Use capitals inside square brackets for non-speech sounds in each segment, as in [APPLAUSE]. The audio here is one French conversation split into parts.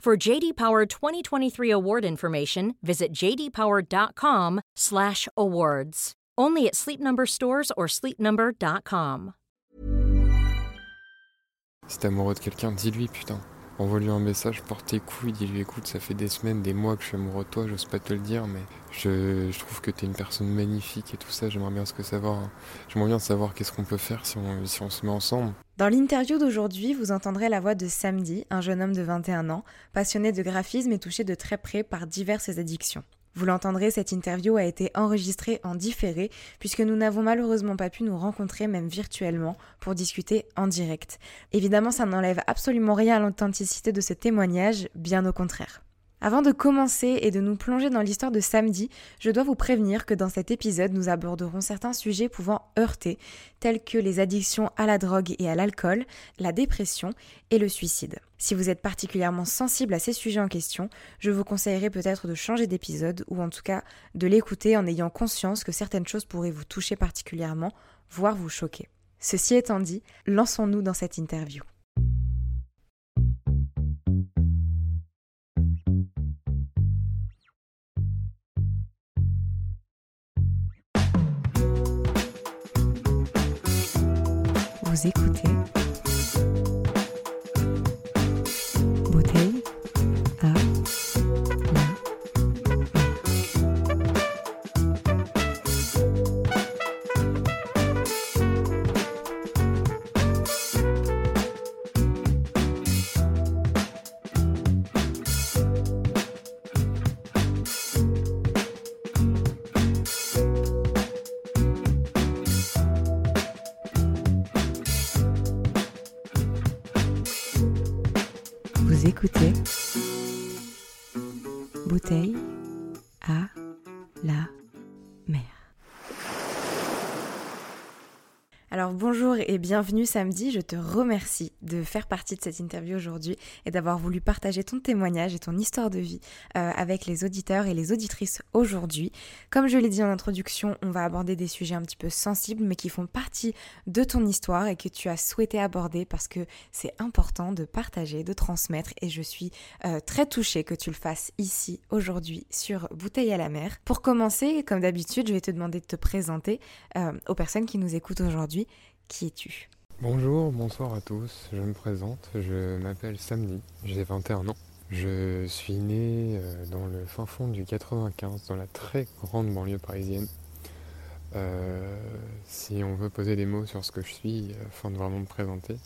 For JD Power 2023 award information, visit jdpower.com/awards. Only at Sleep Number stores or sleepnumber.com. Si t'es amoureux de quelqu'un, dis-lui putain. Envoie-lui un message, porte tes couilles, dis-lui écoute, ça fait des semaines, des mois que je suis amoureux de toi, j'ose pas te le dire, mais je, trouve que t'es une personne magnifique et tout ça, j'aimerais bien ce que savoir. J'aimerais bien savoir qu'est-ce qu'on peut faire si on se met ensemble. Dans l'interview d'aujourd'hui, vous entendrez la voix de Samedi, un jeune homme de 21 ans, passionné de graphisme et touché de très près par diverses addictions. Vous l'entendrez, cette interview a été enregistrée en différé puisque nous n'avons malheureusement pas pu nous rencontrer même virtuellement pour discuter en direct. Évidemment, ça n'enlève absolument rien à l'authenticité de ce témoignage, bien au contraire. Avant de commencer et de nous plonger dans l'histoire de samedi, je dois vous prévenir que dans cet épisode, nous aborderons certains sujets pouvant heurter, tels que les addictions à la drogue et à l'alcool, la dépression et le suicide. Si vous êtes particulièrement sensible à ces sujets en question, je vous conseillerais peut-être de changer d'épisode ou en tout cas de l'écouter en ayant conscience que certaines choses pourraient vous toucher particulièrement, voire vous choquer. Ceci étant dit, lançons-nous dans cette interview. Vous écoutez et bienvenue samedi, je te remercie de faire partie de cette interview aujourd'hui et d'avoir voulu partager ton témoignage et ton histoire de vie euh, avec les auditeurs et les auditrices aujourd'hui. Comme je l'ai dit en introduction, on va aborder des sujets un petit peu sensibles mais qui font partie de ton histoire et que tu as souhaité aborder parce que c'est important de partager, de transmettre et je suis euh, très touchée que tu le fasses ici aujourd'hui sur Bouteille à la mer. Pour commencer, comme d'habitude, je vais te demander de te présenter euh, aux personnes qui nous écoutent aujourd'hui. Qui es-tu? Bonjour, bonsoir à tous, je me présente, je m'appelle Samedi, j'ai 21 ans. Je suis né euh, dans le fin fond du 95, dans la très grande banlieue parisienne. Euh, si on veut poser des mots sur ce que je suis, euh, afin de vraiment me présenter,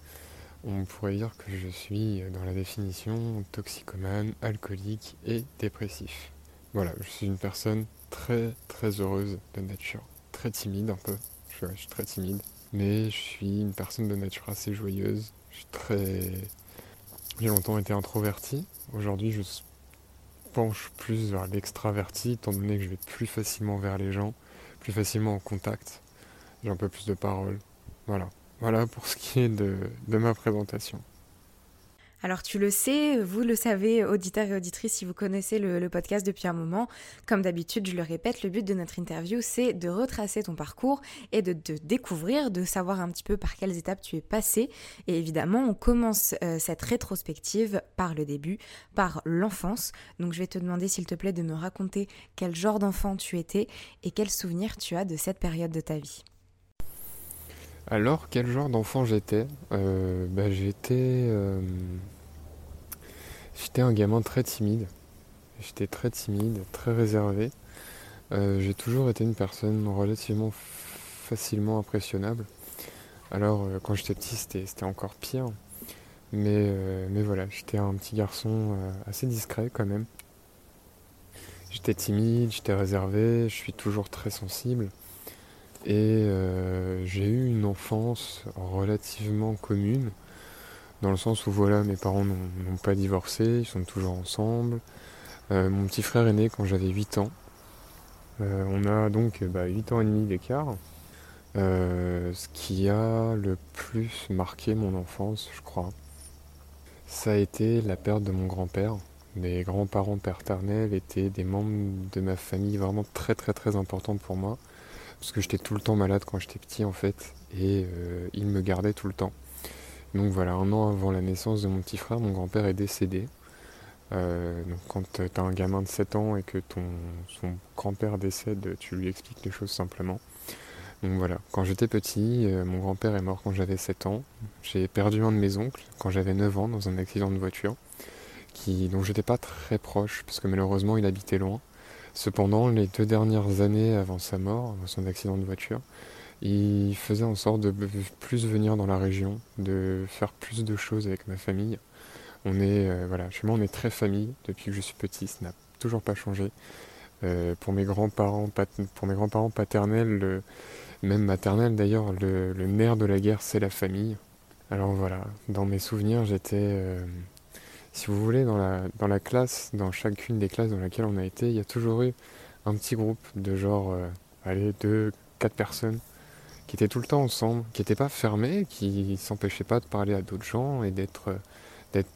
on pourrait dire que je suis dans la définition toxicomane, alcoolique et dépressif. Voilà, je suis une personne très très heureuse de nature, très timide un peu, je suis très timide, mais je suis une personne de nature assez joyeuse, je suis très... J'ai longtemps été introverti, aujourd'hui je penche plus vers l'extraverti, étant donné que je vais plus facilement vers les gens, plus facilement en contact, j'ai un peu plus de parole, voilà. Voilà pour ce qui est de ma présentation. Alors tu le sais, vous le savez, auditeurs et auditrices, si vous connaissez le, podcast depuis un moment, comme d'habitude, je le répète, le but de notre interview, c'est de retracer ton parcours et de te découvrir, de savoir un petit peu par quelles étapes tu es passé. Et évidemment, on commence euh, cette rétrospective par le début, par l'enfance. Donc je vais te demander, s'il te plaît, de me raconter quel genre d'enfant tu étais et quels souvenirs tu as de cette période de ta vie. Alors, quel genre d'enfant j'étais? Euh, bah, J'étais. euh, J'étais un gamin très timide. J'étais très timide, très réservé. Euh, j'ai toujours été une personne relativement facilement impressionnable. Alors euh, quand j'étais petit c'était encore pire. Mais, euh, mais voilà, j'étais un petit garçon assez discret quand même. J'étais timide, j'étais réservé, je suis toujours très sensible. Et j'ai eu une enfance relativement commune, dans le sens où voilà, mes parents n'ont pas divorcé, ils sont toujours ensemble. mon petit frère est né quand j'avais 8 ans, euh, on a donc bah, 8 ans et demi d'écart. Euh, ce qui a le plus marqué mon enfance, je crois, ça a été la perte de mon grand-père. Mes grands-parents paternels étaient des membres de ma famille vraiment très très très importants pour moi. Parce que j'étais tout le temps malade quand j'étais petit en fait. Et euh, ils me gardaient tout le temps. Donc voilà, un an avant la naissance de mon petit frère, mon grand-père est décédé. Euh, donc quand tu as un gamin de 7 ans et que ton, grand-père décède, tu lui expliques les choses simplement. Donc voilà, quand j'étais petit, euh, mon grand-père est mort quand j'avais 7 ans. J'ai perdu un de mes oncles quand j'avais 9 ans dans un accident de voiture, qui, dont j'étais pas très proche, parce que malheureusement il habitait loin. Cependant, les deux dernières années avant sa mort, avant son accident de voiture, il faisait en sorte de plus venir dans la région, de faire plus de choses avec ma famille. On est, euh, voilà, chez moi, on est très famille depuis que je suis petit, ça n'a toujours pas changé. Euh, pour mes grands-parents, pour grands-parents paternels, même maternels d'ailleurs, le, nerf de la guerre, c'est la famille. Alors voilà, dans mes souvenirs, j'étais, euh, si vous voulez, dans la, dans la classe, dans chacune des classes dans laquelle on a été, il y a toujours eu un petit groupe de genre, allez, deux, quatre personnes qui étaient tout le temps ensemble, qui n'étaient pas fermés, qui s'empêchaient pas de parler à d'autres gens et d'être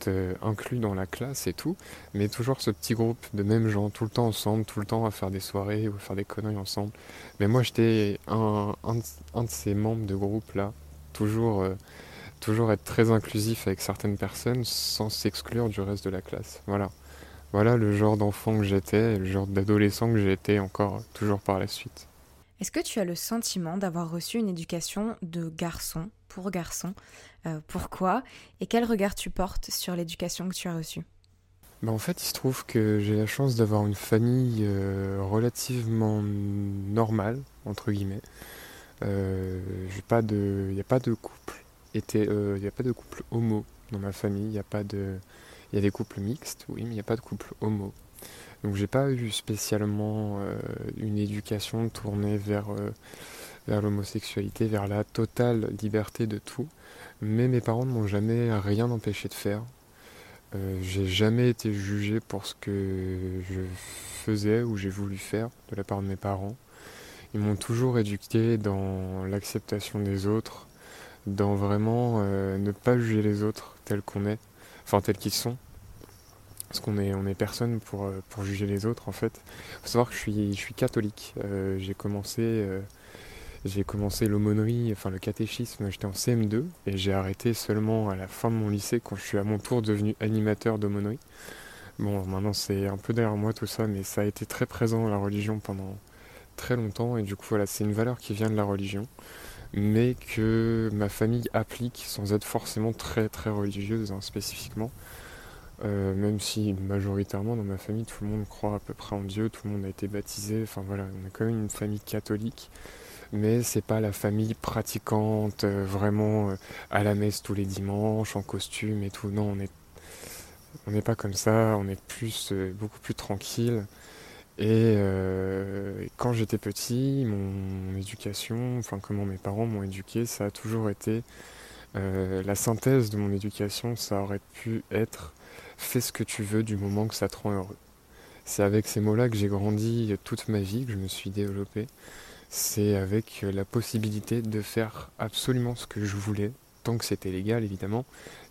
euh, inclus dans la classe et tout, mais toujours ce petit groupe de mêmes gens, tout le temps ensemble, tout le temps à faire des soirées ou à faire des conneries ensemble. Mais moi j'étais un, de ces membres de groupe là, toujours, euh, toujours être très inclusif avec certaines personnes sans s'exclure du reste de la classe. Voilà. Voilà le genre d'enfant que j'étais, le genre d'adolescent que été encore toujours par la suite. Est-ce que tu as le sentiment d'avoir reçu une éducation de garçon pour garçon euh, Pourquoi Et quel regard tu portes sur l'éducation que tu as reçue? Bah en fait, il se trouve que j'ai la chance d'avoir une famille euh, relativement normale, entre guillemets. Euh, il n'y a pas de couple, il n'y a pas de homo dans ma famille. Il y a pas de, il y a des couples mixtes, oui, mais il n'y a pas de couple homo. Donc j'ai pas eu spécialement euh, une éducation tournée vers, euh, vers l'homosexualité, vers la totale liberté de tout. Mais mes parents ne m'ont jamais rien empêché de faire. Euh, j'ai jamais été jugé pour ce que je faisais ou j'ai voulu faire de la part de mes parents. Ils m'ont toujours éduqué dans l'acceptation des autres, dans vraiment ne pas juger les autres tels qu'on est, enfin tels qu'ils sont, parce qu'on est, on est personne pour, euh, pour juger les autres en fait. Il faut savoir que je suis, catholique. Euh, j'ai commencé, euh, l'aumônerie, enfin le catéchisme, j'étais en CM2 et j'ai arrêté seulement à la fin de mon lycée quand je suis à mon tour devenu animateur d'aumônerie. Bon, maintenant c'est un peu derrière moi tout ça, mais ça a été très présent la religion pendant très longtemps et du coup voilà, c'est une valeur qui vient de la religion mais que ma famille applique sans être forcément très très religieuse hein, spécifiquement. Euh, même si majoritairement dans ma famille tout le monde croit à peu près en Dieu, tout le monde a été baptisé, enfin voilà, on a quand même une famille catholique, mais c'est pas la famille pratiquante, euh, vraiment euh, à la messe tous les dimanches, en costume et tout. Non, on est on n'est pas comme ça, on est plus beaucoup plus tranquille. Et quand j'étais petit, mon, éducation, enfin comment mes parents m'ont éduqué, ça a toujours été la synthèse de mon éducation, ça aurait pu être fais ce que tu veux du moment que ça te rend heureux. C'est avec ces mots-là que j'ai grandi toute ma vie, que je me suis développé. C'est avec la possibilité de faire absolument ce que je voulais, tant que c'était légal évidemment,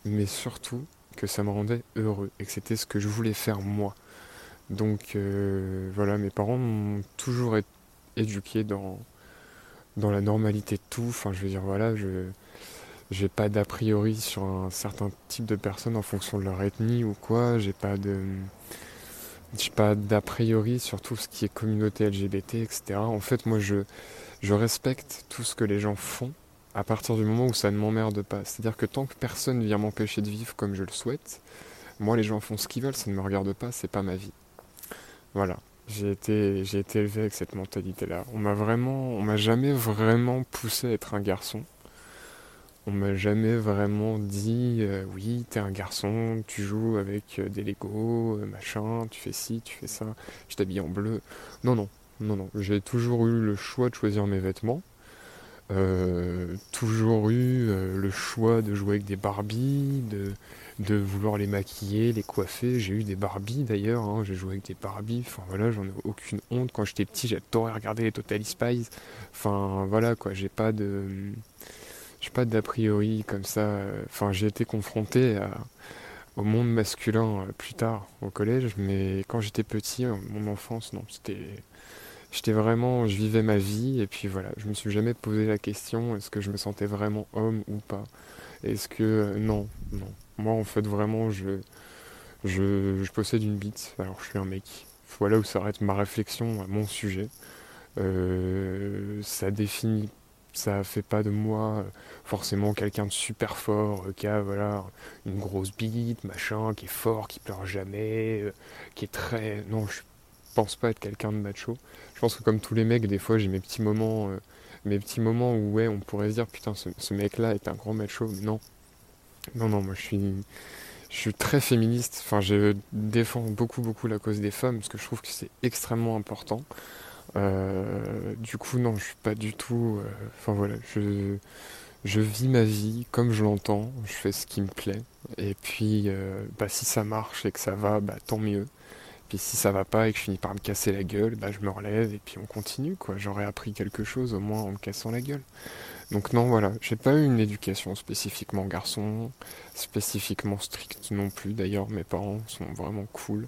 mais surtout que ça me rendait heureux et que c'était ce que je voulais faire moi. Donc euh, voilà, mes parents m'ont toujours éduqué dans, dans la normalité de tout. Enfin, je veux dire, voilà, je, j'ai pas d'a priori sur un certain type de personnes en fonction de leur ethnie ou quoi. J'ai pas de. J'ai pas d'a priori sur tout ce qui est communauté LGBT, etc. En fait, moi, je, je respecte tout ce que les gens font à partir du moment où ça ne m'emmerde pas. C'est-à-dire que tant que personne vient m'empêcher de vivre comme je le souhaite, moi, les gens font ce qu'ils veulent, ça ne me regarde pas, c'est pas ma vie. Voilà. J'ai été, j'ai été élevé avec cette mentalité-là. On m'a vraiment, on m'a jamais vraiment poussé à être un garçon. On m'a jamais vraiment dit, euh, oui, t'es un garçon, tu joues avec euh, des Legos, euh, machin, tu fais ci, tu fais ça, je t'habille en bleu. Non, non, non, non. J'ai toujours eu le choix de choisir mes vêtements. toujours eu le choix de jouer avec des Barbies, de, de vouloir les maquiller, les coiffer. J'ai eu des Barbies d'ailleurs, hein. j'ai joué avec des Barbies, enfin voilà, j'en ai aucune honte. Quand j'étais petit, j'adorais regarder les Total Spies. Enfin voilà quoi, j'ai pas de. Pas d'a priori comme ça. Enfin, j'ai été confronté au monde masculin euh, plus tard au collège, mais quand j'étais petit, mon enfance, non, c'était. J'étais vraiment, je vivais ma vie et puis voilà, je me suis jamais posé la question est-ce que je me sentais vraiment homme ou pas? Est-ce que euh, non, non, moi, en fait, vraiment, je, je, possède une bite, alors je suis un mec. Voilà où s'arrête ma réflexion à mon sujet. Euh, ça définit, ça fait pas de moi euh, forcément quelqu'un de super fort, euh, qui a voilà, une grosse bite, machin, qui est fort, qui pleure jamais, qui est très. Non, je pense pas être quelqu'un de macho. Je pense que comme tous les mecs, des fois j'ai mes petits moments, mes petits moments où ouais, on pourrait se dire putain, ce, ce mec-là est un grand macho, mais non, non, non, moi je suis, je suis très féministe. Enfin, je défends beaucoup, beaucoup la cause des femmes parce que je trouve que c'est extrêmement important. Euh, du coup, non, je suis pas du tout. Euh, enfin voilà, je, je vis ma vie comme je l'entends. Je fais ce qui me plaît. Et puis, euh, bah, si ça marche et que ça va, bah, tant mieux. Puis si ça va pas et que je finis par me casser la gueule, bah, je me relève et puis on continue. quoi. J'aurais appris quelque chose au moins en me cassant la gueule. Donc non, voilà, j'ai pas eu une éducation spécifiquement garçon, spécifiquement stricte non plus. D'ailleurs, mes parents sont vraiment cool.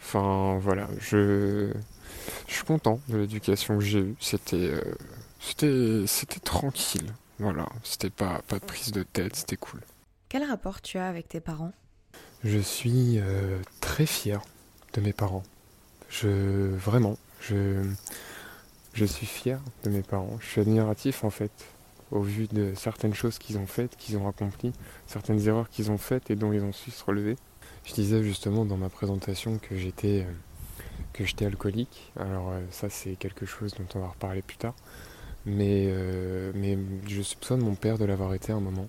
Enfin, voilà, je, je suis content de l'éducation que j'ai eue. C'était, euh, c'était, c'était tranquille. Voilà, c'était pas, pas de prise de tête, c'était cool. Quel rapport tu as avec tes parents? Je suis euh, très fier de mes parents. Je, vraiment, je, je suis fier de mes parents. Je suis admiratif en fait au vu de certaines choses qu'ils ont faites, qu'ils ont accomplies, certaines erreurs qu'ils ont faites et dont ils ont su se relever. Je disais justement dans ma présentation que j'étais euh, que j'étais alcoolique. Alors euh, ça c'est quelque chose dont on va reparler plus tard. Mais, euh, mais je soupçonne mon père de l'avoir été un moment.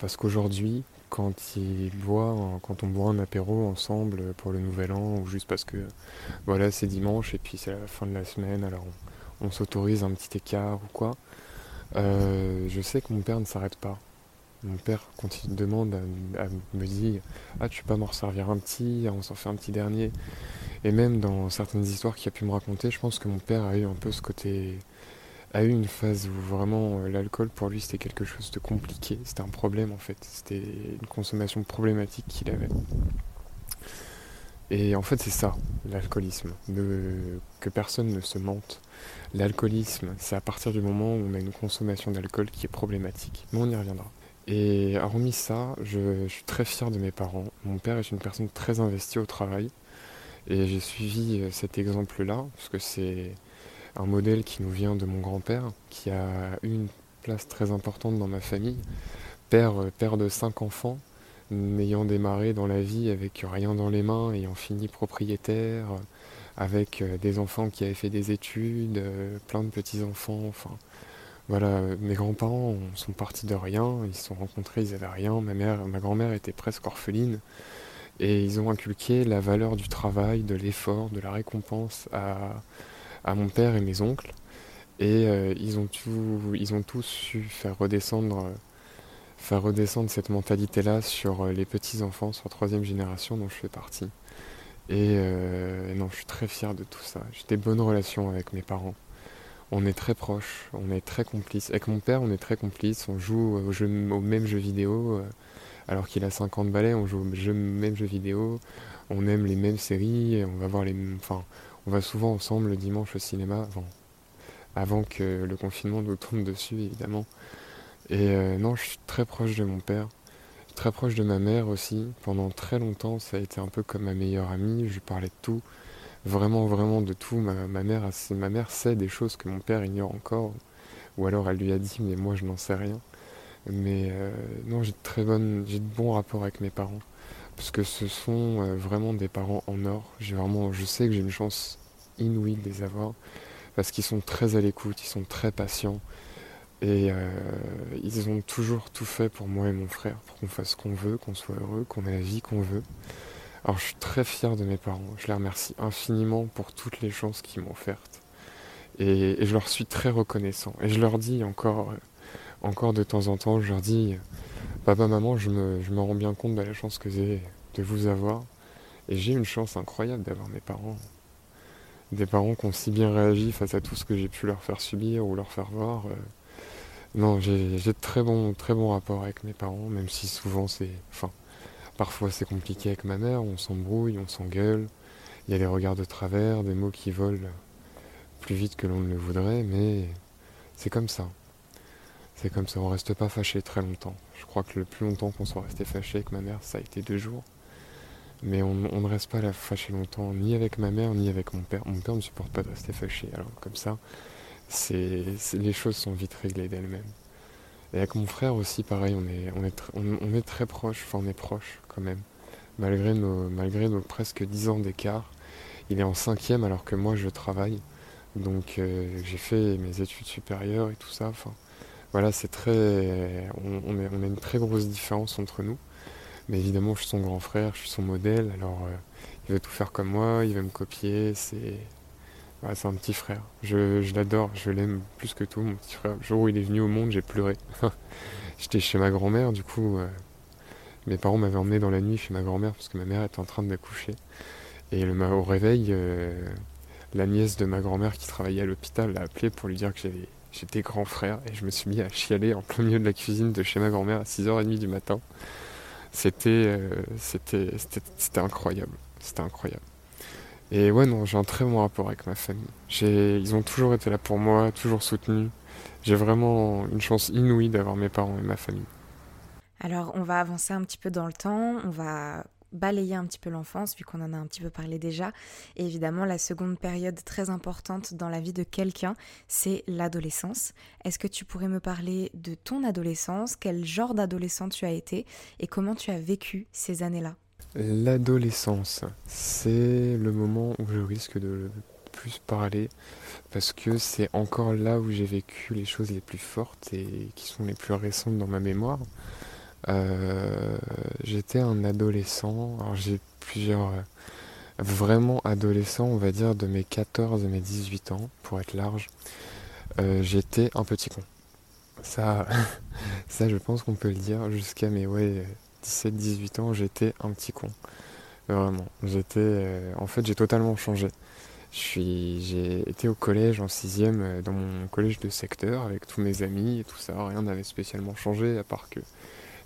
parce qu'aujourd'hui, quand il boit, quand on boit un apéro ensemble pour le nouvel an, ou juste parce que voilà c'est dimanche et puis c'est la fin de la semaine, alors on s'autorise un petit écart ou quoi. Euh, je sais que mon père ne s'arrête pas. Mon père, quand il demande, à, me dit Ah, tu peux pas m'en servir un petit, on s'en fait un petit dernier. Et même dans certaines histoires qu'il a pu me raconter, je pense que mon père a eu un peu ce côté. a eu une phase où vraiment euh, l'alcool pour lui c'était quelque chose de compliqué. C'était un problème en fait. C'était une consommation problématique qu'il avait. Et en fait, c'est ça, l'alcoolisme. Que personne ne se mente. L'alcoolisme, c'est à partir du moment où on a une consommation d'alcool qui est problématique. Mais on y reviendra. Et hormis ça, je, suis très fier de mes parents. Mon père est une personne très investie au travail. Et j'ai suivi euh, cet exemple-là, parce que c'est un modèle qui nous vient de mon grand-père, qui a eu une place très importante dans ma famille. Père, euh, père de cinq enfants, ayant démarré dans la vie avec rien dans les mains, ayant fini propriétaire, avec euh, des enfants qui avaient fait des études, plein de petits-enfants, enfin voilà, mes grands-parents sont partis de rien, ils se sont rencontrés, ils avaient rien, ma mère, ma grand-mère était presque orpheline, et ils ont inculqué la valeur du travail, de l'effort, de la récompense à, à mon père et mes oncles, et euh, ils, ont ils ont tous su faire redescendre faire redescendre cette mentalité-là sur euh, les petits-enfants, sur la troisième génération dont je fais partie. Euh, et non, je suis très fier de tout ça. J'ai des bonnes relations avec mes parents. On est très proches, on est très complices. Avec mon père, on est très complices. On joue au, au même jeu vidéo. Euh, alors qu'il a 50 balais, on joue au même jeu vidéo. On aime les mêmes séries. On va voir les Enfin, on va souvent ensemble le dimanche au cinéma. Avant, que le confinement nous tombe dessus, évidemment. Et euh, non, je suis très proche de mon père, très proche de ma mère aussi. Pendant très longtemps, ça a été un peu comme ma meilleure amie. Je parlais de tout, vraiment, vraiment de tout. Ma, mère, sait des choses que mon père ignore encore, ou alors elle lui a dit, mais moi je n'en sais rien. Mais euh, non, j'ai de très bonnes, j'ai de bons rapports avec mes parents. parce que ce sont euh, vraiment des parents en or. Vraiment, je sais que j'ai une chance inouïe de les avoir parce qu'ils sont très à l'écoute, ils sont très patients et euh, ils ont toujours tout fait pour moi et mon frère, pour qu'on fasse ce qu'on veut, qu'on soit heureux, qu'on ait la vie qu'on veut. Alors je suis très fier de mes parents, je les remercie infiniment pour toutes les chances qu'ils m'ont offertes. Et, je leur suis très reconnaissant. Et je leur dis encore, encore de temps en temps, je leur dis, papa, maman, je me, je rends bien compte de la chance que j'ai de vous avoir. Et j'ai une chance incroyable d'avoir mes parents. Des parents qui ont si bien réagi face à tout ce que j'ai pu leur faire subir ou leur faire voir. Euh. Non, j'ai de très bons, très bons rapports avec mes parents, même si souvent c'est. Enfin, parfois c'est compliqué avec ma mère, on s'embrouille, on s'engueule. Il y a des regards de travers, des mots qui volent plus vite que l'on ne le voudrait, mais c'est comme ça. C'est comme ça, on reste pas fâché très longtemps. Je crois que le plus longtemps qu'on soit resté fâché avec ma mère, ça a été deux jours. Mais on, ne reste pas là fâché longtemps, ni avec ma mère, ni avec mon père. Mon père ne supporte pas de rester fâché. Alors comme ça, c'est, les choses sont vite réglées d'elles-mêmes. Et avec mon frère aussi, pareil, on est, on est, on, est très proches, enfin on est proches quand même. Malgré nos, malgré presque dix ans d'écart, il est en cinquième alors que moi je travaille. Donc euh, j'ai fait mes études supérieures et tout ça. Enfin, voilà, c'est très. On, a une très grosse différence entre nous. Mais évidemment, je suis son grand frère, je suis son modèle. Alors, euh, il veut tout faire comme moi, il veut me copier. C'est. C'est un petit frère. Je, l'adore, je l'aime plus que tout, mon petit frère. Le jour où il est venu au monde, j'ai pleuré. [LAUGHS] J'étais chez ma grand-mère, du coup, euh, mes parents m'avaient emmené dans la nuit chez ma grand-mère parce que ma mère était en train de. Et au réveil, euh, la nièce de ma grand-mère qui travaillait à l'hôpital l'a appelé pour lui dire que j'avais J'étais grand frère et je me suis mis à chialer en plein milieu de la cuisine de chez ma grand-mère à 6h30 du matin. Euh, c'était c'était incroyable. C'était incroyable. Et ouais, non, j'ai un très bon rapport avec ma famille. Ils ont toujours été là pour moi, toujours soutenu. J'ai vraiment une chance inouïe d'avoir mes parents et ma famille. Alors, on va avancer un petit peu dans le temps. On va balayer un petit peu l'enfance, vu qu'on en a un petit peu parlé déjà. Et évidemment, la seconde période très importante dans la vie de quelqu'un, c'est l'adolescence. Est-ce que tu pourrais me parler de ton adolescence? Quel genre d'adolescent tu as été? Et comment tu as vécu ces années-là? L'adolescence, c'est le moment où je risque de le plus parler parce que c'est encore là où j'ai vécu les choses les plus fortes et qui sont les plus récentes dans ma mémoire. Euh, j'étais un adolescent, alors j'ai plusieurs... Vraiment adolescents, on va dire de mes 14 à mes 18 ans, pour être large, euh, j'étais un petit con. Ça, [LAUGHS] ça je pense qu'on peut le dire, jusqu'à mes 17-18 ans, j'étais un petit con. Vraiment, j'étais... en fait, j'ai totalement changé. J'ai été au collège en sixième dans mon collège de secteur avec tous mes amis et tout ça. Rien n'avait spécialement changé à part que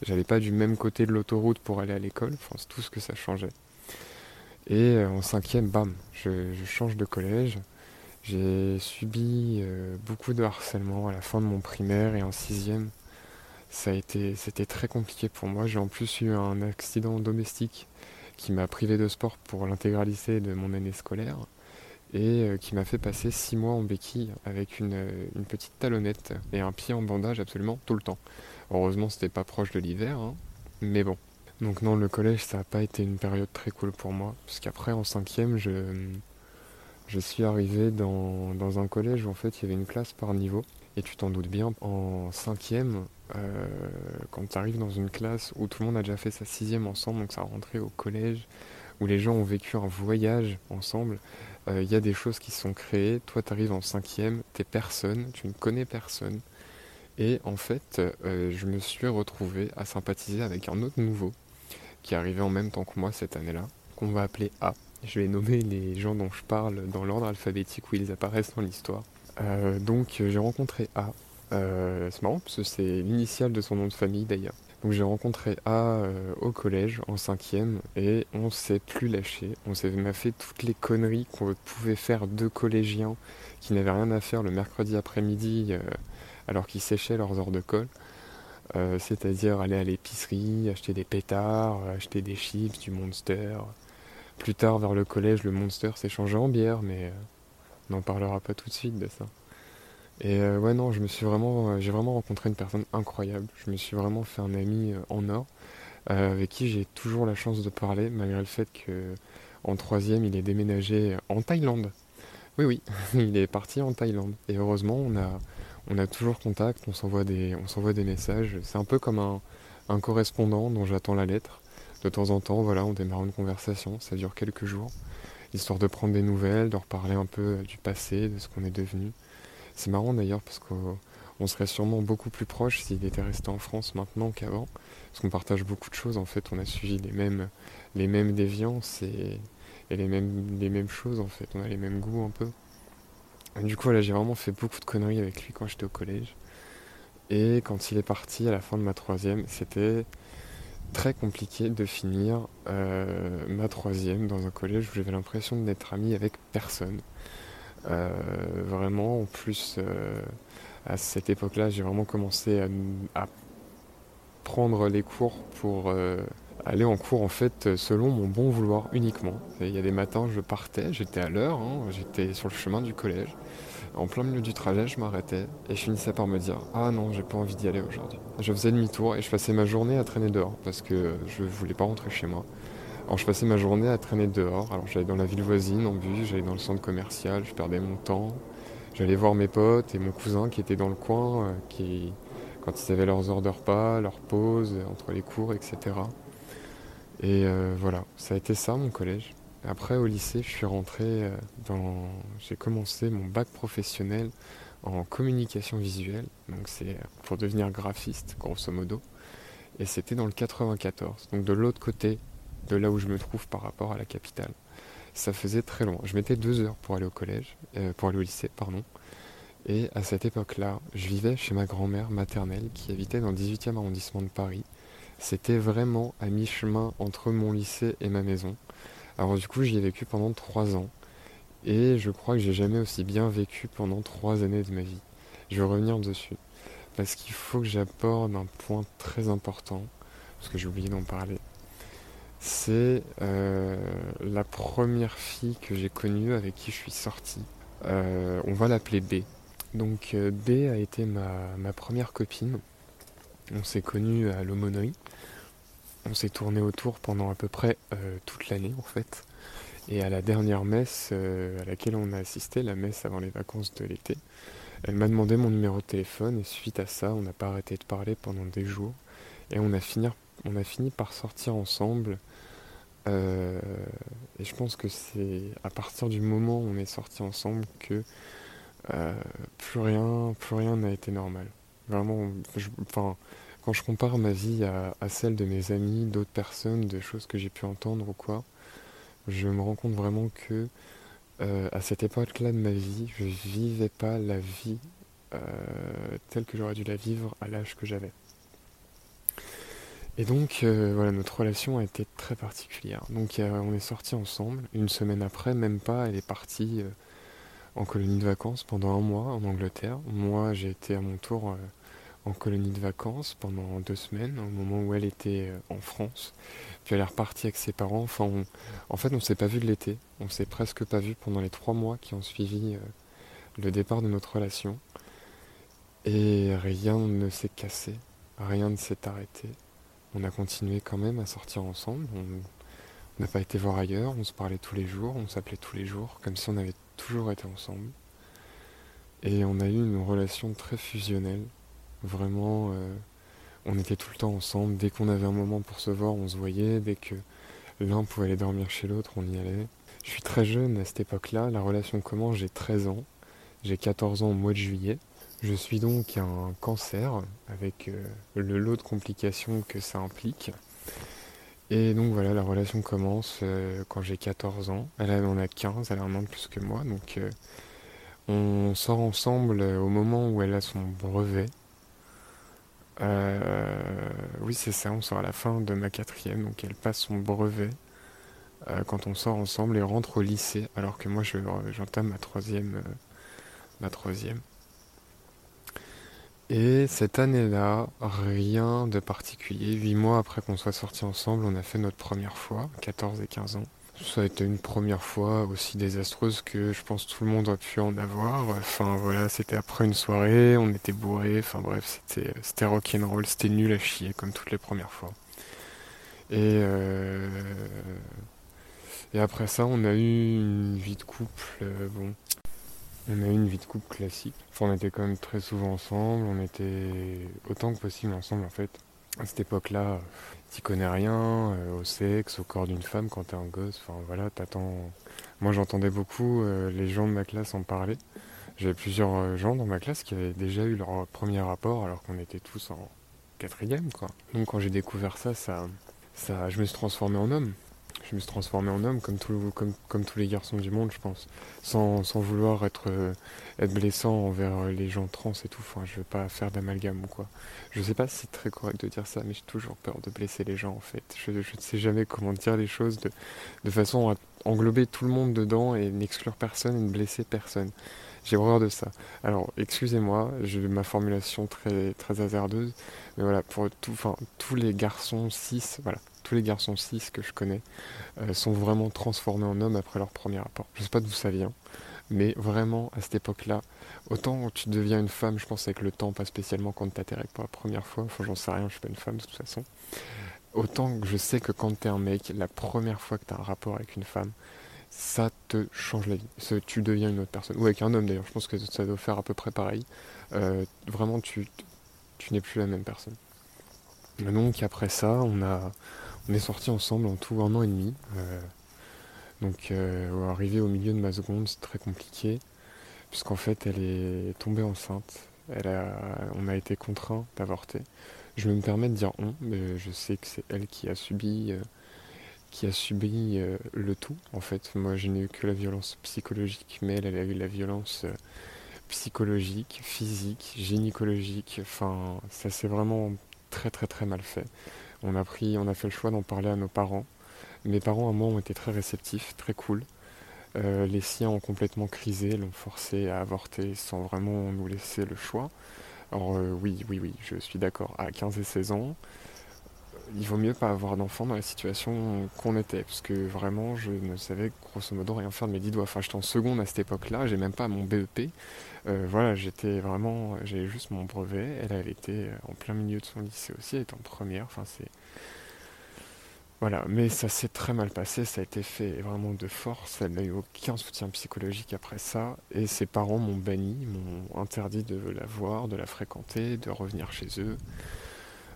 J'allais pas du même côté de l'autoroute pour aller à l'école, enfin, c'est tout ce que ça changeait. Et euh, en cinquième, bam, je, change de collège. J'ai subi euh, beaucoup de harcèlement à la fin de mon primaire et en sixième. Ça a été, c'était très compliqué pour moi. J'ai en plus eu un accident domestique qui m'a privé de sport pour l'intégralité de mon année scolaire et euh, qui m'a fait passer six mois en béquille avec une, une petite talonnette et un pied en bandage absolument tout le temps. Heureusement, c'était pas proche de l'hiver, hein. mais bon. Donc non, le collège, ça n'a pas été une période très cool pour moi, puisqu'après, en cinquième, je, je suis arrivé dans, un collège où en fait, il y avait une classe par niveau. Et tu t'en doutes bien, en cinquième, euh, quand tu arrives dans une classe où tout le monde a déjà fait sa sixième ensemble, donc ça a rentré au collège, où les gens ont vécu un voyage ensemble, euh, il y a des choses qui sont créées. Toi, tu arrives en cinquième, t'es personne, tu ne connais personne. Et en fait, euh, je me suis retrouvé à sympathiser avec un autre nouveau qui est en même temps que moi cette année-là, qu'on va appeler A. Je vais nommer les gens dont je parle dans l'ordre alphabétique où ils apparaissent dans l'histoire. Euh, donc j'ai rencontré A. Euh, c'est marrant parce que c'est l'initiale de son nom de famille d'ailleurs. Donc j'ai rencontré A au collège en cinquième et on s'est plus lâché. On s'est fait toutes les conneries qu'on pouvait faire deux collégiens qui n'avaient rien à faire le mercredi après-midi alors qu'ils séchaient leurs heures de colle. Euh, c'est-à-dire aller à l'épicerie, acheter des pétards, acheter des chips, du Monster. Plus tard, vers le collège, le Monster s'est changé en bière, mais euh, on n'en parlera pas tout de suite de ça. Et euh, ouais, non, je me suis vraiment, j'ai vraiment rencontré une personne incroyable. Je me suis vraiment fait un ami en or. avec qui j'ai toujours la chance de parler, malgré le fait que en troisième, il est déménagé en Thaïlande. Oui, oui, [LAUGHS] il est parti en Thaïlande. Et heureusement, on a, on a toujours contact, on s'envoie des, on s'envoie des messages. C'est un peu comme un, un correspondant dont j'attends la lettre. De temps en temps, voilà, on démarre une conversation, ça dure quelques jours, histoire de prendre des nouvelles, de reparler un peu du passé, de ce qu'on est devenu. C'est marrant d'ailleurs parce qu'on serait sûrement beaucoup plus proche s'il était resté en France maintenant qu'avant, parce qu'on partage beaucoup de choses en fait, on a suivi les mêmes, les mêmes déviances et, les, mêmes, les mêmes choses en fait, on a les mêmes goûts un peu. du coup, là, j'ai vraiment fait beaucoup de conneries avec lui quand j'étais au collège. Et quand il est parti à la fin de ma troisième, c'était très compliqué de finir euh, ma troisième dans un collège où j'avais l'impression d'être ami avec personne. Euh, vraiment, en plus, euh, à cette époque-là, j'ai vraiment commencé à, prendre les cours pour aller en cours en fait selon mon bon vouloir uniquement. il y a des matins, je partais, j'étais à l'heure, hein, j'étais sur le chemin du collège. En plein milieu du trajet, je m'arrêtais et je finissais par me dire Ah non, j'ai pas envie d'y aller aujourd'hui. Je faisais demi-tour et je passais ma journée à traîner dehors parce que je voulais pas rentrer chez moi. Alors je passais ma journée à traîner dehors. Alors j'allais dans la ville voisine en bus, j'allais dans le centre commercial, je perdais mon temps. J'allais voir mes potes et mon cousin qui était dans le coin, euh, qui, quand ils avaient leurs heures de repas, leurs pauses entre les cours, etc. Et euh, voilà, ça a été ça mon collège. Après, au lycée, je suis rentré euh, dans. J'ai commencé mon bac professionnel en communication visuelle. Donc, c'est pour devenir graphiste, grosso modo. Et c'était dans le 94, donc de l'autre côté de là où je me trouve par rapport à la capitale. Ça faisait très loin. Je mettais deux heures pour aller au collège, euh, pour aller au lycée, pardon. Et à cette époque-là, je vivais chez ma grand-mère maternelle qui habitait dans le 18e arrondissement de Paris. C'était vraiment à mi-chemin entre mon lycée et ma maison. Alors du coup, j'y ai vécu pendant trois ans. Et je crois que j'ai jamais aussi bien vécu pendant trois années de ma vie. Je vais revenir dessus. Parce qu'il faut que j'aborde un point très important, parce que j'ai oublié d'en parler. C'est euh, la première fille que j'ai connue avec qui je suis sorti. Euh, on va l'appeler B. Donc euh, B a été ma, ma première copine. On s'est connus à l'aumônerie. On s'est tourné autour pendant à peu près euh, toute l'année en fait. Et à la dernière messe euh, à laquelle on a assisté, la messe avant les vacances de l'été, elle m'a demandé mon numéro de téléphone et suite à ça, on n'a pas arrêté de parler pendant des jours. Et on a fini, on a fini par sortir ensemble. Euh, et je pense que c'est à partir du moment où on est sortis ensemble que plus rien, plus rien n'a été normal. Vraiment, enfin, quand je compare ma vie à, celle de mes amis, d'autres personnes, de choses que j'ai pu entendre ou quoi, je me rends compte vraiment que euh, à cette époque-là de ma vie, je vivais pas la vie euh, telle que j'aurais dû la vivre à l'âge que j'avais. Et donc, euh, voilà, notre relation a été très particulière. Donc, on est sortis ensemble. Une semaine après, même pas, elle est partie en colonie de vacances pendant un mois en Angleterre. Moi, j'ai été à mon tour en colonie de vacances pendant deux semaines, au moment où elle était euh, en France. Puis elle est repartie avec ses parents. Enfin, en fait, on ne s'est pas vu de l'été. On s'est presque pas vu pendant les trois mois qui ont suivi euh, le départ de notre relation. Et rien ne s'est cassé, rien ne s'est arrêté. On a continué quand même à sortir ensemble. On n'a pas été voir ailleurs. On se parlait tous les jours, on s'appelait tous les jours, comme si on avait toujours été ensemble. Et on a eu une relation très fusionnelle Vraiment, euh, on était tout le temps ensemble. Dès qu'on avait un moment pour se voir, on se voyait. Dès que l'un pouvait aller dormir chez l'autre, on y allait. Je suis très jeune à cette époque-là. La relation commence, j'ai 13 ans. J'ai 14 ans au mois de juillet. Je suis donc un cancer avec euh, le lot de complications que ça implique. Et donc voilà, la relation commence euh, quand j'ai 14 ans. Elle en a 15, elle a un an de plus que moi. Donc on sort ensemble au moment où elle a son brevet. Euh, oui, c'est ça, on sort à la fin de ma quatrième, donc elle passe son brevet euh, quand on sort ensemble et rentre au lycée, alors que moi j'entame ma troisième. Euh, ma troisième. Et cette année-là, rien de particulier. Huit mois après qu'on soit sortis ensemble, on a fait notre première fois, 14 et 15 ans. Ça a été une première fois aussi désastreuse que je pense tout le monde a pu en avoir. Enfin voilà, c'était après une soirée, on était bourrés, enfin bref, c'était, c'était rock'n'roll, c'était nul à chier comme toutes les premières fois. Et, euh, après ça, on a eu une vie de couple. Euh, bon, on a eu une vie de couple classique. Enfin, on était quand même très souvent ensemble. On était autant que possible ensemble en fait. À cette époque-là, tu connais rien euh, au sexe, au corps d'une femme quand t'es un gosse. Enfin voilà, t'attends. Moi, j'entendais beaucoup les gens de ma classe en parler. J'avais plusieurs gens dans ma classe qui avaient déjà eu leur premier rapport alors qu'on était tous en quatrième quoi. Donc quand j'ai découvert ça, ça, ça, je me suis transformé en homme. Je me suis transformé en homme comme, comme, comme tous les garçons du monde, je pense. Sans, sans vouloir être, euh, être blessant envers les gens trans et tout. Enfin, je veux pas faire d'amalgame ou quoi. Je sais pas si c'est très correct de dire ça, mais j'ai toujours peur de blesser les gens en fait. Je, ne sais jamais comment dire les choses de, de façon à englober tout le monde dedans et n'exclure personne et ne blesser personne. J'ai horreur de ça. Alors, excusez-moi, j'ai ma formulation très, très hasardeuse, mais voilà, pour tout, tous les garçons cis, voilà, tous les garçons cis que je connais euh, sont vraiment transformés en hommes après leur premier rapport. Je sais pas d'où ça vient, mais vraiment, à cette époque-là, autant tu deviens une femme, je pense avec le temps, pas spécialement quand t'as tes règles pour la première fois, enfin j'en sais rien, je suis pas une femme de toute façon. Autant que je sais que quand t'es un mec, la première fois que t'as un rapport avec une femme, ça te change la vie. Tu deviens une autre personne. Ou avec un homme d'ailleurs, je pense que ça doit faire à peu près pareil. Euh, vraiment, tu, tu n'es plus la même personne. Donc après ça, on, a, on est sortis ensemble en tout un an et demi. Euh, donc euh, arrivé au milieu de ma seconde, c'est très compliqué, puisqu'en fait elle est tombée enceinte. Elle a, on a été contraint d'avorter. Je me permets de dire on, mais je sais que c'est elle qui a subi qui a subi euh, le tout. En fait, moi, je n'ai eu que la violence psychologique, mais elle, a eu la violence euh, psychologique, physique, gynécologique. Enfin, ça s'est vraiment très très très mal fait. On a pris, on a fait le choix d'en parler à nos parents. Mes parents à moi ont été très réceptifs, très cool. Euh, les siens ont complètement crisé, l'ont forcé à avorter sans vraiment nous laisser le choix. Alors oui, oui, oui, je suis d'accord. À 15 et 16 ans, il vaut mieux pas avoir d'enfant dans la situation qu'on était, parce que vraiment, je ne savais grosso modo rien faire de mes dix doigts. Enfin, j'étais en seconde à cette époque-là, j'ai même pas mon BEP. Euh, voilà, j'étais vraiment, j'avais juste mon brevet. Elle, elle était en plein milieu de son lycée aussi, elle était en première. Enfin, c'est voilà, mais ça s'est très mal passé, ça a été fait vraiment de force. Elle n'a eu aucun soutien psychologique après ça, et ses parents m'ont banni, m'ont interdit de la voir, de la fréquenter, de revenir chez eux.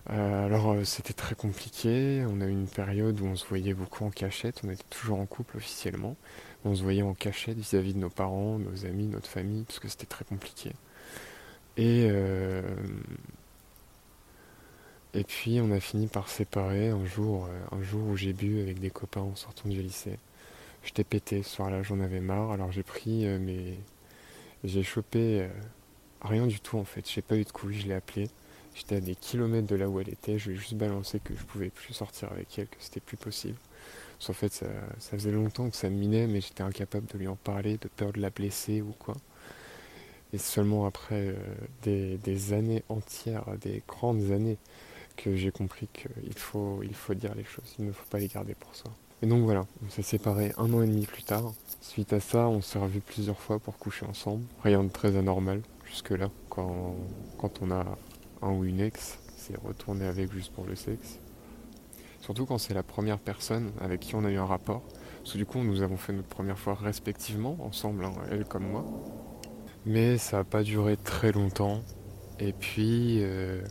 Euh, alors euh, c'était très compliqué, on a eu une période où on se voyait beaucoup en cachette, on était toujours en couple officiellement, on se voyait en cachette vis-à-vis de nos parents, nos amis, notre famille, parce que c'était très compliqué. Et, euh, et puis on a fini par séparer un jour, un jour où j'ai bu avec des copains en sortant du lycée. J'étais pété. Ce soir-là, j'en avais marre, alors j'ai pris mes... J'ai chopé rien du tout en fait, j'ai pas eu de couilles, je l'ai appelé. J'étais à des kilomètres de là où elle était, je lui ai juste balancé que je pouvais plus sortir avec elle, que c'était plus possible. Parce qu'en fait, ça, faisait longtemps que ça me minait, mais j'étais incapable de lui en parler, de peur de la blesser ou quoi. Et seulement après euh, des, années entières, des grandes années, que j'ai compris qu'il faut, il faut dire les choses, il ne faut pas les garder pour soi. Et donc voilà, on s'est séparés un an et demi plus tard. Suite à ça, on s'est revus plusieurs fois pour coucher ensemble. Rien de très anormal jusque-là, quand, quand on a un ou une ex, c'est retourner avec juste pour le sexe. Surtout quand c'est la première personne avec qui on a eu un rapport. Parce que du coup, nous avons fait notre première fois respectivement, ensemble, hein, elle comme moi. Mais ça n'a pas duré très longtemps. Et puis, euh,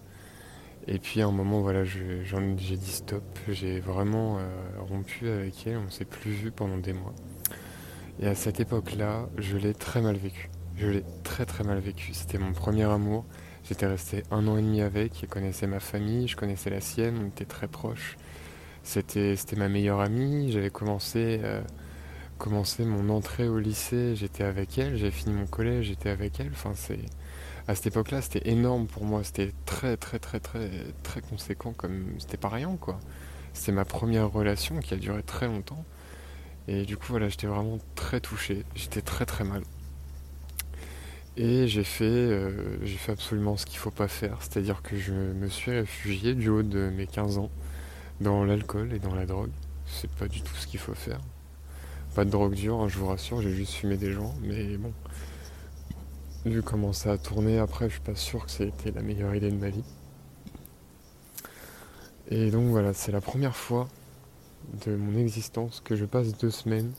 et puis à un moment, voilà, j'ai dit stop. J'ai vraiment euh, rompu avec elle. On s'est plus vu pendant des mois. Et à cette époque-là, je l'ai très mal vécu. Je l'ai très très mal vécu. C'était mon premier amour. J'étais resté un an et demi avec, il connaissait ma famille, je connaissais la sienne, on était très proches. C'était, ma meilleure amie, j'avais commencé, euh, commencé mon entrée au lycée, j'étais avec elle, j'ai fini mon collège, j'étais avec elle. Enfin, à cette époque-là, c'était énorme pour moi, c'était très très très très très conséquent, comme c'était pas rien quoi. C'était ma première relation qui a duré très longtemps. Et du coup, voilà, j'étais vraiment très touché, j'étais très très mal. Et j'ai fait, euh, j'ai fait absolument ce qu'il ne faut pas faire, c'est-à-dire que je me suis réfugié du haut de mes 15 ans dans l'alcool et dans la drogue. C'est pas du tout ce qu'il faut faire. Pas de drogue dure, hein, je vous rassure, j'ai juste fumé des gens, mais bon. Vu comment ça a tourné après, je suis pas sûr que c'était la meilleure idée de ma vie. Et donc voilà, c'est la première fois de mon existence que je passe deux semaines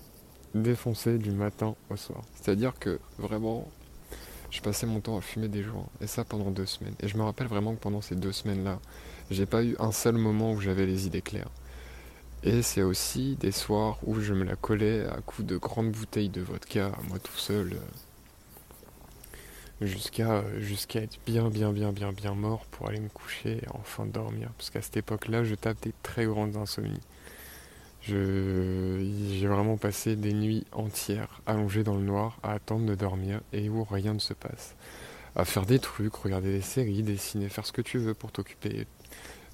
défoncé du matin au soir. C'est-à-dire que vraiment, je passais mon temps à fumer des joints. Et ça pendant deux semaines. Et je me rappelle vraiment que pendant ces deux semaines-là, j'ai pas eu un seul moment où j'avais les idées claires. Et c'est aussi des soirs où je me la collais à coups de grandes bouteilles de vodka, moi tout seul, euh, jusqu'à jusqu'à être bien, bien, bien, bien, bien mort pour aller me coucher et enfin dormir. Parce qu'à cette époque-là, je tape des très grandes insomnies. J'ai vraiment passé des nuits entières allongées dans le noir à attendre de dormir et où rien ne se passe. À faire des trucs, regarder des séries, dessiner, faire ce que tu veux pour t'occuper.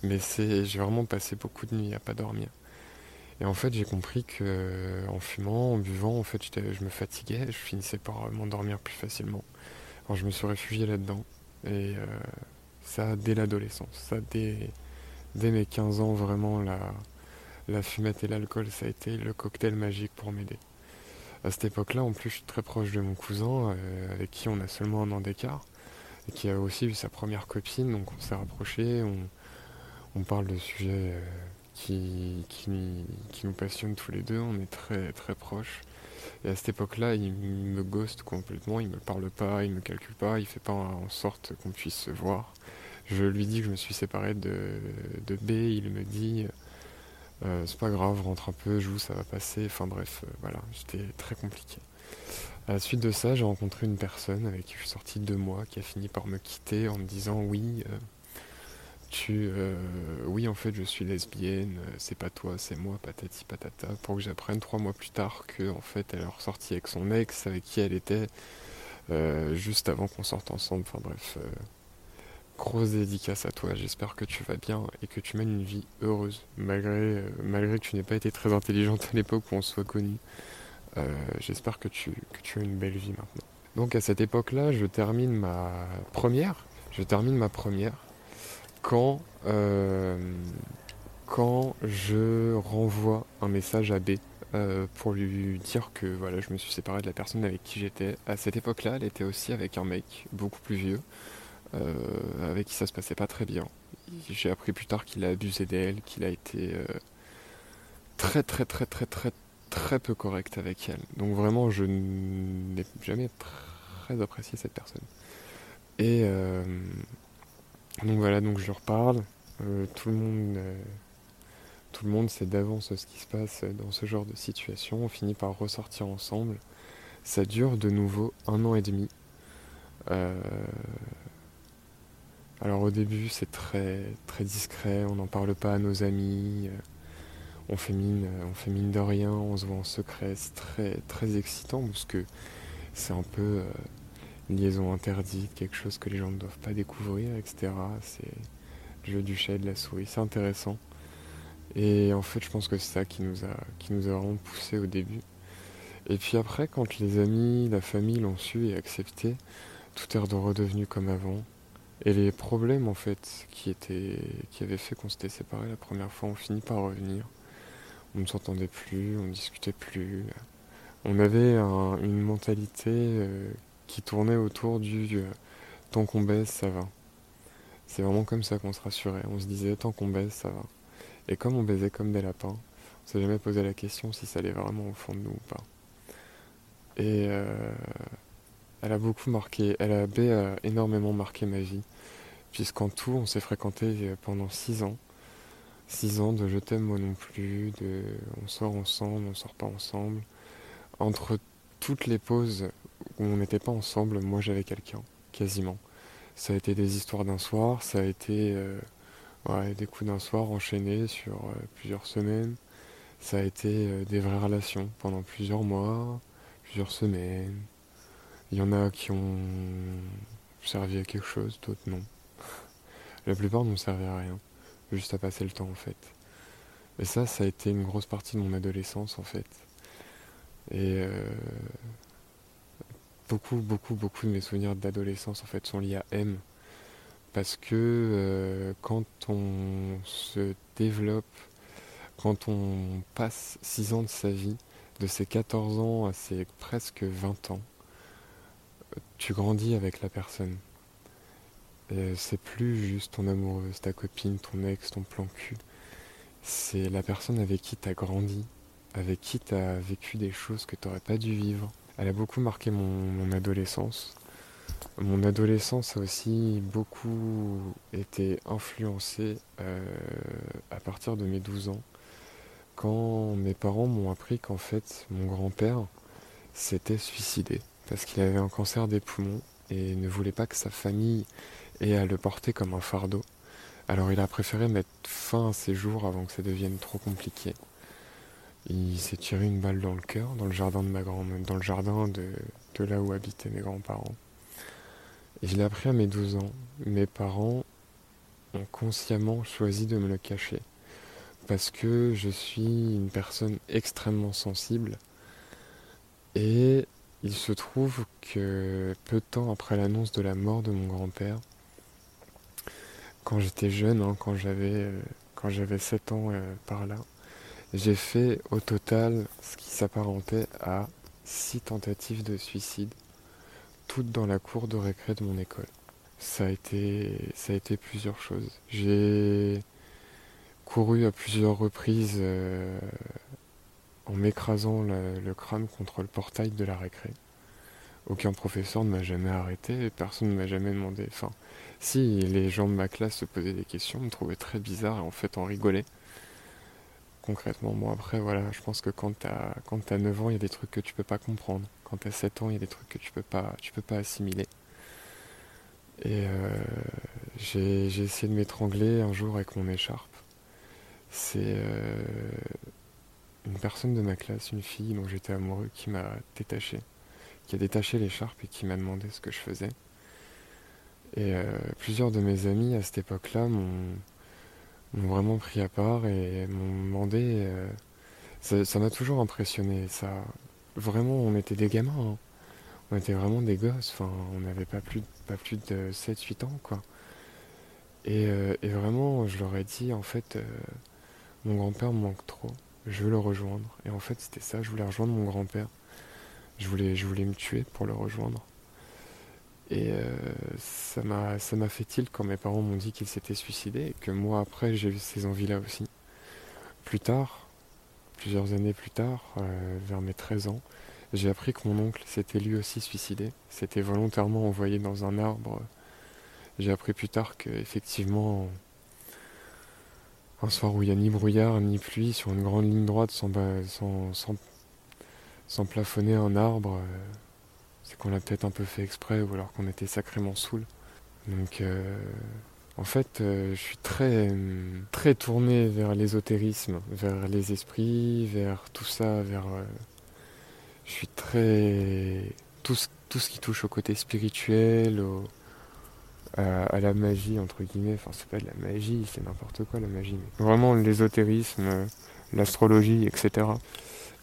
Mais j'ai vraiment passé beaucoup de nuits à pas dormir. Et en fait, j'ai compris que en fumant, en buvant, en fait, je me fatiguais, je finissais par m'endormir plus facilement. Alors je me suis réfugié là-dedans. Et euh, ça, dès l'adolescence, ça, dès, mes 15 ans, vraiment, la, la fumette et l'alcool, ça a été le cocktail magique pour m'aider. À cette époque-là, en plus, je suis très proche de mon cousin, euh, avec qui on a seulement un an d'écart, et qui a aussi eu sa première copine, donc on s'est rapprochés, on, parle de sujets euh, qui, qui, nous passionnent tous les deux, on est très très proches. Et à cette époque-là, il me ghost complètement, il me parle pas, il me calcule pas, il fait pas en sorte qu'on puisse se voir. Je lui dis que je me suis séparé de, de B, il me dit euh, c'est pas grave, rentre un peu, joue, ça va passer. Enfin bref, euh, voilà, c'était très compliqué. À la suite de ça, j'ai rencontré une personne avec qui je suis sorti deux mois, qui a fini par me quitter en me disant oui, euh, tu, oui en fait je suis lesbienne, c'est pas toi, c'est moi, patati patata, pour que j'apprenne trois mois plus tard que en fait elle est ressortie avec son ex, avec qui elle était juste avant qu'on sorte ensemble. Enfin bref, grosse dédicace à toi. J'espère que tu vas bien et que tu mènes une vie heureuse, malgré, euh, malgré que tu n'aies pas été très intelligente à l'époque où on soit connu. Euh, j'espère que tu, que tu as une belle vie maintenant. Donc à cette époque-là, je termine ma première. Je termine ma première quand, euh, quand je renvoie un message à B pour lui dire que voilà, je me suis séparé de la personne avec qui j'étais. À cette époque-là, elle était aussi avec un mec beaucoup plus vieux. Euh, avec qui ça se passait pas très bien. J'ai appris plus tard qu'il a abusé d'elle, qu'il a été euh, très très très très très très peu correct avec elle. Donc vraiment, je n'ai jamais très apprécié cette personne. Et euh, donc voilà, donc je leur parle. tout le monde, tout le monde sait d'avance ce qui se passe dans ce genre de situation. On finit par ressortir ensemble. Ça dure de nouveau un an et demi. Alors au début c'est très discret, on n'en parle pas à nos amis, euh, on fait mine, euh, on de rien, on se voit en secret, c'est très très excitant parce que c'est un peu euh, liaison interdite, quelque chose que les gens ne doivent pas découvrir, etc. C'est le jeu du chat et de la souris, c'est intéressant. Et en fait je pense que c'est ça qui nous a qui nous a vraiment poussé au début. Et puis après quand les amis, la famille l'ont su et accepté, tout est redevenu comme avant. Et les problèmes en fait qui étaient qui avaient fait qu'on s'était séparés la première fois ont fini par revenir. On ne s'entendait plus, on ne discutait plus. On avait une mentalité euh, qui tournait autour du euh, tant qu'on baisse, ça va. C'est vraiment comme ça qu'on se rassurait. On se disait tant qu'on baisse, ça va. Et comme on baisait comme des lapins, on s'est jamais posé la question si ça allait vraiment au fond de nous ou pas. Et euh, elle a beaucoup marqué, elle a, énormément marqué ma vie, puisqu'en tout, on s'est fréquenté pendant six ans. Six ans de je t'aime moi non plus, de on sort ensemble, on sort pas ensemble. Entre toutes les pauses où on n'était pas ensemble, moi j'avais quelqu'un, quasiment. Ça a été des histoires d'un soir, ça a été euh, des coups d'un soir enchaînés sur euh, plusieurs semaines. Ça a été euh, des vraies relations pendant plusieurs mois, plusieurs semaines, il y en a qui ont servi à quelque chose, d'autres non. La plupart n'ont servi à rien, juste à passer le temps en fait. Et ça, ça a été une grosse partie de mon adolescence en fait. Et euh, beaucoup, beaucoup, beaucoup de mes souvenirs d'adolescence en fait sont liés à M. Parce que euh, quand on se développe, quand on passe 6 ans de sa vie, de ses 14 ans à ses presque 20 ans, tu grandis avec la personne. c'est plus juste ton amoureuse, ta copine, ton ex, ton plan cul. C'est la personne avec qui tu as grandi, avec qui tu as vécu des choses que tu n'aurais pas dû vivre. Elle a beaucoup marqué mon, adolescence. Mon adolescence a aussi beaucoup été influencée euh, à partir de mes 12 ans, quand mes parents m'ont appris qu'en fait mon grand-père s'était suicidé parce qu'il avait un cancer des poumons et ne voulait pas que sa famille ait à le porter comme un fardeau. Alors il a préféré mettre fin à ses jours avant que ça devienne trop compliqué. Il s'est tiré une balle dans le cœur, dans le jardin de ma grand dans le jardin de, là où habitaient mes grands-parents. Et je l'ai appris à mes 12 ans. Mes parents ont consciemment choisi de me le cacher. Parce que je suis une personne extrêmement sensible. Et il se trouve que peu de temps après l'annonce de la mort de mon grand-père, quand j'étais jeune, hein, quand j'avais euh, quand j'avais 7 ans euh, par là, j'ai fait au total ce qui s'apparentait à 6 tentatives de suicide, toutes dans la cour de récré de mon école. Ça a été, ça a été plusieurs choses. J'ai couru à plusieurs reprises euh, en m'écrasant le, crâne contre le portail de la récré. Aucun professeur ne m'a jamais arrêté, personne ne m'a jamais demandé. Enfin, si les gens de ma classe se posaient des questions, me trouvaient très bizarre et en fait on rigolait. Concrètement, moi après, voilà, je pense que quand t'as quand as 9 ans, il y a des trucs que tu peux pas comprendre. Quand t'as 7 ans, il y a des trucs que tu peux pas tu peux pas assimiler. Et euh, j'ai essayé de m'étrangler un jour avec mon écharpe. C'est euh, une personne de ma classe, une fille dont j'étais amoureux, qui m'a détaché qui a détaché l'écharpe et qui m'a demandé ce que je faisais. Et euh, plusieurs de mes amis à cette époque-là m'ont vraiment pris à part et m'ont demandé. Euh, ça m'a toujours impressionné. Ça, vraiment, on était des gamins. Hein. On était vraiment des gosses. On n'avait pas plus, pas plus de 7-8 ans, quoi. Euh, et, vraiment, je leur ai dit, en fait, mon grand-père me manque trop. Je veux le rejoindre. Et en fait, c'était ça. Je voulais rejoindre mon grand-père. Je voulais, me tuer pour le rejoindre. Et euh, ça m'a fait tilt quand mes parents m'ont dit qu'ils s'étaient suicidés et que moi après j'ai eu ces envies-là aussi. Plus tard, plusieurs années plus tard, euh, vers mes 13 ans, j'ai appris que mon oncle s'était lui aussi suicidé. C'était volontairement envoyé dans un arbre. J'ai appris plus tard qu'effectivement, un soir où il n'y a ni brouillard ni pluie, sur une grande ligne droite sans, sans, sans sans plafonner un arbre, euh, c'est qu'on l'a peut-être un peu fait exprès ou alors qu'on était sacrément saoul. Donc euh, en fait, euh, je suis très, très tourné vers l'ésotérisme, vers les esprits, vers tout ça, vers. je suis très. Tout ce, tout ce qui touche au côté spirituel, à, la magie, entre guillemets. Enfin, c'est pas de la magie, c'est n'importe quoi la magie. Vraiment l'ésotérisme, l'astrologie, etc.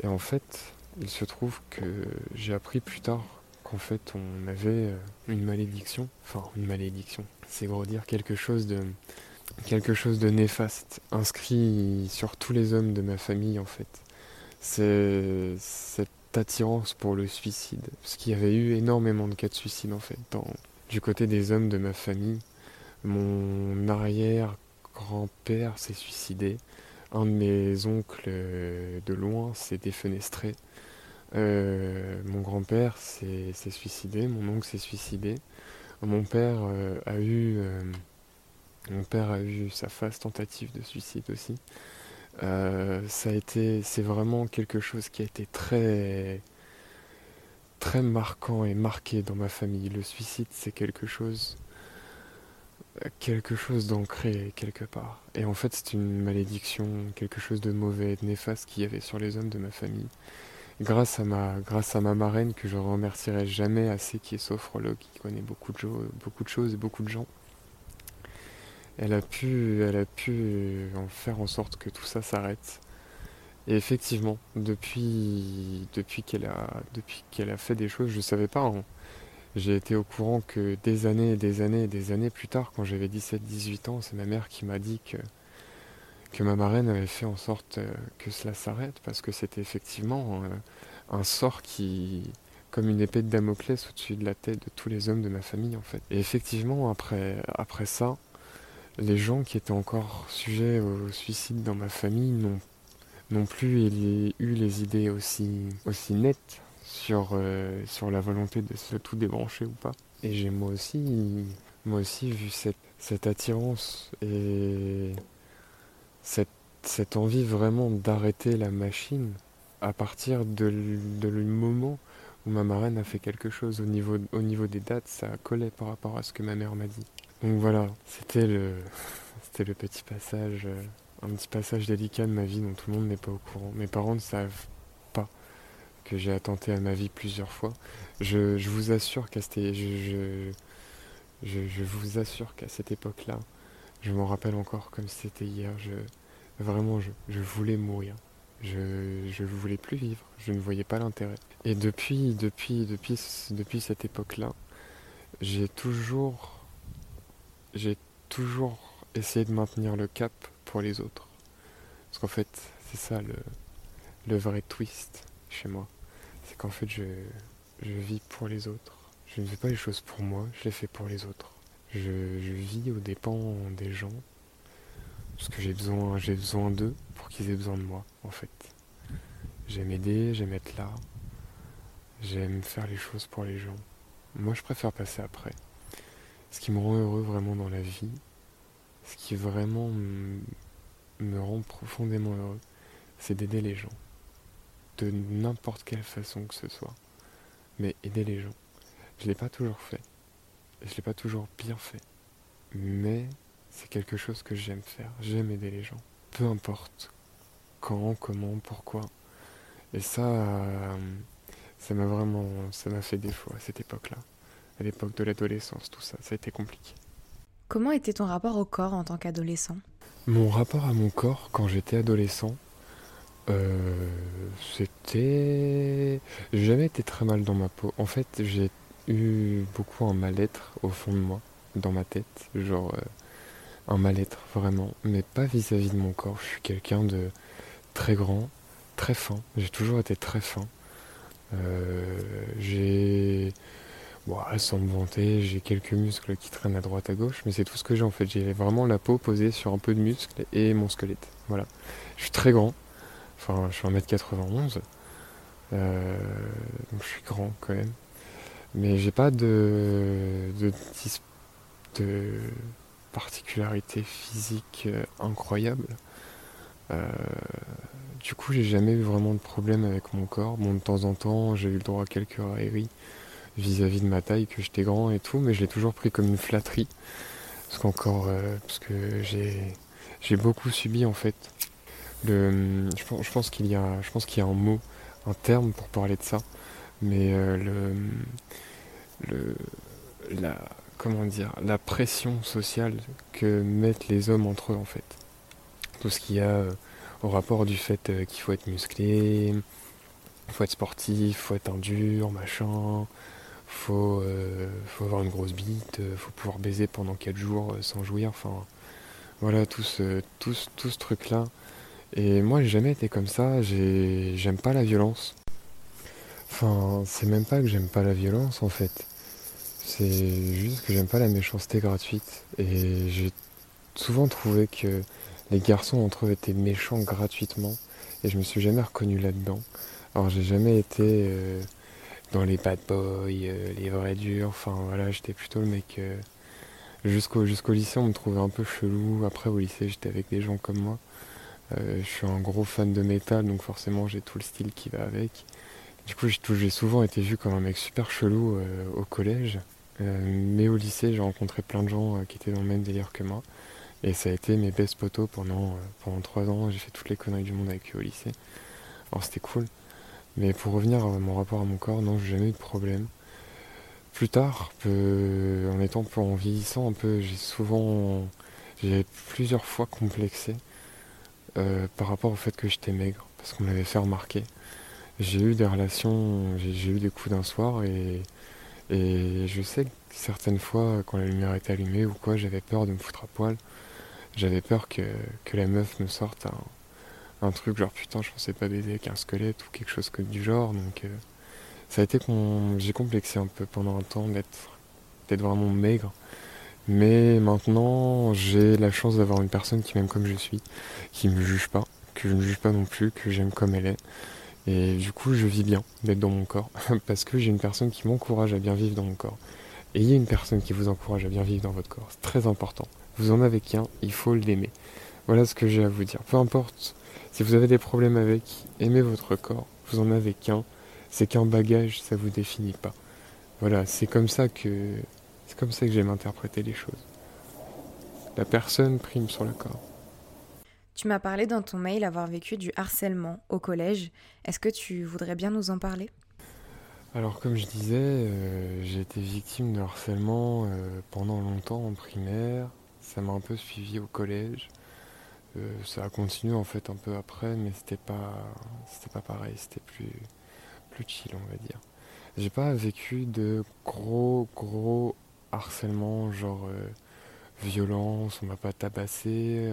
Et en fait, il se trouve que j'ai appris plus tard qu'en fait on avait euh, une malédiction, enfin une malédiction, c'est gros dire quelque chose de quelque chose de néfaste inscrit sur tous les hommes de ma famille en fait. C'est cette attirance pour le suicide, parce qu'il y avait eu énormément de cas de suicide en fait du côté des hommes de ma famille. Mon arrière grand-père s'est suicidé. Un de mes oncles euh, de loin s'est défenestré. Euh, mon grand-père s'est suicidé, mon oncle s'est suicidé. Mon père euh, a eu mon père a eu sa phase tentative de suicide aussi. ça a été, c'est vraiment quelque chose qui a été très, très marquant et marqué dans ma famille. Le suicide, c'est quelque chose, quelque chose d'ancré quelque part. Et en fait, c'est une malédiction, quelque chose de mauvais, de néfaste qu'il y avait sur les hommes de ma famille grâce à ma, grâce à ma marraine que je remercierai jamais assez, qui est sophrologue, qui connaît beaucoup de, beaucoup de choses et beaucoup de gens. Elle a pu, elle a pu en faire en sorte que tout ça s'arrête. Effectivement, depuis, qu'elle a, fait des choses, je savais pas. Hein. J'ai été au courant que des années et des années et des années plus tard, quand j'avais 17-18 ans, c'est ma mère qui m'a dit que ma marraine avait fait en sorte euh, que cela s'arrête parce que c'était effectivement euh, un sort qui comme une épée de Damoclès au-dessus de la tête de tous les hommes de ma famille en fait. Et effectivement, après, après ça, les gens qui étaient encore sujets au suicide dans ma famille n'ont non plus eu les idées aussi, aussi nettes sur, euh, sur la volonté de se tout débrancher ou pas. Et j'ai moi aussi, moi aussi vu cette, cette attirance et cette, cette envie vraiment d'arrêter la machine à partir de, de le moment où ma marraine a fait quelque chose au niveau, au niveau des dates, ça collait par rapport à ce que ma mère m'a dit. Donc voilà, c'était le, [LAUGHS] c'était le petit passage, euh, un petit passage délicat de ma vie dont tout le monde n'est pas au courant. Mes parents ne savent pas que j'ai attenté à ma vie plusieurs fois. Je, vous assure qu'à cette, époque-là, je m'en rappelle encore comme c'était hier. Vraiment, je, je voulais mourir. Je ne voulais plus vivre, je ne voyais pas l'intérêt. Et depuis, depuis, depuis, depuis cette époque-là, j'ai toujours, j'ai toujours essayé de maintenir le cap pour les autres. Parce qu'en fait, c'est ça le, le vrai twist chez moi. C'est qu'en fait, je, je vis pour les autres. Je ne fais pas les choses pour moi, je les fais pour les autres. Je, je vis aux dépens des gens. Parce que j'ai besoin, j'ai besoin d'eux pour qu'ils aient besoin de moi, en fait. J'aime aider, j'aime être là, J'aime faire les choses pour les gens. Moi, je préfère passer après. Ce qui me rend heureux vraiment dans la vie, ce qui vraiment me rend profondément heureux, c'est d'aider les gens. De n'importe quelle façon que ce soit. Mais aider les gens. Je ne l'ai pas toujours fait. Je ne l'ai pas toujours bien fait. Mais c'est quelque chose que j'aime faire. J'aime aider les gens. Peu importe quand, comment, pourquoi. Et ça, euh, ça m'a vraiment, ça m'a fait défaut à cette époque-là, à l'époque de l'adolescence, tout ça, ça a été compliqué. Comment était ton rapport au corps en tant qu'adolescent? Mon rapport à mon corps quand j'étais adolescent, euh, c'était, j'ai jamais été très mal dans ma peau. En fait, j'ai eu beaucoup un mal-être au fond de moi, dans ma tête, genre euh, un mal-être vraiment, mais pas vis-à-vis -vis de mon corps. Je suis quelqu'un de très grand, très fin. J'ai toujours été très fin. Euh, j'ai. Bon, sans me vanter, j'ai quelques muscles qui traînent à droite à gauche, mais c'est tout ce que j'ai en fait. J'ai vraiment la peau posée sur un peu de muscles et mon squelette. Voilà. Je suis très grand. Enfin, je suis 1m91. Euh, donc je suis grand quand même. Mais j'ai pas de, de, particularité physique euh, incroyable. Euh, du coup, j'ai jamais eu vraiment de problème avec mon corps. Bon, de temps en temps, j'ai eu le droit à quelques railleries vis-à-vis de ma taille, que j'étais grand et tout, mais je l'ai toujours pris comme une flatterie. Parce qu'encore, euh, parce que j'ai, beaucoup subi en fait. Le, je, pense, qu'il y a, y a un mot, un terme pour parler de ça, mais euh, le, le, la, comment dire, la pression sociale que mettent les hommes entre eux en fait. Tout ce qu'il y a euh, au rapport du fait qu'il faut être musclé, faut être sportif, faut être un dur, machin, faut, euh, faut avoir une grosse bite, euh, faut pouvoir baiser pendant 4 jours sans jouir, enfin voilà tout ce, tout, ce truc là. Et moi j'ai jamais été comme ça, j'aime pas la violence. Enfin, c'est même pas que j'aime pas la violence en fait. C'est juste que j'aime pas la méchanceté gratuite. Et j'ai souvent trouvé que les garçons entre eux étaient méchants gratuitement et je me suis jamais reconnu là-dedans. Alors j'ai jamais été euh, dans les bad boys, euh, les vrais durs, enfin voilà, j'étais plutôt le mec. Euh, jusqu'au jusqu'au lycée, on me trouvait un peu chelou. Après, au lycée, j'étais avec des gens comme moi. je suis un gros fan de métal, donc forcément, j'ai tout le style qui va avec. Du coup, j'ai souvent été vu comme un mec super chelou au collège. mais au lycée, j'ai rencontré plein de gens qui étaient dans le même délire que moi. Et ça a été mes best potos pendant, euh, pendant 3 ans. J'ai fait toutes les conneries du monde avec eux au lycée. Alors c'était cool. Mais pour revenir à mon rapport à mon corps, non, j'ai jamais eu de problème. Plus tard, en étant en vieillissant un peu, j'ai souvent, j'ai plusieurs fois complexé euh, par rapport au fait que j'étais maigre, parce qu'on me l'avait fait remarquer. J'ai eu des relations, j'ai eu des coups d'un soir et, et je sais que certaines fois, quand la lumière était allumée ou quoi, j'avais peur de me foutre à poil j'avais peur que, la meuf me sorte un, truc genre putain je pensais pas baiser avec un squelette ou quelque chose du genre donc euh, Ça a été qu'on j'ai complexé un peu pendant un temps d'être d'être vraiment maigre. Mais maintenant, j'ai la chance d'avoir une personne qui m'aime comme je suis, qui me juge pas, que je ne juge pas non plus, que j'aime comme elle est. Et du coup, je vis bien d'être dans mon corps, [LAUGHS] parce que j'ai une personne qui m'encourage à bien vivre dans mon corps. Ayez une personne qui vous encourage à bien vivre dans votre corps, c'est très important. Vous en avez qu'un, il faut l'aimer. Voilà ce que j'ai à vous dire. Peu importe si vous avez des problèmes avec, aimez votre corps. Vous en avez qu'un, c'est qu'un bagage, ça vous définit pas. Voilà, c'est comme ça que c'est comme ça que j'aime interpréter les choses. La personne prime sur le corps. Tu m'as parlé dans ton mail avoir vécu du harcèlement au collège. Est-ce que tu voudrais bien nous en parler? Alors comme je disais, euh, j'ai été victime de harcèlement euh, pendant longtemps en primaire. Ça m'a un peu suivi au collège. Euh, ça a continué en fait un peu après, mais c'était pas, pas pareil. C'était plus, plus chill, on va dire. J'ai pas vécu de gros, gros harcèlement, genre violence, on m'a pas tabassé.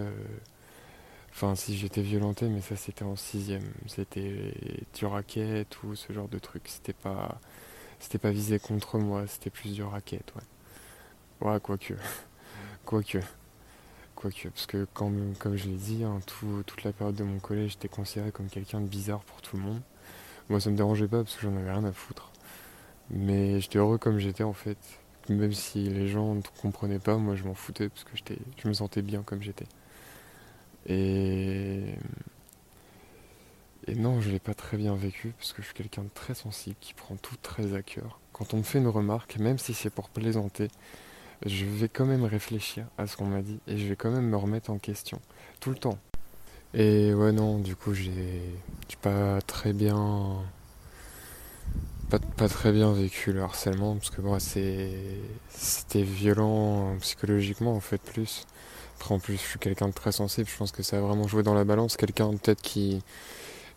Enfin, si j'étais violenté, mais ça c'était en sixième. C'était du racket ou ce genre de truc. C'était pas, pas visé contre moi, c'était plus du racket, ouais. Ouais, quoique. [LAUGHS] quoique. Quoique. Parce que, comme, je l'ai dit, hein, toute la période de mon collège, j'étais considéré comme quelqu'un de bizarre pour tout le monde. Moi, ça me dérangeait pas parce que j'en avais rien à foutre. Mais j'étais heureux comme j'étais en fait. Même si les gens ne comprenaient pas, moi je m'en foutais parce que je me sentais bien comme j'étais. Et, et non, je l'ai pas très bien vécu parce que je suis quelqu'un de très sensible qui prend tout très à cœur. Quand on me fait une remarque, même si c'est pour plaisanter, je vais quand même réfléchir à ce qu'on m'a dit et je vais quand même me remettre en question tout le temps. Et ouais non, du coup j'ai pas très bien pas, très bien vécu le harcèlement parce que moi c'est c'était violent psychologiquement en fait plus. Après, en plus, je suis quelqu'un de très sensible. Je pense que ça a vraiment joué dans la balance. Quelqu'un peut-être qui,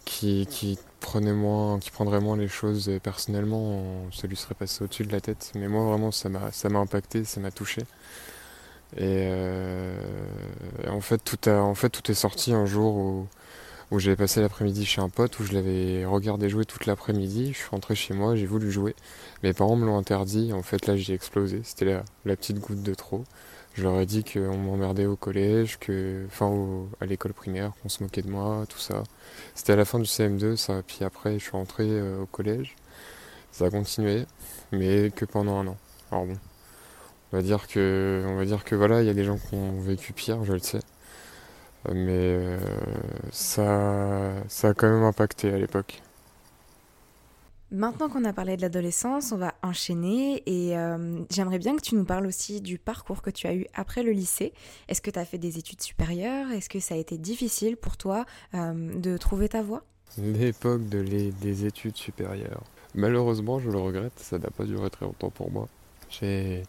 qui, qui, prenait moins, qui prendrait moins les choses personnellement, ça lui serait passé au-dessus de la tête. Mais moi, vraiment, ça m'a, ça m'a impacté, ça m'a touché. Et, euh, en fait, tout a, en fait, tout est sorti un jour où, où j'avais passé l'après-midi chez un pote, où je l'avais regardé jouer toute l'après-midi. Je suis rentré chez moi, j'ai voulu jouer. Mes parents me l'ont interdit. En fait, là, j'ai explosé. C'était la petite goutte de trop. Je leur ai dit qu'on m'emmerdait au collège, que, enfin à l'école primaire, qu'on se moquait de moi, tout ça. C'était à la fin du CM2, ça. Puis après, je suis rentré euh, au collège. Ça a continué, mais que pendant un an. Alors bon, on va dire que, on va dire que voilà, il y a des gens qui ont vécu pire, je le sais. Mais euh, ça, ça a quand même impacté à l'époque. Maintenant qu'on a parlé de l'adolescence, on va enchaîner et euh, j'aimerais bien que tu nous parles aussi du parcours que tu as eu après le lycée. Est-ce que tu as fait des études supérieures? Est-ce que ça a été difficile pour toi euh, de trouver ta voie? L'époque de des études supérieures. Malheureusement, je le regrette, ça n'a pas duré très longtemps pour moi. J'ai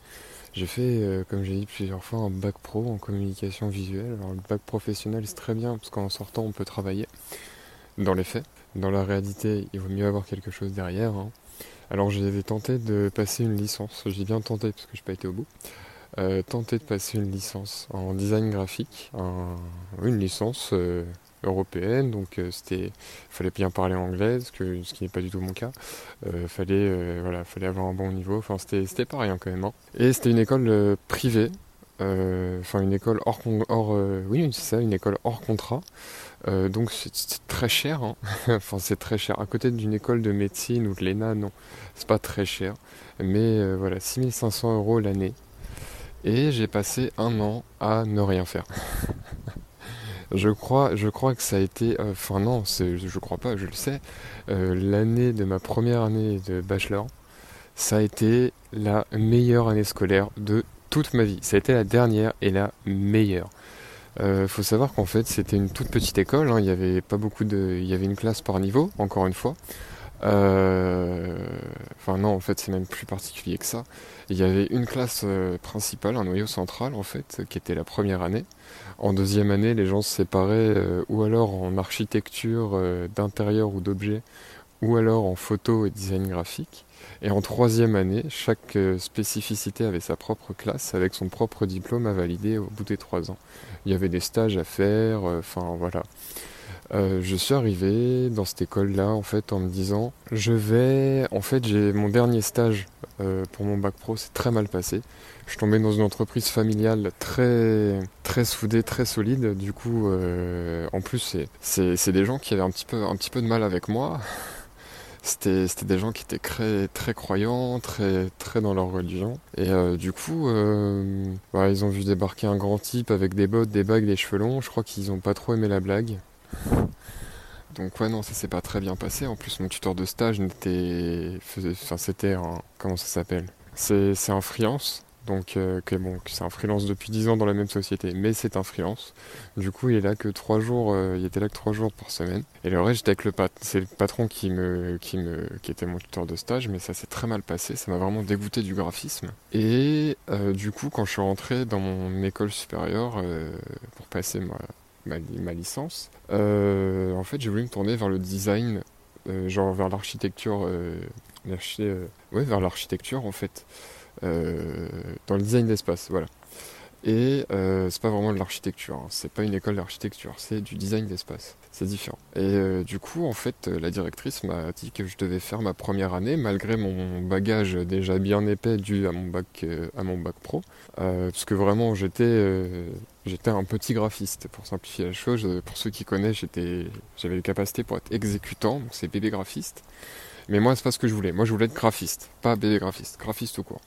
fait, euh, comme j'ai dit plusieurs fois, un bac pro en communication visuelle. Le bac professionnel, c'est très bien parce qu'en sortant, on peut travailler dans les faits. Dans la réalité, il vaut mieux avoir quelque chose derrière. Hein. Alors j'avais tenté de passer une licence, j'ai bien tenté parce que je n'ai pas été au bout. Euh, tenté de passer une licence en design graphique, une licence euh, européenne, donc euh, c'était, fallait bien parler anglais, ce, qui n'est pas du tout mon cas. Euh, fallait, voilà, fallait avoir un bon niveau. Enfin, c'était, pas rien quand même. Hein. Et c'était une école privée, enfin une école hors, hors oui, ça, une école hors contrat. Euh, donc c'est très cher, hein. [LAUGHS] enfin c'est très cher. À côté d'une école de médecine ou de l'ENA, non, c'est pas très cher. Mais euh, voilà, 6500 euros l'année. Et j'ai passé un an à ne rien faire. [LAUGHS] je, crois, je crois que ça a été, euh, enfin non, je crois pas, je le sais, l'année de ma première année de bachelor, ça a été la meilleure année scolaire de toute ma vie. Ça a été la dernière et la meilleure. Il euh, faut savoir qu'en fait c'était une toute petite école, hein. il y avait pas beaucoup de. Il y avait une classe par niveau, encore une fois. Euh, enfin non en fait c'est même plus particulier que ça. Il y avait une classe euh, principale, un noyau central en fait, qui était la première année. En deuxième année les gens se séparaient ou alors en architecture d'intérieur ou d'objets, ou alors en photo et design graphique. Et en troisième année, chaque euh, spécificité avait sa propre classe avec son propre diplôme à valider au bout des trois ans. Il y avait des stages à faire, euh, enfin voilà. je suis arrivé dans cette école-là en fait en me disant je vais en fait j'ai mon dernier stage pour mon bac pro c'est très mal passé je tombé dans une entreprise familiale très très soudée très solide du coup en plus c'est des gens qui avaient un petit peu un petit peu de mal avec moi c'était des gens qui étaient très, croyants, très, dans leur religion. Et euh, du coup, euh, bah, ils ont vu débarquer un grand type avec des bottes, des bagues, des cheveux longs. Je crois qu'ils ont pas trop aimé la blague. Donc ouais non ça s'est pas très bien passé. En plus mon tuteur de stage n'était, enfin c'était un, comment ça s'appelle? C'est un freelance donc euh, c'est un freelance depuis 10 ans dans la même société, mais c'est un freelance. Du coup, il est là que trois jours, euh, il était là que 3 jours par semaine. Et le reste, j'étais avec le patron. C'est le patron qui était mon tuteur de stage, mais ça s'est très mal passé. Ça m'a vraiment dégoûté du graphisme. Et euh, du coup, quand je suis rentré dans mon école supérieure pour passer ma licence, en fait, j'ai voulu me tourner vers le design, genre vers l'architecture, ouais, vers l'architecture en fait. Euh, dans le design d'espace, voilà. Et euh, c'est pas vraiment de l'architecture, hein. c'est pas une école d'architecture, c'est du design d'espace. C'est différent. Et euh, du coup, en fait, la directrice m'a dit que je devais faire ma première année, malgré mon bagage déjà bien épais dû à mon bac, à mon bac pro, parce que vraiment j'étais, j'étais un petit graphiste. Pour simplifier la chose, pour ceux qui connaissent, j'étais, j'avais les capacités pour être exécutant, donc c'est bébé graphiste. Mais moi, c'est pas ce que je voulais. Moi, je voulais être graphiste, pas bébé graphiste, graphiste au court.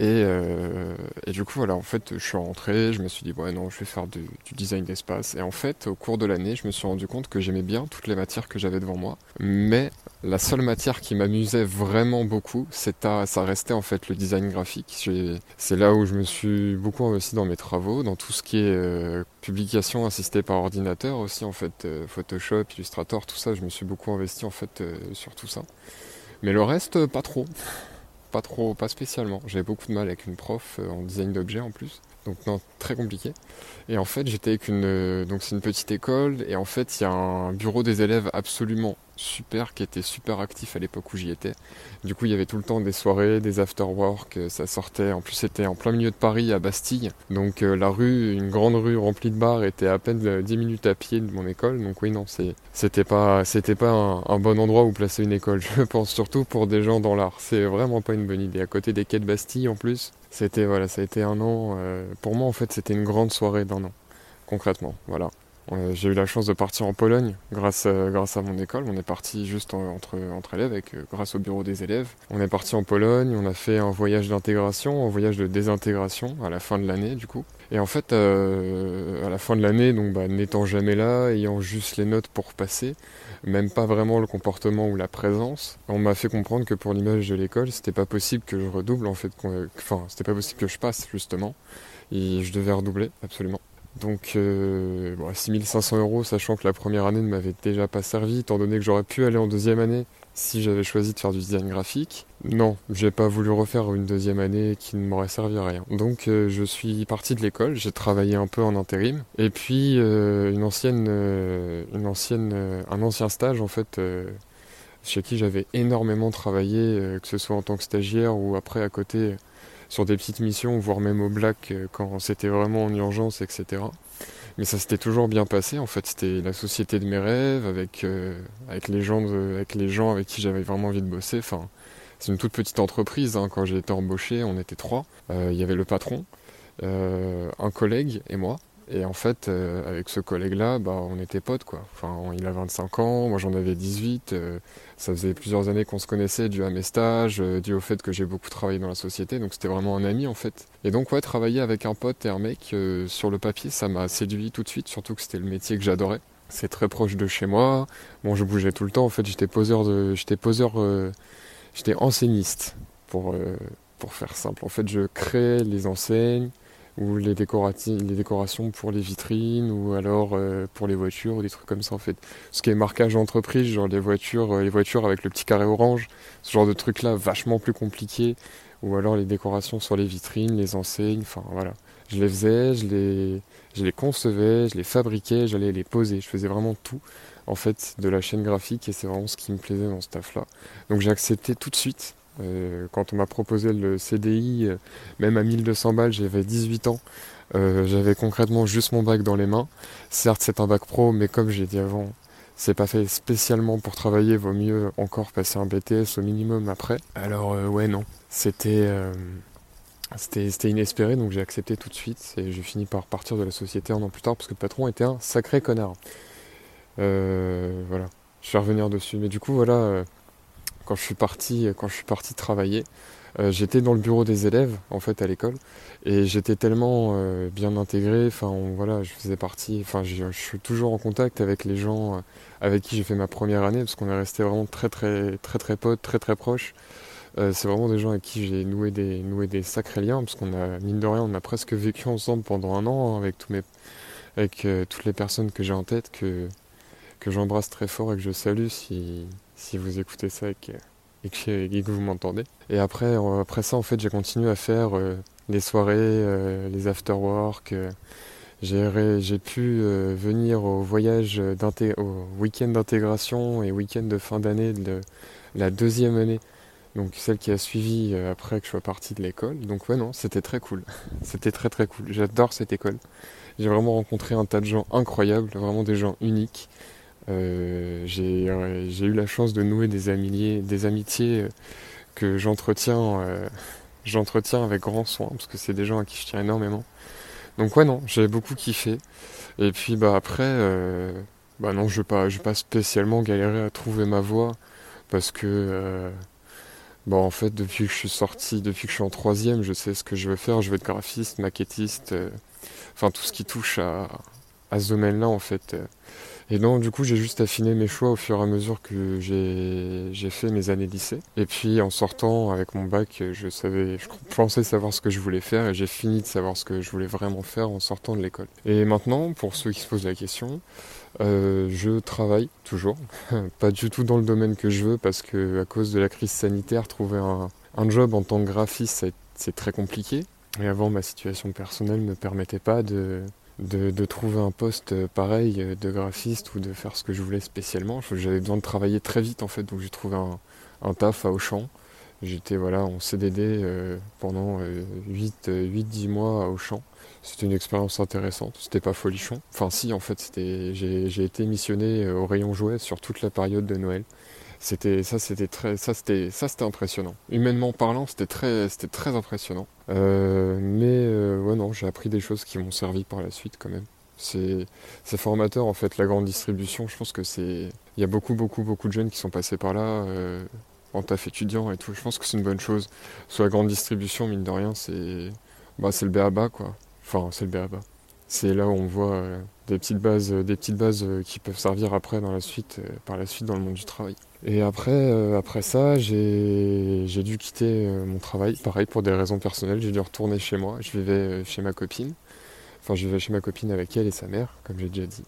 Euh, et, du coup, voilà, en fait, je suis rentré, je me suis dit, ouais, non, je vais faire du, design d'espace. Et en fait, au cours de l'année, je me suis rendu compte que j'aimais bien toutes les matières que j'avais devant moi. Mais la seule matière qui m'amusait vraiment beaucoup, c'était, ça restait en fait le design graphique. C'est là où je me suis beaucoup investi dans mes travaux, dans tout ce qui est euh, publication assistée par ordinateur aussi, en fait, euh, Photoshop, Illustrator, tout ça, je me suis beaucoup investi en fait sur tout ça. Mais le reste, pas trop pas trop, pas spécialement. J'avais beaucoup de mal avec une prof euh, en design d'objets en plus. Donc non, très compliqué. Et en fait, j'étais avec une, euh, donc c'est une petite école, et en fait, il y a un bureau des élèves absolument super qui était super actif à l'époque où j'y étais. Du coup, il y avait tout le temps des soirées, des after-work, euh, ça sortait. En plus, c'était en plein milieu de Paris, à Bastille. Donc euh, la rue, une grande rue remplie de bars, était à peine 10 minutes à pied de mon école. Donc oui, non, c'était pas, c'était pas un, bon endroit où placer une école. [LAUGHS] Je pense surtout pour des gens dans l'art. C'est vraiment pas une bonne idée. À côté des quais de Bastille, en plus, c'était voilà, ça a été un an. Euh, pour moi, en fait, c'était une grande soirée d'un an, concrètement. Voilà. J'ai eu la chance de partir en Pologne grâce, à, grâce à mon école. On est parti juste entre, élèves, avec, euh, grâce au bureau des élèves. On est parti en Pologne, on a fait un voyage d'intégration, un voyage de désintégration à la fin de l'année du coup. Et en fait, euh, à la fin de l'année, donc bah, n'étant jamais là, ayant juste les notes pour passer, même pas vraiment le comportement ou la présence, on m'a fait comprendre que pour l'image de l'école, c'était pas possible que je redouble en fait, enfin c'était pas possible que je passe justement, et je devais redoubler absolument. Donc euh, bon, 6500 euros, sachant que la première année ne m'avait déjà pas servi, étant donné que j'aurais pu aller en deuxième année si j'avais choisi de faire du design graphique. Non, j'ai pas voulu refaire une deuxième année qui ne m'aurait servi à rien. Donc euh, je suis parti de l'école, j'ai travaillé un peu en intérim, et puis euh, une ancienne, euh, une ancienne, un ancien stage en fait chez qui j'avais énormément travaillé, que ce soit en tant que stagiaire ou après à côté sur des petites missions, voire même au black quand c'était vraiment en urgence, etc. Mais ça s'était toujours bien passé. En fait, c'était la société de mes rêves avec euh, avec les gens avec les gens avec qui j'avais vraiment envie de bosser. Enfin, c'est une toute petite entreprise. Hein. Quand j'ai été embauché, on était trois. Euh, il y avait le patron, un collègue et moi. Et en fait, avec ce collègue-là, bah, on était potes, quoi. Enfin, il a 25 ans, moi j'en avais 18. Ça faisait plusieurs années qu'on se connaissait, dû à mes stages, euh, dû au fait que j'ai beaucoup travaillé dans la société, donc c'était vraiment un ami en fait. Et donc ouais, travailler avec un pote et un mec euh, sur le papier, ça m'a séduit tout de suite, surtout que c'était le métier que j'adorais. C'est très proche de chez moi. Bon, je bougeais tout le temps. En fait, j'étais poseur de, j'étais poseur, euh, j'étais enseigniste pour pour faire simple. En fait, je créais les enseignes, ou les, les décorations pour les vitrines ou alors euh, pour les voitures ou des trucs comme ça en fait. Ce qui est marquage entreprise, genre les voitures, euh, les voitures avec le petit carré orange, ce genre de trucs là vachement plus compliqué ou alors les décorations sur les vitrines, les enseignes, enfin voilà. Je les faisais, je les, je les concevais, je les fabriquais, j'allais les poser, je faisais vraiment tout en fait de la chaîne graphique et c'est vraiment ce qui me plaisait dans ce taf là. Donc j'ai accepté tout de suite euh, quand on m'a proposé le CDI, euh, même à 1200 balles, j'avais 18 ans. J'avais concrètement juste mon bac dans les mains. Certes, c'est un bac pro, mais comme j'ai dit avant, c'est pas fait spécialement pour travailler, vaut mieux encore passer un BTS au minimum après. Alors ouais non, c'était c'était inespéré, donc j'ai accepté tout de suite et j'ai fini par partir de la société un an plus tard parce que le patron était un sacré connard. Euh, voilà, je vais revenir dessus. Mais du coup, voilà, euh, quand je suis parti, quand je suis parti travailler, euh, j'étais dans le bureau des élèves en fait à l'école et j'étais tellement bien intégré. Enfin voilà, je faisais partie. Enfin, je suis toujours en contact avec les gens avec qui j'ai fait ma première année parce qu'on est resté vraiment très très très très potes, très très proches. Euh, c'est vraiment des gens avec qui j'ai noué des, noué des sacrés liens, parce qu'on a, mine de rien, on a presque vécu ensemble pendant un an, hein, avec, avec euh, toutes les personnes que j'ai en tête, que, que j'embrasse très fort et que je salue si, si vous écoutez ça et que, vous m'entendez. Et après, euh, après ça, en fait, j'ai continué à faire les soirées, les after-work. j'ai pu venir au voyage, au week-end d'intégration et week-end de fin d'année de la deuxième année donc celle qui a suivi euh, après que je sois parti de l'école. Donc ouais non, c'était très cool. [LAUGHS] c'était très très cool. J'adore cette école. J'ai vraiment rencontré un tas de gens incroyables, vraiment des gens uniques. Euh, euh, j'ai eu la chance de nouer des, amitiés, des amitiés que j'entretiens j'entretiens avec grand soin, parce que c'est des gens à qui je tiens énormément. Donc ouais non, j'ai beaucoup kiffé. Et puis bah après, bah non, je vais pas, vais pas spécialement galérer à trouver ma voie, parce que Bon, en fait, depuis que je suis sorti, depuis que je suis en troisième, je sais ce que je veux faire. Je veux être graphiste, maquettiste, euh, enfin tout ce qui touche à, à ce domaine-là, en fait. Et donc, du coup, j'ai juste affiné mes choix au fur et à mesure que j'ai fait mes années lycée. Et puis, en sortant avec mon bac, je pensais savoir ce que je voulais faire et j'ai fini de savoir ce que je voulais vraiment faire en sortant de l'école. Et maintenant, pour ceux qui se posent la question, euh, je travaille toujours, [LAUGHS] pas du tout dans le domaine que je veux parce que à cause de la crise sanitaire, trouver un job en tant que graphiste, c'est très compliqué. Et avant, ma situation personnelle ne me permettait pas de, de, trouver un poste pareil de graphiste ou de faire ce que je voulais spécialement. J'avais besoin de travailler très vite en fait, donc j'ai trouvé un, taf à Auchan. J'étais voilà en CDD euh, pendant 8-10 euh, mois à Auchan. C'était une expérience intéressante, c'était pas folichon. Enfin si en fait j'ai été missionné euh, au rayon jouet sur toute la période de Noël. C'était ça, c'était très, ça c'était, ça c'était impressionnant. Humainement parlant, c'était très, c'était très impressionnant. Euh, mais euh, ouais non, j'ai appris des choses qui m'ont servi par la suite quand même. C'est, formateur en fait la grande distribution. Je pense que c'est, il y a beaucoup beaucoup beaucoup de jeunes qui sont passés par là. Euh, en taf étudiant et tout, je pense que c'est une bonne chose. Sur la grande distribution, mine de rien, c'est bah, c'est le BABA quoi. Enfin, c'est le. C'est là où on voit des petites bases, des petites bases qui peuvent servir après dans la suite, par la suite dans le monde du travail. Et après, euh, après ça, j'ai dû quitter euh, mon travail. Pareil, pour des raisons personnelles, j'ai dû retourner chez moi. Je vivais euh, chez ma copine. Enfin, je vivais chez ma copine avec elle et sa mère, comme j'ai déjà dit.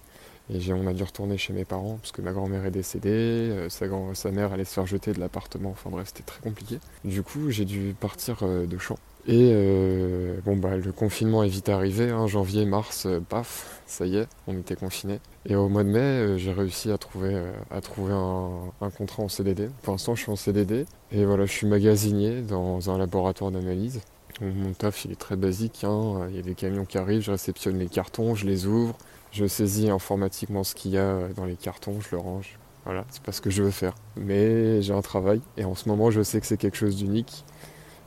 Et on a dû retourner chez mes parents parce que ma grand-mère est décédée, sa, mère allait se faire jeter de l'appartement. Enfin bref, c'était très compliqué. Du coup, j'ai dû partir de champ. Et euh, bon bah le confinement est vite arrivé, hein, janvier, mars, euh, paf, ça y est, on était confinés. Et au mois de mai, euh, j'ai réussi à trouver, à trouver un, contrat en CDD. Pour l'instant, je suis en CDD et voilà, je suis magasinier dans un laboratoire d'analyse. Mon taf, il est très basique. Hein. Il y a des camions qui arrivent, je réceptionne les cartons, je les ouvre, je saisis informatiquement ce qu'il y a dans les cartons, je le range. Voilà, c'est pas ce que je veux faire. Mais j'ai un travail et en ce moment, je sais que c'est quelque chose d'unique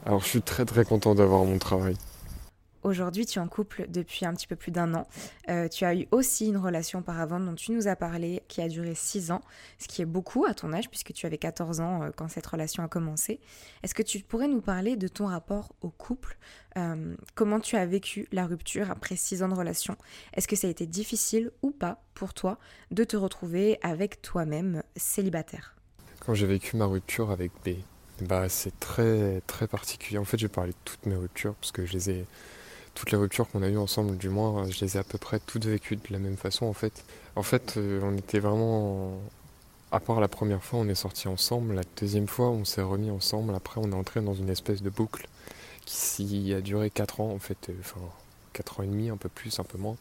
alors je suis très très content d'avoir mon travail. Aujourd'hui, tu es en couple depuis un petit peu plus d'un an. Euh, tu as eu aussi une relation auparavant dont tu nous as parlé qui a duré 6 ans, ce qui est beaucoup à ton âge puisque tu avais 14 ans euh, quand cette relation a commencé. Est-ce que tu pourrais nous parler de ton rapport au couple? Euh, Comment tu as vécu la rupture après 6 ans de relation? Est-ce que ça a été difficile ou pas pour toi de te retrouver avec toi-même célibataire? Quand j'ai vécu ma rupture avec B, bah, c'est très très particulier. En fait, je vais parler de toutes mes ruptures parce que je les ai toutes les ruptures qu'on a eues ensemble, du moins, je les ai à peu près toutes vécues de la même façon. En fait, en fait, euh, on était vraiment, à part la première fois, on est sortis ensemble. La deuxième fois, on s'est remis ensemble. Après, on est entré dans une espèce de boucle qui a duré 4 ans en fait, euh, enfin 4 ans et demi, un peu plus, un peu moins.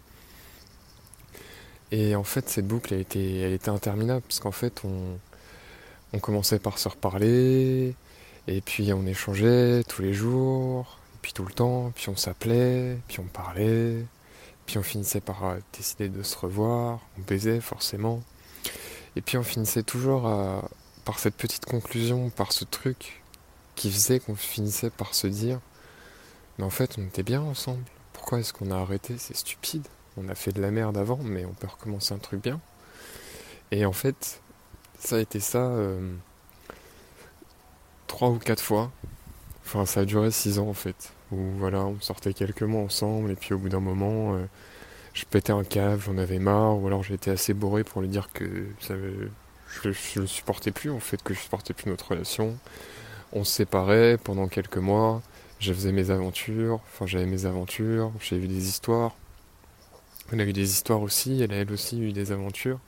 Et en fait, cette boucle, elle était, elle était interminable parce qu'en fait, on, on commençait par se reparler, et puis on échangeait tous les jours. puis tout le temps, puis on s'appelait, puis on parlait, puis on finissait par euh, décider de se revoir, on baisait forcément. Et puis on finissait toujours par cette petite conclusion, par ce truc qui faisait qu'on finissait par se dire Mais en fait, on était bien ensemble. Pourquoi est-ce qu'on a arrêté? C'est stupide. On a fait de la merde avant, mais on peut recommencer un truc bien. Et en fait, ça a été ça euh, trois ou quatre fois. Enfin, ça a duré six ans en fait. Où voilà, on sortait quelques mois ensemble, et puis au bout d'un moment, euh, je pétais un câble, j'en avais marre, ou alors j'étais assez bourré pour lui dire que je, je le supportais plus en fait, que je supportais plus notre relation. On se séparait pendant quelques mois, je faisais mes aventures, enfin j'avais mes aventures, j'ai eu des histoires. Elle a eu des histoires aussi, elle a elle aussi eu des aventures.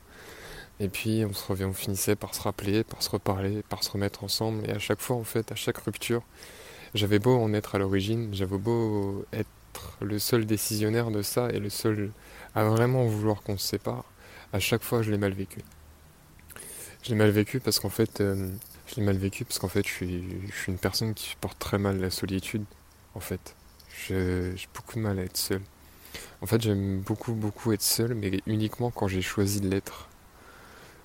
Et puis on se revient, on finissait par se rappeler, par se reparler, par se remettre ensemble. Et à chaque fois, en fait, à chaque rupture, j'avais beau en être à l'origine, j'avais beau être le seul décisionnaire de ça et le seul à vraiment vouloir qu'on se sépare. À chaque fois, je l'ai mal vécu. Je l'ai mal vécu parce qu'en fait, euh, je l'ai mal vécu parce qu'en fait, je suis, une personne qui supporte très mal la solitude. En fait, j'ai beaucoup de mal à être seul. En fait, j'aime beaucoup, beaucoup être seul, mais uniquement quand j'ai choisi de l'être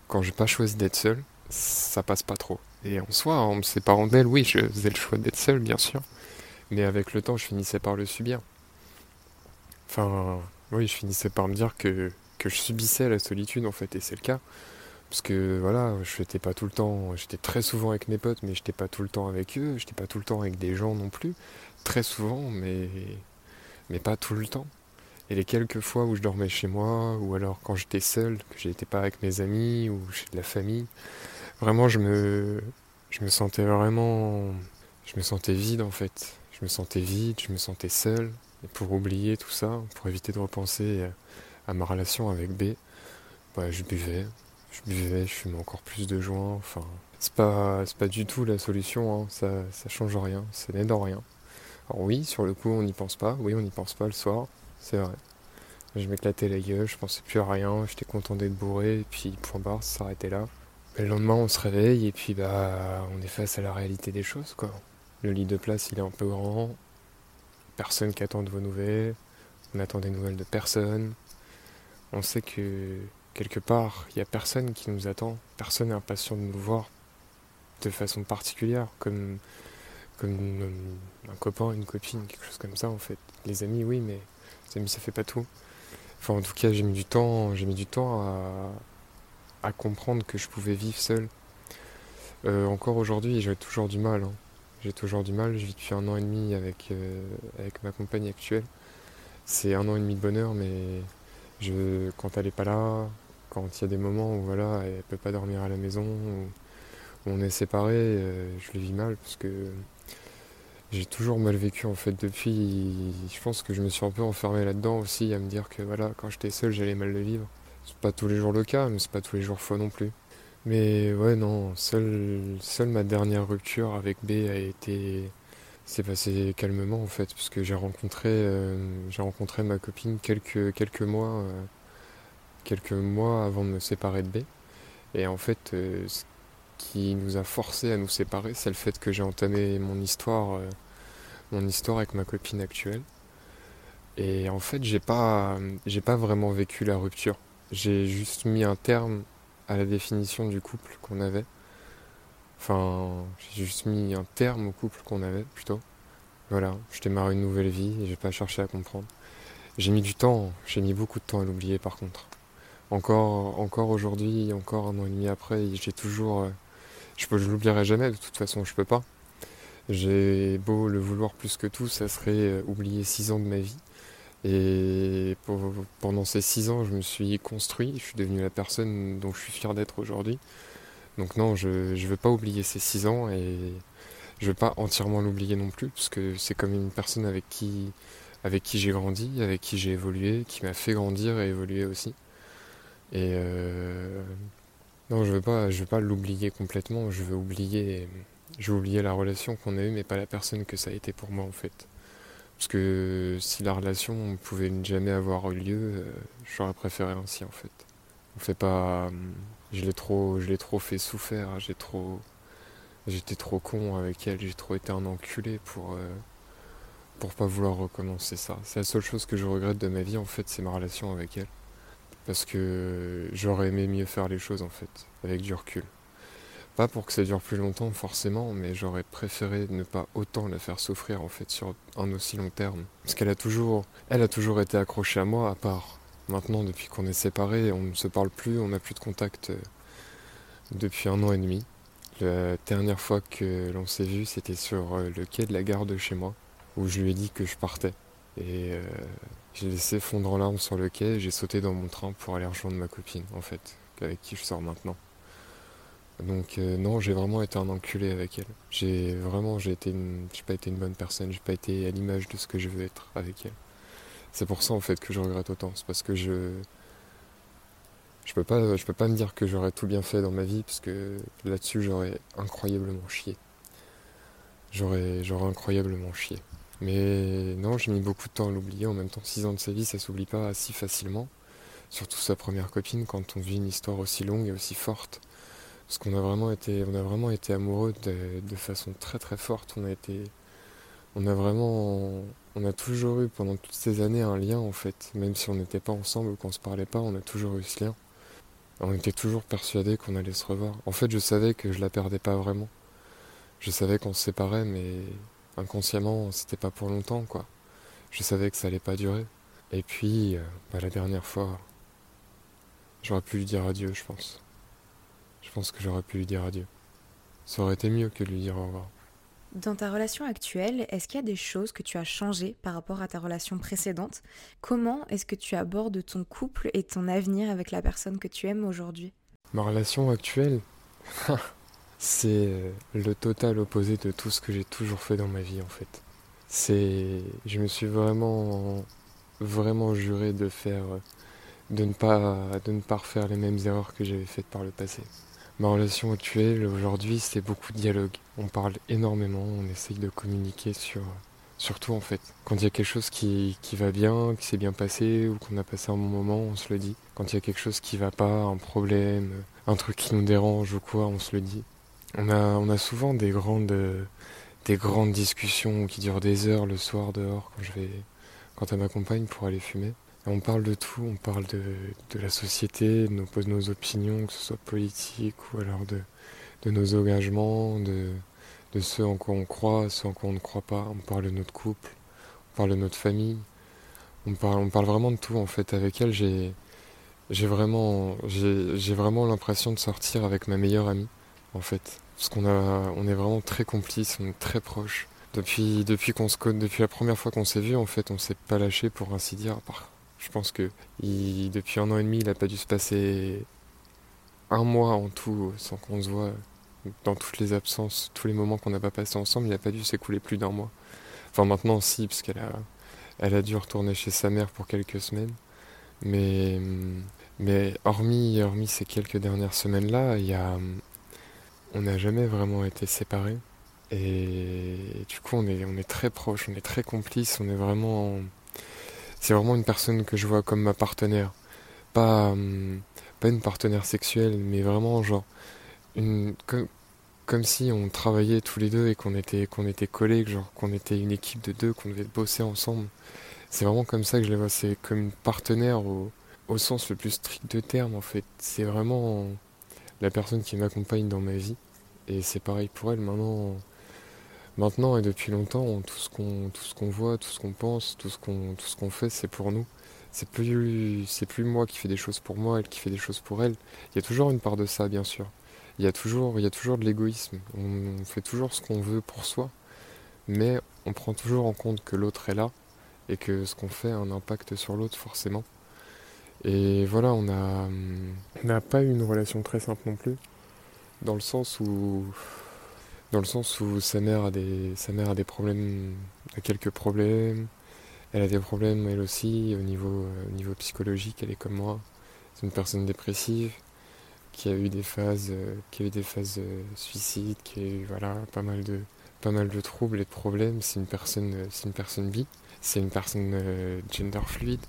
quand j'ai pas choisi d'être seul, ça passe pas trop. Et en soi, en me séparant d'elle, oui, je faisais le choix d'être seul, bien sûr. Mais avec le temps, je finissais par le subir. Enfin, oui, je finissais par me dire que, que je subissais la solitude, en fait, et c'est le cas. Parce que voilà, je n'étais pas tout le temps, j'étais très souvent avec mes potes, mais j'étais pas tout le temps avec eux, j'étais pas tout le temps avec des gens non plus. Très souvent, mais, mais pas tout le temps. Et les quelques fois où je dormais chez moi, ou alors quand j'étais seul, que j'étais pas avec mes amis ou chez de la famille, vraiment je me, je me sentais vraiment, je me sentais vide en fait. Je me sentais vide, je me sentais seul. Et pour oublier tout ça, pour éviter de repenser à ma relation avec B, bah, je buvais, je buvais, je fumais encore plus de joints. Enfin, c'est pas, pas du tout la solution. Hein. Ça, ça change rien, ça n'aide en rien. Alors oui, sur le coup, on n'y pense pas. Oui, on n'y pense pas le soir c'est vrai. Je m'éclatais la gueule, je pensais plus à rien, j'étais content d'être bourré, et puis point barre, ça s'arrêtait là. le lendemain, on se réveille, et puis bah, on est face à la réalité des choses, quoi. Le lit de place, il est un peu grand, personne qui attend de vos nouvelles, on attend des nouvelles de personne. On sait que quelque part, il n'y a personne qui nous attend, personne n'est impatient de nous voir de façon particulière, comme, comme un copain, une copine, quelque chose comme ça en fait. Les amis, oui, mais mais ça fait pas tout. Enfin, en tout cas, j'ai mis du temps, j'ai mis du temps à, comprendre que je pouvais vivre seul. Euh, encore aujourd'hui, j'ai toujours du mal. Hein. J'ai toujours du mal. Je vis depuis un an et demi avec, euh, avec ma compagne actuelle. C'est un an et demi de bonheur, mais quand elle est pas là, quand il y a des moments où voilà, elle peut pas dormir à la maison, où, on est séparés, euh, je le vis mal parce que j'ai toujours mal vécu en fait depuis. Je pense que je me suis un peu enfermé là-dedans aussi, à me dire que voilà, quand j'étais seul, j'allais mal le vivre. C'est pas tous les jours le cas, mais c'est pas tous les jours faux non plus. Mais ouais, non, seule, seule ma dernière rupture avec B a été. C'est passé calmement en fait, puisque j'ai rencontré, euh, j'ai rencontré ma copine quelques, quelques mois, euh, quelques mois avant de me séparer de B. Et en fait, euh, ce qui nous a forcé à nous séparer, c'est le fait que j'ai entamé mon histoire mon histoire avec ma copine actuelle. Et en fait, j'ai pas, j'ai pas vraiment vécu la rupture. J'ai juste mis un terme à la définition du couple qu'on avait. Enfin, j'ai juste mis un terme au couple qu'on avait plutôt. Voilà, je démarre une nouvelle vie et j'ai pas cherché à comprendre. J'ai mis du temps, j'ai mis beaucoup de temps à l'oublier par contre. Encore, encore aujourd'hui, encore un an et demi après, j'ai toujours. Euh, je peux, je l'oublierai jamais, de toute façon, je peux pas. J'ai beau le vouloir plus que tout, ça serait euh, oublier six ans de ma vie. Et pendant ces six ans, je me suis construit, je suis devenu la personne dont je suis fier d'être aujourd'hui. Donc non, je ne veux pas oublier ces six ans et je veux pas entièrement l'oublier non plus, parce que c'est comme une personne avec qui, avec qui j'ai grandi, avec qui j'ai évolué, qui m'a fait grandir et évoluer aussi. Et euh, non, je veux pas, pas l'oublier complètement, je veux oublier j'ai oublié la relation qu'on a eue, mais pas la personne que ça a été pour moi en fait. Parce que si la relation pouvait jamais avoir eu lieu, euh, j'aurais préféré ainsi en fait. On fait pas. Je l'ai trop, trop fait souffrir. J'ai trop, j'étais trop con avec elle. J'ai trop été un enculé pour euh, pour pas vouloir recommencer ça. C'est la seule chose que je regrette de ma vie en fait, c'est ma relation avec elle. Parce que j'aurais aimé mieux faire les choses en fait, avec du recul. Pas pour que ça dure plus longtemps forcément, mais j'aurais préféré ne pas autant la faire souffrir en fait sur un aussi long terme. Parce qu'elle a toujours, elle a toujours été accrochée à moi, à part maintenant depuis qu'on est séparés, on ne se parle plus, on n'a plus de contact euh, depuis un an et demi. La dernière fois que l'on s'est vu, c'était sur euh, le quai de la gare de chez moi, où je lui ai dit que je partais. Et euh, j'ai laissé fondre en larmes sur le quai, j'ai sauté dans mon train pour aller rejoindre ma copine, en fait, avec qui je sors maintenant. Donc euh, non, j'ai vraiment été un enculé avec elle. J'ai vraiment, j'ai été, j'ai pas été une bonne personne, j'ai pas été à l'image de ce que je veux être avec elle. C'est pour ça en fait que je regrette autant, c'est parce que je, je peux pas, je peux pas me dire que j'aurais tout bien fait dans ma vie, parce que là-dessus j'aurais incroyablement chié. J'aurais, j'aurais incroyablement chié. Mais non, j'ai mis beaucoup de temps à l'oublier. En même temps, six ans de sa vie, ça s'oublie pas si facilement. Surtout sa première copine, quand on vit une histoire aussi longue et aussi forte. Parce qu'on a vraiment été, on a vraiment été amoureux de, façon très très forte. On a été, on a vraiment, on a toujours eu pendant toutes ces années un lien en fait. Même si on n'était pas ensemble ou qu'on se parlait pas, on a toujours eu ce lien. On était toujours persuadés qu'on allait se revoir. En fait, je savais que je la perdais pas vraiment. Je savais qu'on se séparait, mais inconsciemment, c'était pas pour longtemps, quoi. Je savais que ça allait pas durer. Et puis, euh, bah, la dernière fois, j'aurais pu lui dire adieu, je pense. Je pense que j'aurais pu lui dire adieu. Ça aurait été mieux que de lui dire au revoir. Dans ta relation actuelle, est-ce qu'il y a des choses que tu as changées par rapport à ta relation précédente? Comment est-ce que tu abordes ton couple et ton avenir avec la personne que tu aimes aujourd'hui? Ma relation actuelle [LAUGHS] C'est euh, le total opposé de tout ce que j'ai toujours fait dans ma vie en fait. C'est je me suis vraiment vraiment juré de faire de ne pas de ne pas refaire les mêmes erreurs que j'avais faites par le passé. Ma relation actuelle aujourd'hui, c'est beaucoup de dialogue. On parle énormément, on essaye de communiquer sur surtout en fait. Quand il y a quelque chose qui, qui va bien, qui s'est bien passé ou qu'on a passé un bon moment, on se le dit. Quand il y a quelque chose qui va pas, un problème, un truc qui nous dérange ou quoi, on se le dit. On a, on a souvent des grandes, des grandes discussions qui durent des heures le soir dehors quand je vais, quand elle m'accompagne pour aller fumer on parle de tout, on parle de, la société, de nos, opinions, que ce soit politique ou alors de, nos engagements, de, ce en quoi on croit, ce en quoi on ne croit pas. On parle de notre couple, on parle de notre famille. On parle, vraiment de tout en fait. Avec elle, j'ai, vraiment, l'impression de sortir avec ma meilleure amie en fait. Parce qu'on est vraiment très complices, on est très proches. Depuis, la première fois qu'on s'est vu, en fait, on s'est pas lâché pour ainsi dire, je pense que depuis un an et demi, il n'a pas dû se passer un mois en tout sans qu'on se voit dans toutes les absences, tous les moments qu'on n'a pas passé ensemble, il n'a pas dû s'écouler plus d'un mois. Enfin maintenant si, parce qu'elle a, elle a dû retourner chez sa mère pour quelques semaines. Mais, mais hormis, hormis ces quelques dernières semaines-là, il y a, on n'a jamais vraiment été séparés. Et du coup, on est, on est très proches, on est très complices, on est vraiment c'est vraiment une personne que je vois comme ma partenaire. Pas, hum, pas une partenaire sexuelle, mais vraiment genre une, comme, comme si on travaillait tous les deux et qu'on était, qu'on était collés, genre qu'on était une équipe de deux, qu'on devait bosser ensemble. C'est vraiment comme ça que je les vois. C'est comme une partenaire au, au sens le plus strict de terme en fait. C'est vraiment la personne qui m'accompagne dans ma vie. Et c'est pareil pour elle maintenant maintenant et depuis longtemps, tout ce qu'on tout ce qu'on voit, tout ce qu'on pense, tout ce qu'on tout ce qu'on fait, c'est pour nous. C'est plus c'est plus moi qui fais des choses pour moi, elle qui fait des choses pour elle. Il y a toujours une part de ça, bien sûr. Il y a toujours il y a toujours de l'égoïsme. On, fait toujours ce qu'on veut pour soi, mais on prend toujours en compte que l'autre est là et que ce qu'on fait a un impact sur l'autre forcément. Et voilà, on a on n'a pas eu une relation très simple non plus, dans le sens où dans le sens où sa mère a des, sa mère a des problèmes, a quelques problèmes. Elle a des problèmes elle aussi au niveau, euh, au niveau psychologique. Elle est comme moi. C'est une personne dépressive qui a eu des phases, euh, qui a eu des phases euh, suicides, qui a eu voilà pas mal de, pas mal de troubles et de problèmes. C'est une personne, c'est une personne bi. C'est une personne gender fluide.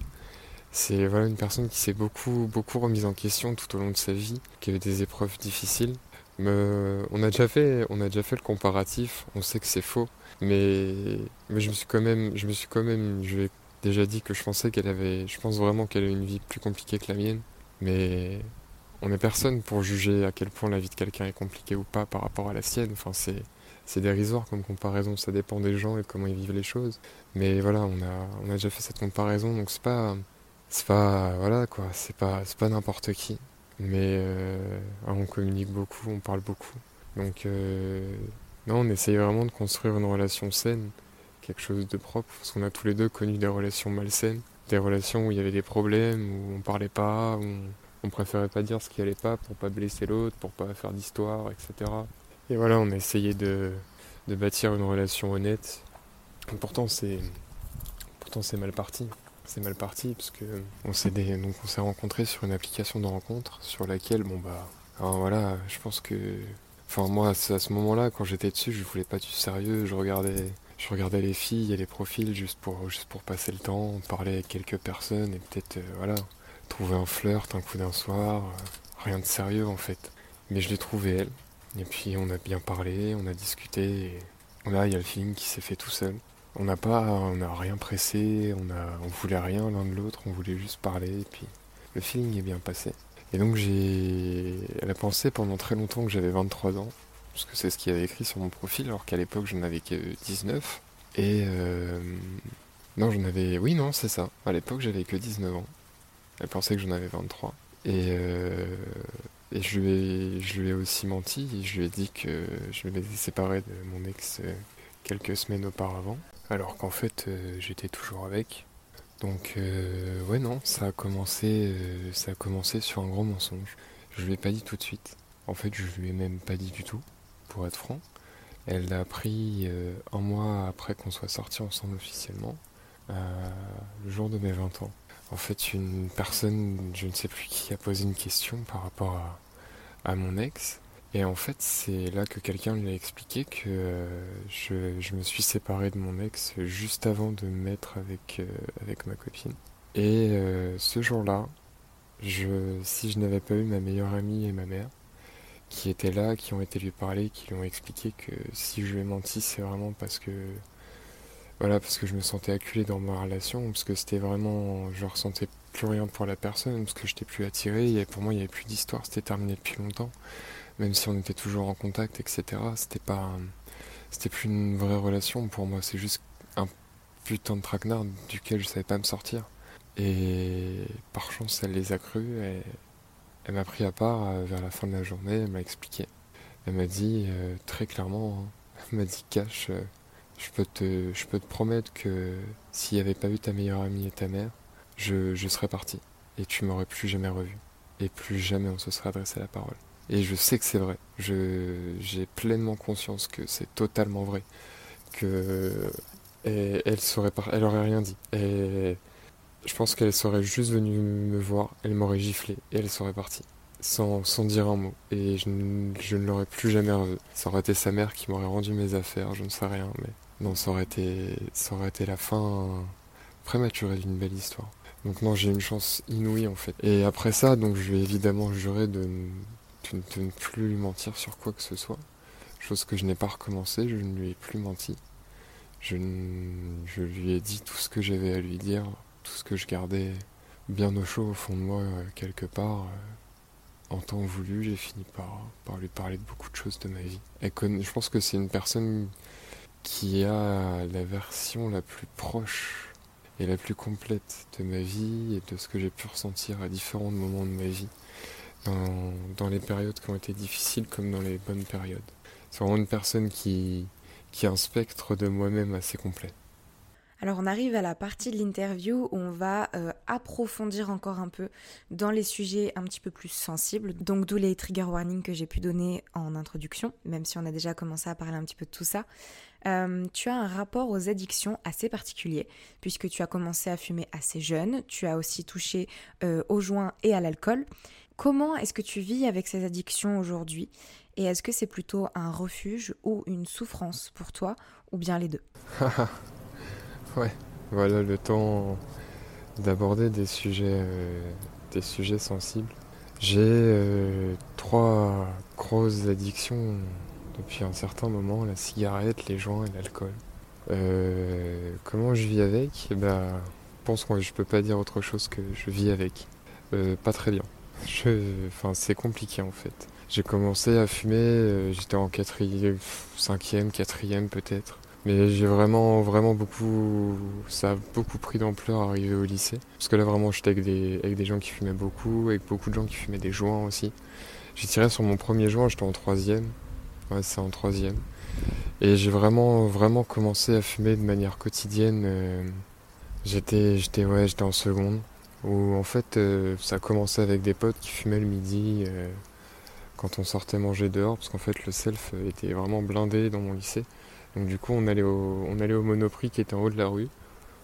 C'est voilà une personne qui s'est beaucoup, beaucoup remise en question tout au long de sa vie, qui a eu des épreuves difficiles on, a déjà fait, on a déjà fait le comparatif, on sait que c'est faux, mais, mais je me suis quand même, je me suis quand même, je l'ai déjà dit que je pensais qu'elle avait, je pense vraiment qu'elle a une vie plus compliquée que la mienne, mais on n'est personne pour juger à quel point la vie de quelqu'un est compliquée ou pas par rapport à la sienne. Enfin, c'est, c'est dérisoire comme comparaison, ça dépend des gens et comment ils vivent les choses. Mais voilà, on a, on a déjà fait cette comparaison, donc c'est pas, c'est pas, voilà quoi, c'est pas, c'est pas n'importe qui. Mais euh, on communique beaucoup, on parle beaucoup. Donc euh, non, on essaye vraiment de construire une relation saine, quelque chose de propre, parce qu'on a tous les deux connu des relations malsaines, des relations où il y avait des problèmes, où on parlait pas, où on préférait pas dire ce qui allait pas pour pas blesser l'autre, pour pas faire d'histoire, etc. Et voilà, on a essayé de, bâtir une relation honnête. pourtant c'est mal parti. C'est mal parti parce que on s'est donc on s'est rencontrés sur une application de rencontre sur laquelle bon bah alors voilà, je pense que enfin moi à ce moment-là quand j'étais dessus, je voulais pas du sérieux, je regardais je regardais les filles et les profils juste pour juste pour passer le temps, parler avec quelques personnes et peut-être euh, voilà trouver un flirt un coup d'un soir, euh, rien de sérieux en fait. Mais je l'ai trouvé elle. Et puis on a bien parlé, on a discuté. Et là, il y a le film qui s'est fait tout seul. On n'a pas, on n'a rien pressé, on a, on voulait rien l'un de l'autre, on voulait juste parler. Puis le feeling est bien passé. Et donc j'ai, elle a pensé pendant très longtemps que j'avais 23 ans, parce que c'est ce qu'il y avait écrit sur mon profil, alors qu'à l'époque je n'avais que 19. Et euh, non, j'en avais, oui non, c'est ça. À l'époque j'avais que 19 ans. Elle pensait que j'en avais 23. Et, euh, et je, lui ai, je lui ai aussi menti. je lui ai dit que je m'étais séparé de mon ex euh, quelques semaines auparavant. Alors qu'en fait, euh, j'étais toujours avec. Donc, ouais, non, ça a, commencé, ça a commencé sur un gros mensonge. Je lui ai pas dit tout de suite. En fait, je lui ai même pas dit du tout, pour être franc. Elle l'a appris un mois après qu'on soit sortis ensemble officiellement, le jour de mes 20 ans. En fait, une personne, je ne sais plus qui, a posé une question par rapport à, mon ex. Et en fait, c'est là que quelqu'un lui a expliqué que euh, je, me suis séparé de mon ex juste avant de me mettre avec, euh, avec ma copine. Et euh, ce jour-là, si je n'avais pas eu ma meilleure amie et ma mère, qui étaient là, qui ont été lui parler, qui lui ont expliqué que si je lui ai menti, c'est vraiment parce que voilà, parce que je me sentais acculé dans ma relation, parce que c'était vraiment. Je ressentais plus rien pour la personne, parce que je n'étais plus attiré, et pour moi il n'y avait plus d'histoire, c'était terminé depuis longtemps. Même si on était toujours en contact, etc. C'était pas. C'était plus une vraie relation pour moi, c'est juste un putain de traquenard duquel je savais pas me sortir. Et par chance, elle les a crus, et elle m'a pris à part euh, vers la fin de la journée, elle m'a expliqué. Elle m'a dit euh, très clairement, hein, elle m'a dit cash. Euh, je peux te, je peux te promettre que s'il n'y avait pas eu ta meilleure amie et ta mère, je, je serais parti. Et tu m'aurais plus jamais revu. Et plus jamais on se serait adressé la parole. Et je sais que c'est vrai. j'ai pleinement conscience que c'est totalement vrai. Que elle serait elle aurait rien dit. Et je pense qu'elle serait juste venue me voir, elle m'aurait giflé et elle serait partie. Sans, sans, dire un mot. Et je, je ne l'aurais plus jamais revu. Ça aurait été sa mère qui m'aurait rendu mes affaires, je ne sais rien, mais non, ça aurait été, ça aurait été la fin prématurée d'une belle histoire. Donc non, j'ai une chance inouïe en fait. Et après ça, donc je ai évidemment juré de, ne plus lui mentir sur quoi que ce soit. Chose que je n'ai pas recommencé, je ne lui ai plus menti. Je, je lui ai dit tout ce que j'avais à lui dire, tout ce que je gardais bien au chaud au fond de moi euh, quelque part. Euh, en temps voulu, j'ai fini par, par lui parler de beaucoup de choses de ma vie. je pense que c'est une personne qui a la version la plus proche et la plus complète de ma vie et de ce que j'ai pu ressentir à différents moments de ma vie, dans, les périodes qui ont été difficiles comme dans les bonnes périodes. C'est vraiment une personne qui, qui a un spectre de moi-même assez complet. Alors on arrive à la partie de l'interview où on va euh, approfondir encore un peu dans les sujets un petit peu plus sensibles, donc d'où les trigger warnings que j'ai pu donner en introduction, même si on a déjà commencé à parler un petit peu de tout ça. Euh, tu as un rapport aux addictions assez particulier, puisque tu as commencé à fumer assez jeune, tu as aussi touché euh, au joint et à l'alcool. Comment est-ce que tu vis avec ces addictions aujourd'hui Et est-ce que c'est plutôt un refuge ou une souffrance pour toi, ou bien les deux [LAUGHS] Ouais, voilà le temps d'aborder des sujets, euh, des sujets sensibles. J'ai euh, trois grosses addictions depuis un certain moment, la cigarette, les joints et l'alcool. Euh, comment je vis avec? Eh ben, Je pense que je peux pas dire autre chose que je vis avec. Pas très bien. Enfin, c'est compliqué en fait. J'ai commencé à fumer, j'étais en quatrième, cinquième, quatrième peut-être. Mais j'ai vraiment, vraiment beaucoup, ça a beaucoup pris d'ampleur arrivé au lycée. Parce que là, vraiment, j'étais avec des, avec des gens qui fumaient beaucoup, avec beaucoup de gens qui fumaient des joints aussi. J'ai tiré sur mon premier joint, j'étais en troisième. Ouais, c'est en troisième. Et j'ai vraiment, vraiment commencé à fumer de manière quotidienne. Euh, j'étais, j'étais, ouais, j'étais en seconde. Où en fait, euh, ça a commencé avec des potes qui fumaient le midi euh, quand on sortait manger dehors. Parce qu'en fait, le self était vraiment blindé dans mon lycée. Donc du coup, on allait au, on allait au Monoprix qui était en haut de la rue.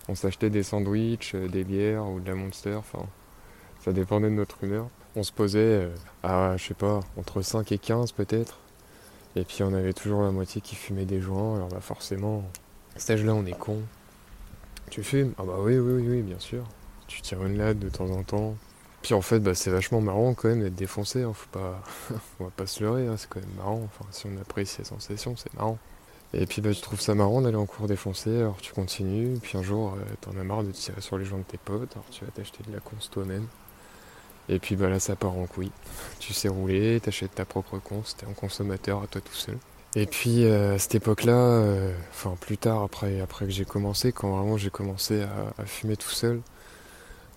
On s'achetait des sandwichs, euh, des bières ou de la Monster, enfin, ça dépendait de notre humeur. On se posait à, je sais pas, entre 5 et 15 peut-être. Et puis on avait toujours la moitié qui fumait des joints, alors bah forcément, à cet âge-là, on est con. Tu fumes? Ah bah oui, oui, oui, oui, bien sûr. Tu tires une latte de temps en temps. Puis en fait, bah, c'est vachement marrant quand même d'être défoncé, hein. faut pas... [LAUGHS] on va pas se leurrer, hein. c'est quand même marrant. Enfin, si on apprécie ces sensations, c'est marrant. Et puis bah, tu trouves ça marrant d'aller en cours défoncé, alors tu continues, puis un jour euh, t'en as marre de tirer sur les gens de tes potes, alors tu vas t'acheter de la conce toi-même. Et puis bah là ça part en couille. [LAUGHS] Tu sais rouler, t'achètes ta propre conce, t'es un consommateur à toi tout seul. Et puis euh, à cette époque-là, euh, plus tard après, après que j'ai commencé, quand vraiment j'ai commencé à, fumer tout seul,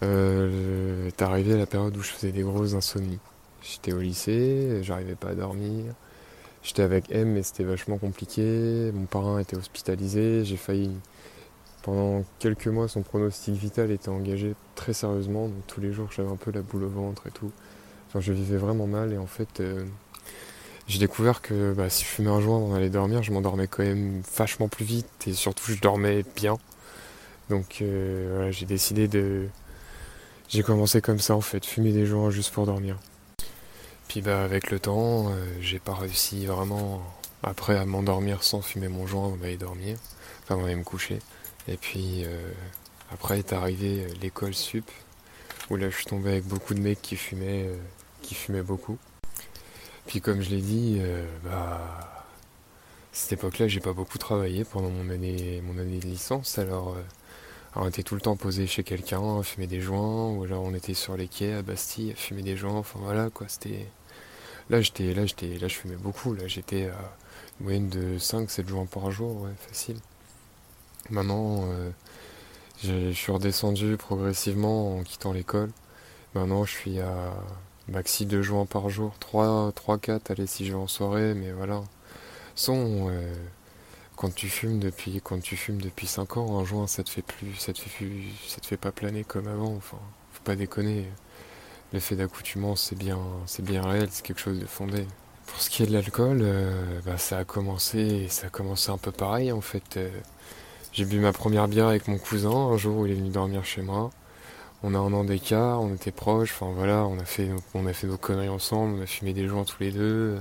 euh, est arrivé la période où je faisais des grosses insomnies. J'étais au lycée, j'arrivais pas à dormir, J'étais avec M, mais c'était vachement compliqué. Mon parrain était hospitalisé. J'ai failli. Pendant quelques mois, son pronostic vital était engagé très sérieusement. Donc tous les jours, j'avais un peu la boule au ventre et tout. Enfin, je vivais vraiment mal. Et en fait, euh, j'ai découvert que bah, si je fumais un joint avant d'aller dormir, je m'endormais quand même vachement plus vite. Et surtout, je dormais bien. Donc euh, voilà, j'ai décidé de. J'ai commencé comme ça en fait, fumer des joints juste pour dormir. Puis bah avec le temps, euh, j'ai pas réussi vraiment après à m'endormir sans fumer mon joint avant d'aller dormir, enfin avant d'aller me coucher. Et puis euh, après est arrivé euh, l'école sup, où là je suis tombé avec beaucoup de mecs qui fumaient, qui fumaient beaucoup. Puis comme je l'ai dit, bah cette époque-là j'ai pas beaucoup travaillé pendant mon année, mon année de licence, alors on était tout le temps posé chez quelqu'un, fumer des joints, ou alors on était sur les quais à Bastille à fumer des joints, enfin voilà quoi, c'était. Là j'étais là j'étais là je fumais beaucoup, là j'étais à une moyenne de 5-7 joints par jour, ouais, facile. Maintenant euh, je suis redescendu progressivement en quittant l'école. Maintenant je suis à maxi 2 joints par jour, 3, 3 4, allez si je vais en soirée, mais voilà. Son euh, quand tu fumes depuis quand tu fumes depuis 5 ans, un joint ça te fait plus ça te fait ça te fait pas planer comme avant, enfin faut pas déconner l'effet d'accoutumance c'est bien, c'est bien réel, c'est quelque chose de fondé. Pour ce qui est de l'alcool, euh, bah, ça a commencé, ça a commencé un peu pareil en fait. Euh, j'ai bu ma première bière avec mon cousin un jour où il est venu dormir chez moi. On a un an d'écart, on était proches, enfin voilà, on a fait, on a fait nos conneries ensemble, on a fumé des joints tous les deux.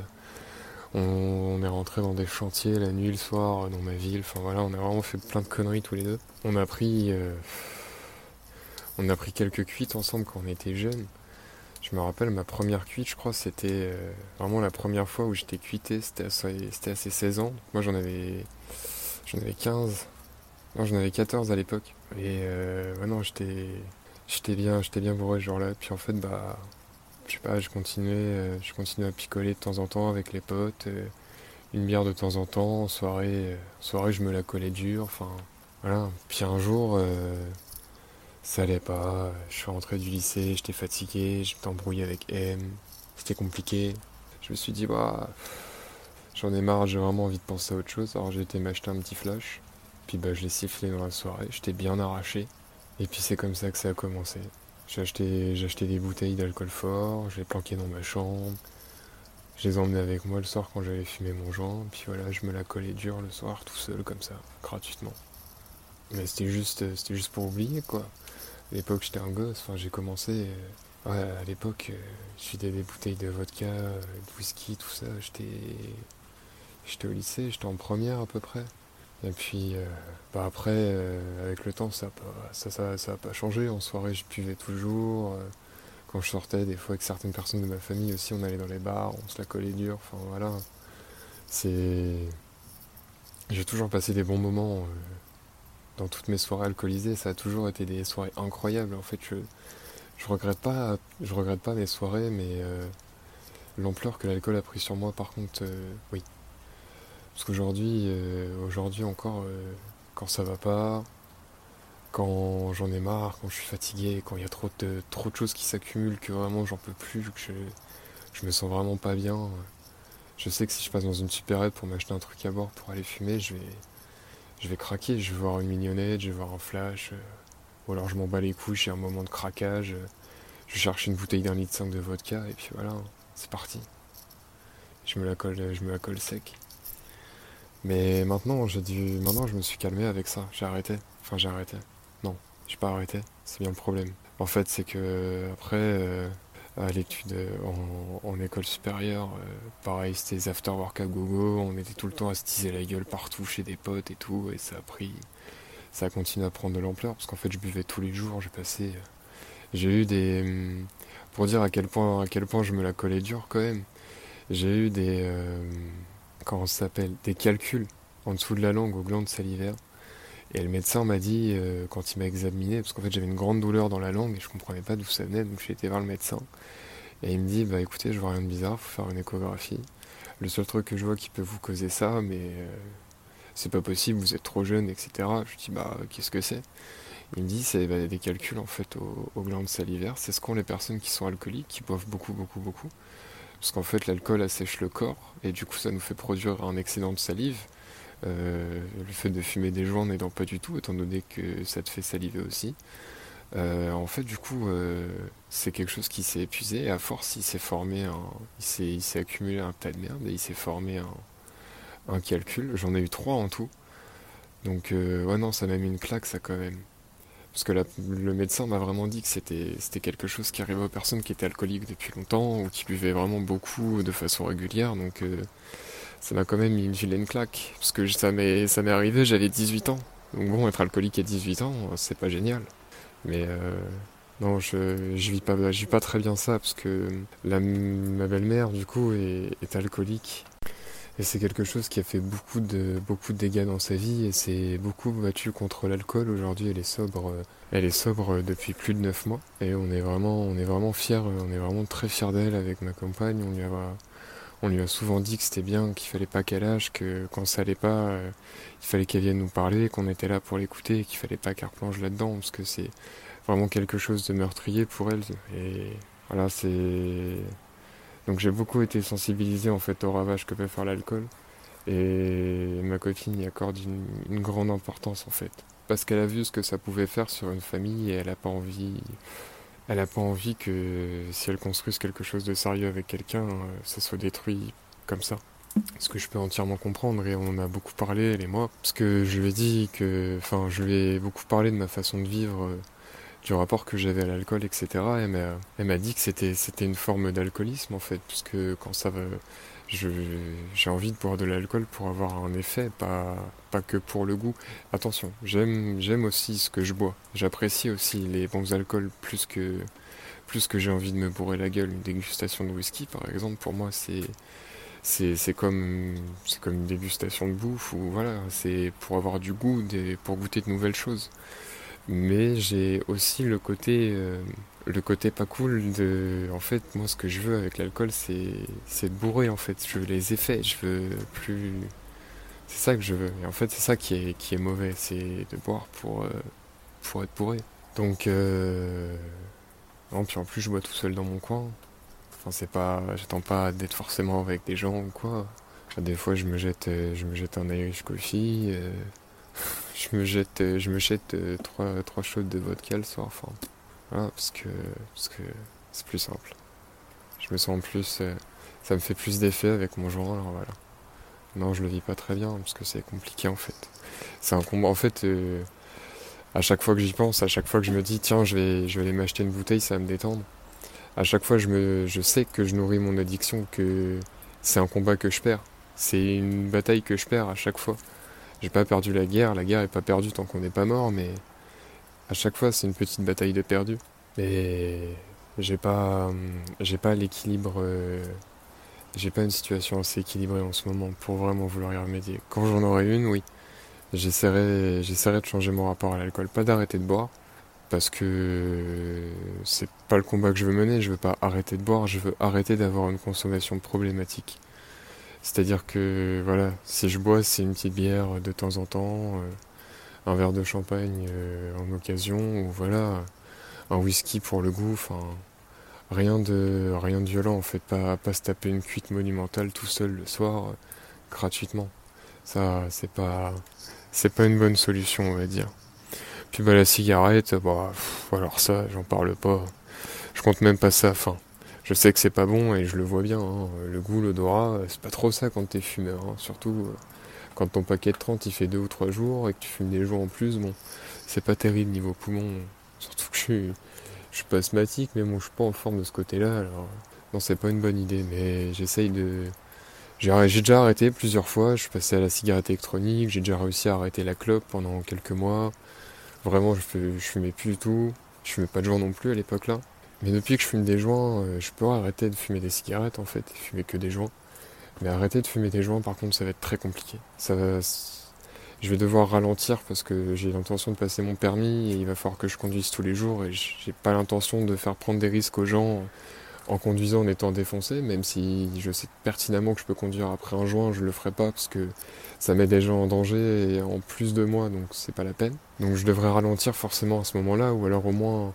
On, est rentré dans des chantiers la nuit, le soir, dans ma ville. Enfin voilà, on a vraiment fait plein de conneries tous les deux. On a pris, euh, on a pris quelques cuites ensemble quand on était jeunes. Je me rappelle ma première cuite, je crois, c'était euh, vraiment la première fois où j'étais cuité, c'était à, ses 16 ans. Moi j'en avais j'en avais 15. Non, j'en avais 14 à l'époque. Et euh, non, j'étais j'étais bien, j'étais bien bourré ce jour-là. Puis en fait, bah je sais pas, je continuais, euh, je continuais à picoler de temps en temps avec les potes, une bière de temps en temps, en soirée, soirée je me la collais dur, enfin voilà. Puis un jour, ça allait pas, je suis rentré du lycée, j'étais fatigué, j'étais embrouillé avec M, c'était compliqué. Je me suis dit, bah, j'en ai marre, j'ai vraiment envie de penser à autre chose. Alors j'ai été m'acheter un petit flash, puis bah, je l'ai sifflé dans la soirée, j'étais bien arraché. Et puis c'est comme ça que ça a commencé. J'ai acheté, j'ai des bouteilles d'alcool fort, les planqué dans ma chambre, je les emmenais avec moi le soir quand j'allais fumer mon joint, puis voilà, je me la collais dur le soir tout seul comme ça, gratuitement. Mais c'était juste, c'était juste pour oublier quoi. À l'époque, j'étais un gosse. Enfin, j'ai commencé. Euh, ouais, à l'époque, euh, j'étais des bouteilles de vodka, euh, de whisky, tout ça. J'étais, j'étais au lycée, j'étais en première à peu près. Et puis, bah après, avec le temps, ça n'a pas, ça, ça, ça pas changé. En soirée, je buvais toujours. quand je sortais, des fois avec certaines personnes de ma famille aussi, on allait dans les bars, on se la collait dur, enfin voilà. C'est. J'ai toujours passé des bons moments euh, dans toutes mes soirées alcoolisées, ça a toujours été des soirées incroyables. En fait, je, je regrette pas, regrette pas mes soirées, mais euh, l'ampleur que l'alcool a pris sur moi, par contre, euh, oui. Parce qu'aujourd'hui, aujourd'hui encore, quand ça va pas, quand j'en ai marre, quand je suis fatigué, quand il y a trop de, trop de choses qui s'accumulent, que vraiment j'en peux plus, que je, je me sens vraiment pas bien. Je sais que si je passe dans une supérette pour m'acheter un truc à boire pour aller fumer, je vais, je vais craquer. Je vais voir une mignonnette, je vais voir un flash. Euh, ou alors je m'en bats les couilles, j'ai un moment de craquage. Euh, je cherche une bouteille d'un litre 5 de vodka et puis voilà, c'est parti. Je me la colle, je me la colle sec. Mais maintenant, j'ai dû, maintenant je me suis calmé avec ça. J'ai arrêté. Enfin, j'ai arrêté. Non, j'ai pas arrêté. C'est bien le problème. En fait, c'est que après, euh, à l'étude en, école supérieure, euh, pareil, c'était les after-work à gogo. On était tout le temps à se teaser la gueule partout chez des potes et tout. Et ça a pris, ça a continué à prendre de l'ampleur parce qu'en fait, je buvais tous les jours. J'ai passé, euh, j'ai eu des, pour dire à quel point, à quel point je me la collais dur quand même. J'ai eu des, comment ça s'appelle, des calculs en dessous de la langue aux glandes salivaires. Et le médecin m'a dit, euh, quand il m'a examiné, parce qu'en fait j'avais une grande douleur dans la langue et je comprenais pas d'où ça venait, donc j'ai été voir le médecin. Et il me dit, bah écoutez, je vois rien de bizarre, faut faire une échographie. Le seul truc que je vois qui peut vous causer ça, mais euh, c'est pas possible, vous êtes trop jeune, etc. Je dis, bah qu'est-ce que c'est? Il me dit, c'est bah, des calculs en fait aux, glandes salivaires. C'est ce qu'ont les personnes qui sont alcooliques, qui boivent beaucoup, beaucoup, beaucoup. Parce qu'en fait, l'alcool assèche le corps et du coup, ça nous fait produire un excédent de salive euh, le fait de fumer des joints n'aidant pas du tout, étant donné que ça te fait saliver aussi. Euh, en fait, du coup, euh, c'est quelque chose qui s'est épuisé et à force, il s'est formé un, il s'est, accumulé un tas de merde et il s'est formé un, calcul. J'en ai eu trois en tout. Donc, ouais, non, ça m'a mis une claque, ça quand même. Parce que le médecin m'a vraiment dit que c'était, quelque chose qui arrivait aux personnes qui étaient alcooliques depuis longtemps ou qui buvaient vraiment beaucoup de façon régulière. Donc, ça m'a quand même mis une vilaine claque. Parce que ça m'est, ça m'est arrivé, j'avais 18 ans. Donc bon, être alcoolique à 18 ans, c'est pas génial. Mais euh, non, je, vis pas, je vis très bien ça parce que la, ma belle-mère, du coup, est, alcoolique. Et c'est quelque chose qui a fait beaucoup de, beaucoup de dégâts dans sa vie et c'est beaucoup battu contre l'alcool. Aujourd'hui, elle est sobre, elle est sobre depuis plus de 9 mois. Et on est vraiment, on est vraiment fiers, on est vraiment très fiers d'elle avec ma compagne. On lui a, on lui a souvent dit que c'était bien, qu'il fallait pas qu'elle lâche, que quand ça allait pas, euh, il fallait qu'elle vienne nous parler, qu'on était là pour l'écouter, qu'il fallait pas qu'elle replonge là-dedans, parce que c'est vraiment quelque chose de meurtrier pour elle. Et voilà, c'est. Donc j'ai beaucoup été sensibilisé en fait au ravage que peut faire l'alcool. Et ma copine y accorde une, grande importance en fait. Parce qu'elle a vu ce que ça pouvait faire sur une famille et elle n'a pas envie elle n'a pas envie que si elle construise quelque chose de sérieux avec quelqu'un, euh, ça soit détruit comme ça. Ce que je peux entièrement comprendre et on a beaucoup parlé, elle et moi, parce que je lui ai dit que, enfin, je lui ai beaucoup parlé de ma façon de vivre, euh, du rapport que j'avais à l'alcool, etc. Et elle m'a dit que c'était une forme d'alcoolisme en fait, puisque quand ça va, j'ai envie de boire de l'alcool pour avoir un effet, pas, que pour le goût. Attention, j'aime aussi ce que je bois. J'apprécie aussi les bons alcools plus que, j'ai envie de me bourrer la gueule. Une dégustation de whisky, par exemple, pour moi, c'est comme une dégustation de bouffe ou voilà c'est pour avoir du goût pour goûter de nouvelles choses mais j'ai aussi le côté euh, le côté pas cool de en fait moi ce que je veux avec l'alcool c'est c'est de bourrer en fait. Je veux les effets je veux plus c'est ça que je veux. Et en fait c'est ça qui est qui est mauvais c'est de boire pour euh, pour être bourré. Donc euh... non puis en plus je bois tout seul dans mon coin. Enfin c'est pas j'attends pas d'être forcément avec des gens ou quoi. Des fois je me jette euh, je me jette un Irish coffee euh, je me jette je me jette trois trois shots de vodka le soir enfin parce que parce que c'est plus simple. Je me sens plus, euh, ça me fait plus d'effet avec mon. Alors voilà. Non, je le vis pas très bien parce que c'est compliqué en fait. C'est un combat. En fait, euh, à chaque fois que j'y pense, à chaque fois que je me dis tiens, je vais, je vais aller m'acheter une bouteille, ça va me détendre. À chaque fois, je me, je sais que je nourris mon addiction, que c'est un combat que je perds. C'est une bataille que je perds à chaque fois. J'ai pas perdu la guerre, la guerre est pas perdue tant qu'on n'est pas mort, mais à chaque fois, c'est une petite bataille de perdu. Et J'ai pas, j'ai pas l'équilibre, j'ai pas une situation assez équilibrée en ce moment pour vraiment vouloir y remédier. Quand j'en aurai une, oui, j'essaierai, j'essaierai de changer mon rapport à l'alcool, pas d'arrêter de boire, parce que c'est pas le combat que je veux mener, je veux pas arrêter de boire, je veux arrêter d'avoir une consommation problématique. C'est-à-dire que voilà, si je bois, c'est une petite bière de temps en temps, euh, un verre de champagne euh, en occasion, ou voilà, un whisky pour le goût, enfin rien de rien de violent en fait, pas, pas se taper une cuite monumentale tout seul le soir, euh, gratuitement. Ça c'est pas c'est pas une bonne solution on va dire. Puis bah la cigarette, bah alors ça j'en parle pas. Je compte même pas ça, enfin je sais que c'est pas bon et je le vois bien. Hein. Le goût, l'odorat, c'est pas trop ça quand t'es fumeur. Hein. Surtout euh, quand ton paquet de 30 il fait 2 ou 3 jours et que tu fumes des jours en plus, bon, c'est pas terrible niveau poumon. Surtout que je suis, je suis pas asthmatique, mais bon, je suis pas en forme de ce côté-là. Alors, non, c'est pas une bonne idée, mais j'essaye de. J'ai déjà arrêté plusieurs fois, je suis passé à la cigarette électronique, j'ai déjà réussi à arrêter la clope pendant quelques mois. Vraiment, je, je fumais plus du tout. Je fumais pas de joint non plus à l'époque là. Mais depuis que je fume des joints, euh, je peux arrêter de fumer des cigarettes en fait, et fumer que des joints. Mais arrêter de fumer des joints par contre ça va être très compliqué. Je vais devoir ralentir parce que j'ai l'intention de passer mon permis et il va falloir que je conduise tous les jours et j'ai pas l'intention de faire prendre des risques aux gens en conduisant en étant défoncé, même si je sais pertinemment que je peux conduire après un joint, je le ferai pas parce que ça met des gens en danger et en plus de moi, donc c'est pas la peine. Donc je devrais ralentir forcément à ce moment-là, ou alors au moins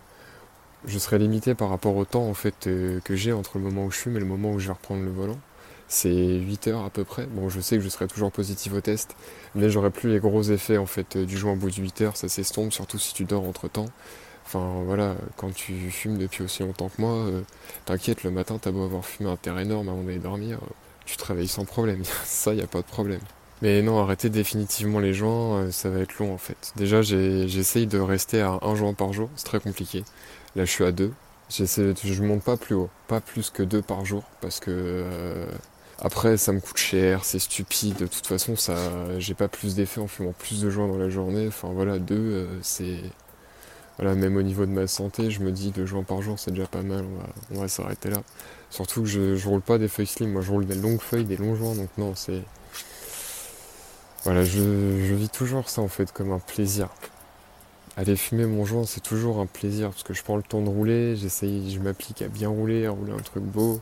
je serai limité par rapport au temps en fait euh, que j'ai entre le moment où je fume et le moment où je vais reprendre le volant. C'est 8 heures à peu près. Bon, je sais que je serai toujours positif au test, mais j'aurai plus les gros effets en fait euh, du joint au bout de 8 heures, ça s'estompe, surtout si tu dors entre temps. Enfin voilà, quand tu fumes depuis aussi longtemps que moi, euh, t'inquiète, le matin t'as beau avoir fumé un terre énorme avant d'aller dormir, tu te réveilles sans problème. [LAUGHS] ça, y a pas de problème. Mais non, arrêter définitivement les joints, ça va être long en fait. Déjà, j'essaye de rester à un joint par jour, c'est très compliqué. Là, je suis à deux. J'essaie, je monte pas plus haut, pas plus que deux par jour, parce que euh, après, ça me coûte cher, c'est stupide. De toute façon, ça, j'ai pas plus d'effet en fumant plus de joints dans la journée. Enfin voilà, deux, euh, c'est voilà, même au niveau de ma santé, je me dis deux joints par jour, c'est déjà pas mal. On va, s'arrêter là. Surtout que je, je roule pas des feuilles slim, moi je roule des longues feuilles, des longs joints, donc non, c'est voilà, je vis toujours ça en fait comme un plaisir. Aller fumer mon joint, c'est toujours un plaisir parce que je prends le temps de rouler, j'essaye, je m'applique à bien rouler, à rouler un truc beau.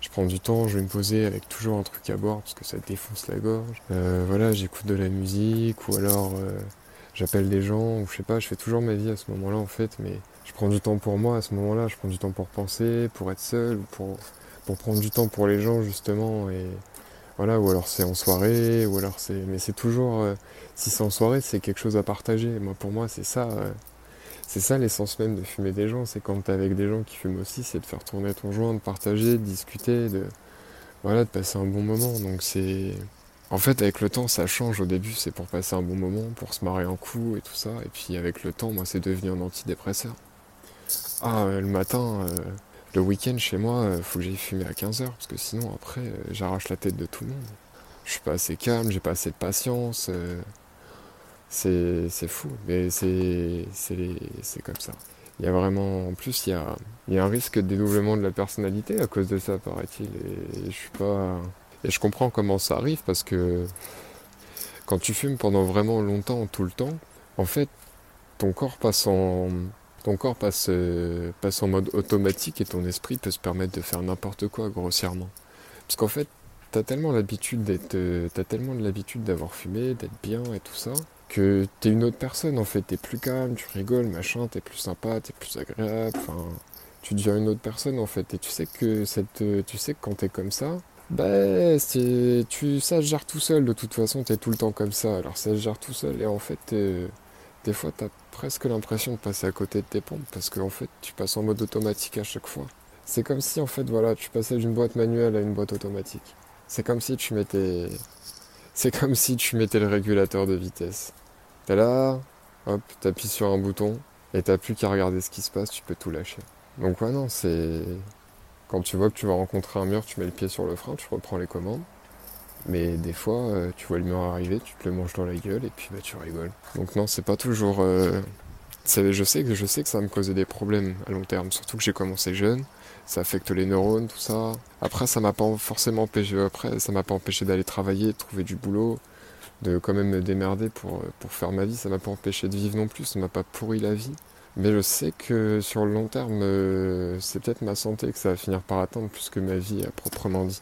Je prends du temps, je vais me poser avec toujours un truc à boire parce que ça défonce la gorge. Euh, voilà, j'écoute de la musique ou alors euh, j'appelle des gens ou je sais pas, je fais toujours ma vie à ce moment-là en fait, mais je prends du temps pour moi à ce moment-là, je prends du temps pour penser, pour être seul, pour, pour prendre du temps pour les gens justement voilà, ou alors c'est en soirée, ou alors c'est. Mais c'est toujours. Euh, si c'est en soirée, c'est quelque chose à partager. Moi, pour moi, c'est ça. Euh, c'est ça l'essence même de fumer des gens. C'est quand t'es avec des gens qui fument aussi, c'est de faire tourner ton joint, de partager, de discuter, de. Voilà, de passer un bon moment. Donc c'est. En fait, avec le temps, ça change. Au début, c'est pour passer un bon moment, pour se marrer un coup et tout ça. Et puis avec le temps, moi, c'est devenu un antidépresseur. Ah, le matin. Le week-end chez moi, euh, faut que j'aille fumer à 15h, parce que sinon après, euh, j'arrache la tête de tout le monde. Je suis pas assez calme, j'ai pas assez de patience. Euh, c'est fou, mais c'est comme ça. Il y a vraiment, en plus, il y a, il y a un risque de dédoublement de la personnalité à cause de ça, paraît-il. Et, je suis pas. Et je comprends comment ça arrive parce que quand tu fumes pendant vraiment longtemps, tout le temps, en fait, ton corps passe en, ton corps passe, euh, passe en mode automatique et ton esprit peut se permettre de faire n'importe quoi grossièrement. Parce qu'en fait, t'as tellement l'habitude d'être, euh, t'as tellement de l'habitude d'avoir fumé, d'être bien et tout ça, que t'es une autre personne en fait. T'es plus calme, tu rigoles, machin, t'es plus sympa, t'es plus agréable. Enfin, tu deviens une autre personne en fait. Et tu sais que cette, tu sais que quand t'es comme ça, bah, c'est, tu, ça se gère tout seul. De toute façon, t'es tout le temps comme ça. Alors ça se gère tout seul. Et en fait, des fois, t'as presque l'impression de passer à côté de tes pompes parce qu'en fait, tu passes en mode automatique à chaque fois. C'est comme si, en fait, voilà, tu passais d'une boîte manuelle à une boîte automatique. C'est comme si tu mettais. C'est comme si tu mettais le régulateur de vitesse. T'es là, hop, t'appuies sur un bouton et t'as plus qu'à regarder ce qui se passe, tu peux tout lâcher. Donc, ouais, non, c'est. Quand tu vois que tu vas rencontrer un mur, tu mets le pied sur le frein, tu reprends les commandes. Mais des fois, euh, tu vois le mur arriver, tu te le manges dans la gueule et puis bah, tu rigoles. Donc non, c'est pas toujours, euh, je sais que je sais que ça va me causer des problèmes à long terme, surtout que j'ai commencé jeune, ça affecte les neurones, tout ça. Après, ça m'a pas forcément empêché. Après, ça m'a pas empêché d'aller travailler, de trouver du boulot, de quand même me démerder pour, pour faire ma vie. Ça m'a pas empêché de vivre non plus. Ça m'a pas pourri la vie. Mais je sais que sur le long terme, euh, c'est peut-être ma santé que ça va finir par atteindre plus que ma vie à proprement dit.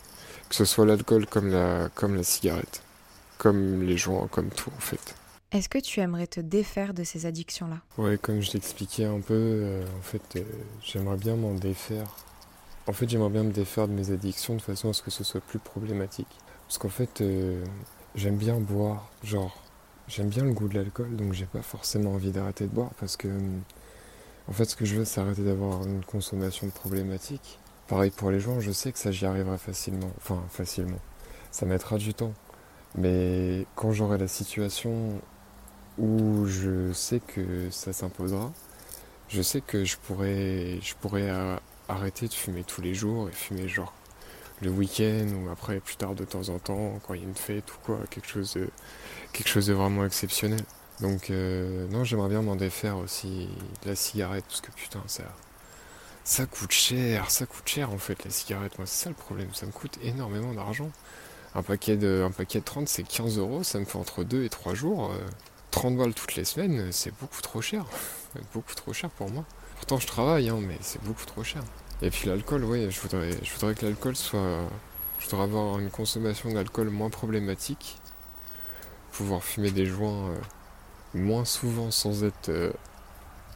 Que ce soit l'alcool comme la, comme la cigarette, comme les joints, comme tout en fait. Est-ce que tu aimerais te défaire de ces addictions-là? Ouais, comme je t'expliquais un peu, euh, en fait, euh, j'aimerais bien m'en défaire. En fait, j'aimerais bien me défaire de mes addictions de façon à ce que ce soit plus problématique. Parce qu'en fait, j'aime bien boire, genre, j'aime bien le goût de l'alcool, donc j'ai pas forcément envie d'arrêter de boire parce que en fait, ce que je veux, c'est arrêter d'avoir une consommation problématique. Pareil pour les joints, je sais que ça, j'y arriverai facilement. Enfin, facilement. Ça mettra du temps. Mais quand j'aurai la situation où je sais que ça s'imposera, je sais que je pourrais, je pourrais arrêter de fumer tous les jours et fumer genre le week-end ou après plus tard de temps en temps quand il y a une fête ou quoi, quelque chose quelque chose de vraiment exceptionnel. Donc euh, non, j'aimerais bien m'en défaire aussi de la cigarette, parce que putain, ça, ça coûte cher, ça coûte cher en fait la cigarette. Moi, c'est ça le problème, ça me coûte énormément d'argent. Un paquet de, un paquet de 30, c'est 15 euros, ça me fait entre 2 et 3 jours. 30 euh, balles toutes les semaines, c'est beaucoup trop cher. [LAUGHS] beaucoup trop cher pour moi. Pourtant, je travaille, hein, mais c'est beaucoup trop cher. Et puis l'alcool, oui, je voudrais, je voudrais que l'alcool soit. Je voudrais avoir une consommation d'alcool moins problématique. Pouvoir fumer des joints. Euh, moins souvent sans être euh,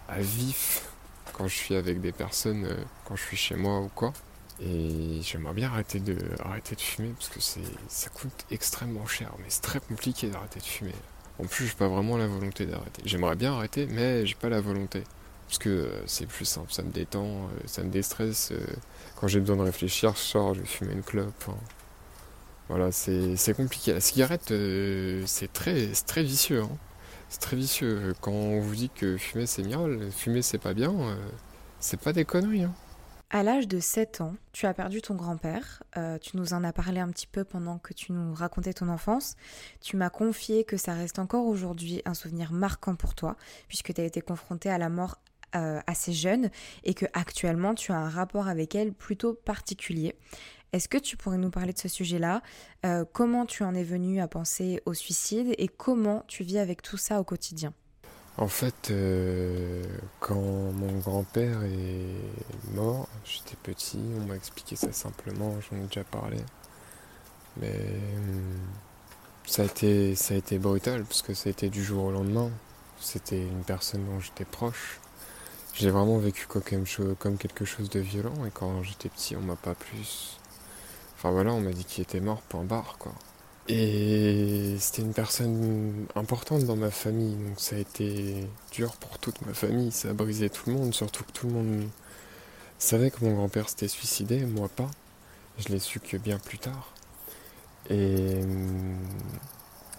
à vif quand je suis avec des personnes, euh, quand je suis chez moi ou quoi. Et j'aimerais bien arrêter de, arrêter de fumer parce que ça coûte extrêmement cher, mais c'est très compliqué d'arrêter de fumer. En plus, j'ai pas vraiment la volonté d'arrêter. J'aimerais bien arrêter, mais j'ai pas la volonté. Parce que euh, c'est plus simple, ça me détend, ça me déstresse. quand j'ai besoin de réfléchir, je sors, je vais fumer une clope. Hein. Voilà, c'est, compliqué. La cigarette, c'est très, très vicieux. Hein. C'est très vicieux. Quand on vous dit que fumer c'est bien, fumer c'est pas bien, euh, c'est pas des conneries. Hein. À l'âge de 7 ans, tu as perdu ton grand-père. Euh, tu nous en as parlé un petit peu pendant que tu nous racontais ton enfance. Tu m'as confié que ça reste encore aujourd'hui un souvenir marquant pour toi, puisque tu as été confronté à la mort euh, assez jeune et que actuellement tu as un rapport avec elle plutôt particulier. Est-ce que tu pourrais nous parler de ce sujet-là? Euh, Comment tu en es venu à penser au suicide et comment tu vis avec tout ça au quotidien? En fait, euh, quand mon grand-père est mort, j'étais petit, on m'a expliqué ça simplement, j'en ai déjà parlé. Mais hum, ça a, été, ça a été brutal parce que ça a été du jour au lendemain. C'était une personne dont j'étais proche. J'ai vraiment vécu comme, comme quelque chose de violent et quand j'étais petit, on m'a pas plus Enfin voilà, on m'a dit qu'il était mort, point barre, quoi. Et c'était une personne importante dans ma famille, donc ça a été dur pour toute ma famille, ça a brisé tout le monde, surtout que tout le monde savait que mon grand-père s'était suicidé, moi pas. Je l'ai su que bien plus tard. Et hum,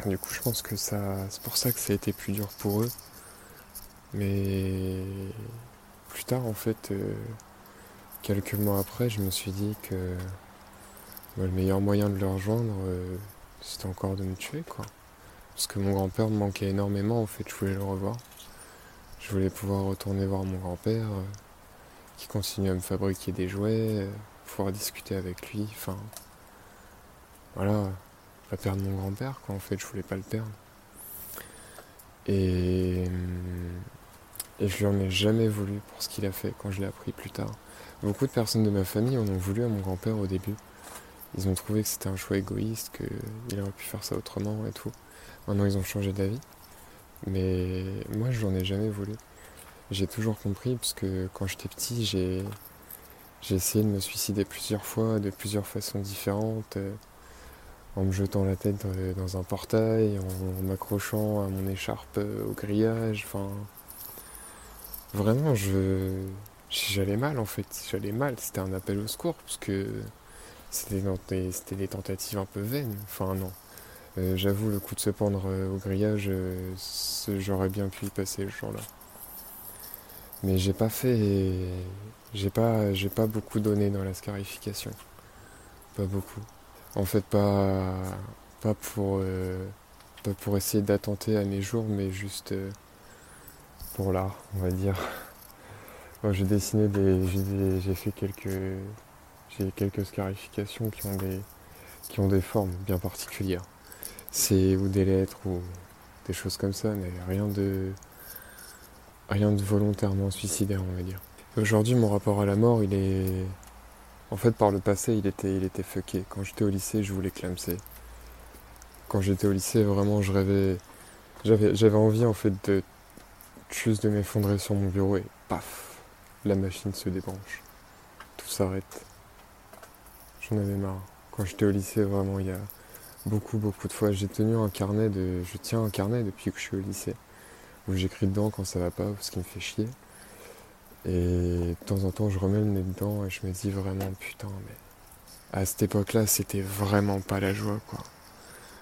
du coup, je pense que c'est pour ça que ça a été plus dur pour eux. Mais plus tard, en fait, euh, quelques mois après, je me suis dit que le meilleur moyen de le rejoindre, euh, c'était encore de me tuer, quoi. Parce que mon grand-père me manquait énormément, en fait, je voulais le revoir. Je voulais pouvoir retourner voir mon grand-père, euh, qui continue à me fabriquer des jouets, euh, pouvoir discuter avec lui, enfin. Voilà, pas perdre mon grand-père, quoi, en fait, je voulais pas le perdre. Et. Et je lui en ai jamais voulu pour ce qu'il a fait quand je l'ai appris plus tard. Beaucoup de personnes de ma famille en ont voulu à mon grand-père au début. Ils ont trouvé que c'était un choix égoïste, qu'il aurait pu faire ça autrement et tout. Maintenant, ils ont changé d'avis. Mais moi, je n'en ai jamais voulu. J'ai toujours compris, parce que quand j'étais petit, j'ai, j'ai essayé de me suicider plusieurs fois, de plusieurs façons différentes, euh, en me jetant la tête dans un portail, en m'accrochant à mon écharpe euh, au grillage, enfin... Vraiment, je, j'allais mal en fait, j'allais mal, c'était un appel au secours, parce que c'était des, tentatives un peu vaines. Enfin, non. Euh, j'avoue, le coup de se pendre euh, au grillage, euh, j'aurais bien pu y passer le jour-là. Mais j'ai pas fait. J'ai pas, j'ai pas beaucoup donné dans la scarification. Pas beaucoup. En fait, pas, pas pour, pas pour essayer d'attenter à mes jours, mais juste pour l'art, on va dire. j'ai dessiné des. J'ai fait quelques. J'ai quelques scarifications qui ont des. qui ont des formes bien particulières. C'est ou des lettres ou des choses comme ça, mais rien de. rien de volontairement suicidaire on va dire. Aujourd'hui mon rapport à la mort il est. En fait par le passé il était il était fucké. Quand j'étais au lycée je voulais clamser. Quand j'étais au lycée vraiment je rêvais. J'avais, j'avais envie en fait de juste de m'effondrer sur mon bureau et paf, la machine se débranche. Tout s'arrête. J'en avais marre. Quand j'étais au lycée, vraiment, il y a beaucoup, beaucoup de fois, j'ai tenu un carnet de. Je tiens un carnet depuis que je suis au lycée, où j'écris dedans quand ça va pas ou ce qui me fait chier. Et de temps en temps, je remets le nez dedans et je me dis vraiment, putain, mais à cette époque-là, c'était vraiment pas la joie, quoi.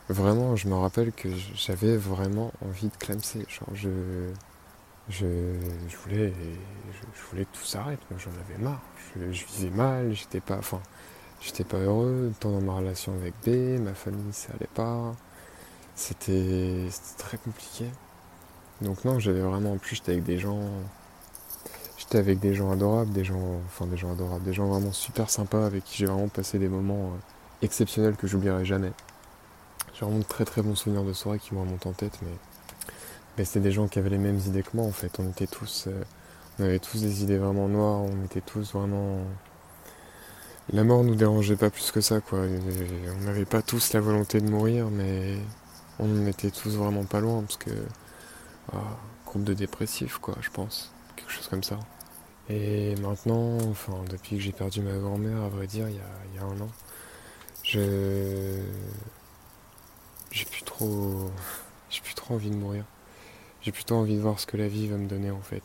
Vraiment, je me rappelle que j'avais vraiment envie de clamser. Genre, je je, voulais, je, voulais que tout s'arrête. Moi, j'en avais marre. Je, visais mal, j'étais pas, enfin, j'étais pas heureux. Tant dans ma relation avec B, ma famille, ça allait pas. C'était, très compliqué. Donc non, j'avais vraiment, en plus, j'étais avec des gens, j'étais avec des gens adorables, des gens, enfin, des gens adorables, des gens vraiment super sympas avec qui j'ai vraiment passé des moments euh, exceptionnels que j'oublierai jamais. J'ai vraiment de très très bons souvenirs de soirée qui me remontent en tête, mais mais c'était des gens qui avaient les mêmes idées que moi en fait. On était tous, euh, on avait tous des idées vraiment noires. On était tous vraiment. La mort nous dérangeait pas plus que ça quoi. on n'avait pas tous la volonté de mourir, mais on était tous vraiment pas loin parce que ah, groupe de dépressifs quoi, je pense, quelque chose comme ça. Et maintenant, enfin depuis que j'ai perdu ma grand-mère, à vrai dire, il y a, il y a un an, je j'ai plus trop [LAUGHS] j'ai plus trop envie de mourir. J'ai plutôt envie de voir ce que la vie va me donner en fait.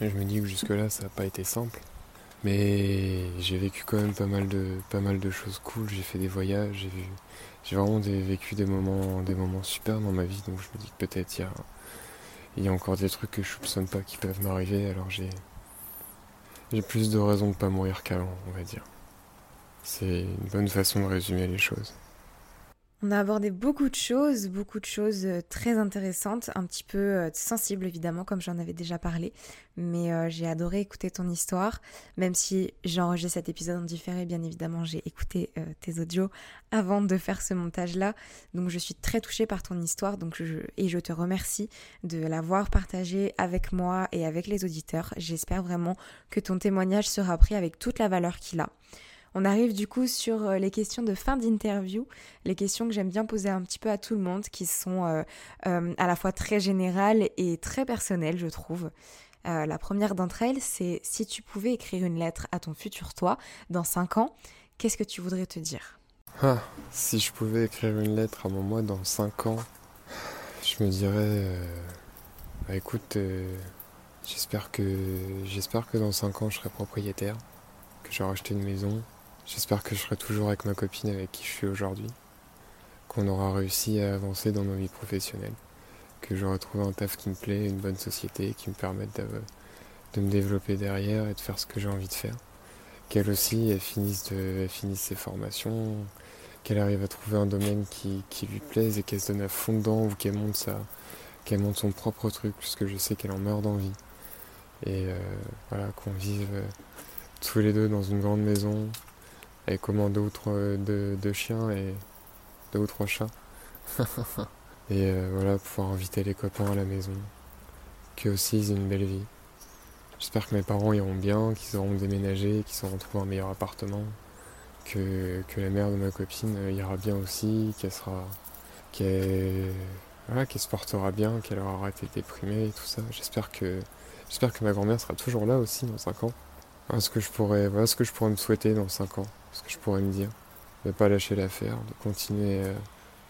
Et je me dis que jusque-là, ça n'a pas été simple. Mais j'ai vécu quand même pas mal de, pas mal de choses cool. J'ai fait des voyages, j'ai vu, j'ai vraiment vécu des moments, des moments super dans ma vie. Donc je me dis que peut-être il y a, il y a encore des trucs que je soupçonne pas qui peuvent m'arriver. Alors j'ai, j'ai plus de raisons de pas mourir qu'avant, on va dire. C'est une bonne façon de résumer les choses. On a abordé beaucoup de choses, beaucoup de choses euh, très intéressantes, un petit peu euh, sensibles évidemment, comme j'en avais déjà parlé. Mais euh, j'ai adoré écouter ton histoire, même si j'ai enregistré cet épisode en différé, bien évidemment, j'ai écouté tes audios avant de faire ce montage-là. Donc je suis très touchée par ton histoire donc et je te remercie de l'avoir partagé avec moi et avec les auditeurs. J'espère vraiment que ton témoignage sera pris avec toute la valeur qu'il a. On arrive du coup sur euh, les questions de fin d'interview, les questions que j'aime bien poser un petit peu à tout le monde, qui sont euh, euh, à la fois très générales et très personnelles, je trouve. la première d'entre elles, c'est si tu pouvais écrire une lettre à ton futur toi dans 5 ans, qu'est-ce que tu voudrais te dire? Ah, Si je pouvais écrire une lettre à mon moi dans 5 ans, je me dirais, bah, écoute, j'espère que j'espère que dans 5 ans je serai propriétaire, que j'aurai acheté une maison, J'espère que je serai toujours avec ma copine avec qui je suis aujourd'hui, qu'on aura réussi à avancer dans nos vies professionnelles, que j'aurai trouvé un taf qui me plaît, une bonne société qui me permette de, me développer derrière et de faire ce que j'ai envie de faire. Qu'elle aussi, elle finisse, ses formations, qu'elle arrive à trouver un domaine qui, lui plaise et qu'elle se donne à fond dedans ou qu'elle monte, son propre truc, puisque je sais qu'elle en meurt d'envie. Et euh, voilà, qu'on vive euh, tous les deux dans une grande maison, au moins deux ou trois deux, chiens et deux ou trois chats. [LAUGHS] et euh, voilà, pouvoir inviter les copains à la maison. Que aussi ils aient une belle vie. J'espère que mes parents iront bien, qu'ils auront déménagé, qu'ils auront trouvé un meilleur appartement. Que, que la mère de ma copine euh, ira bien aussi, qu'elle sera. qu'elle. Voilà, qu'elle se portera bien, qu'elle aura arrêté de déprimer et tout ça. J'espère que. J'espère que ma grand-mère sera toujours là aussi dans 5 ans. Voilà ce que je pourrais, voilà ce que je pourrais me souhaiter dans 5 ans ce que je pourrais me dire. De ne pas lâcher l'affaire, de continuer, euh,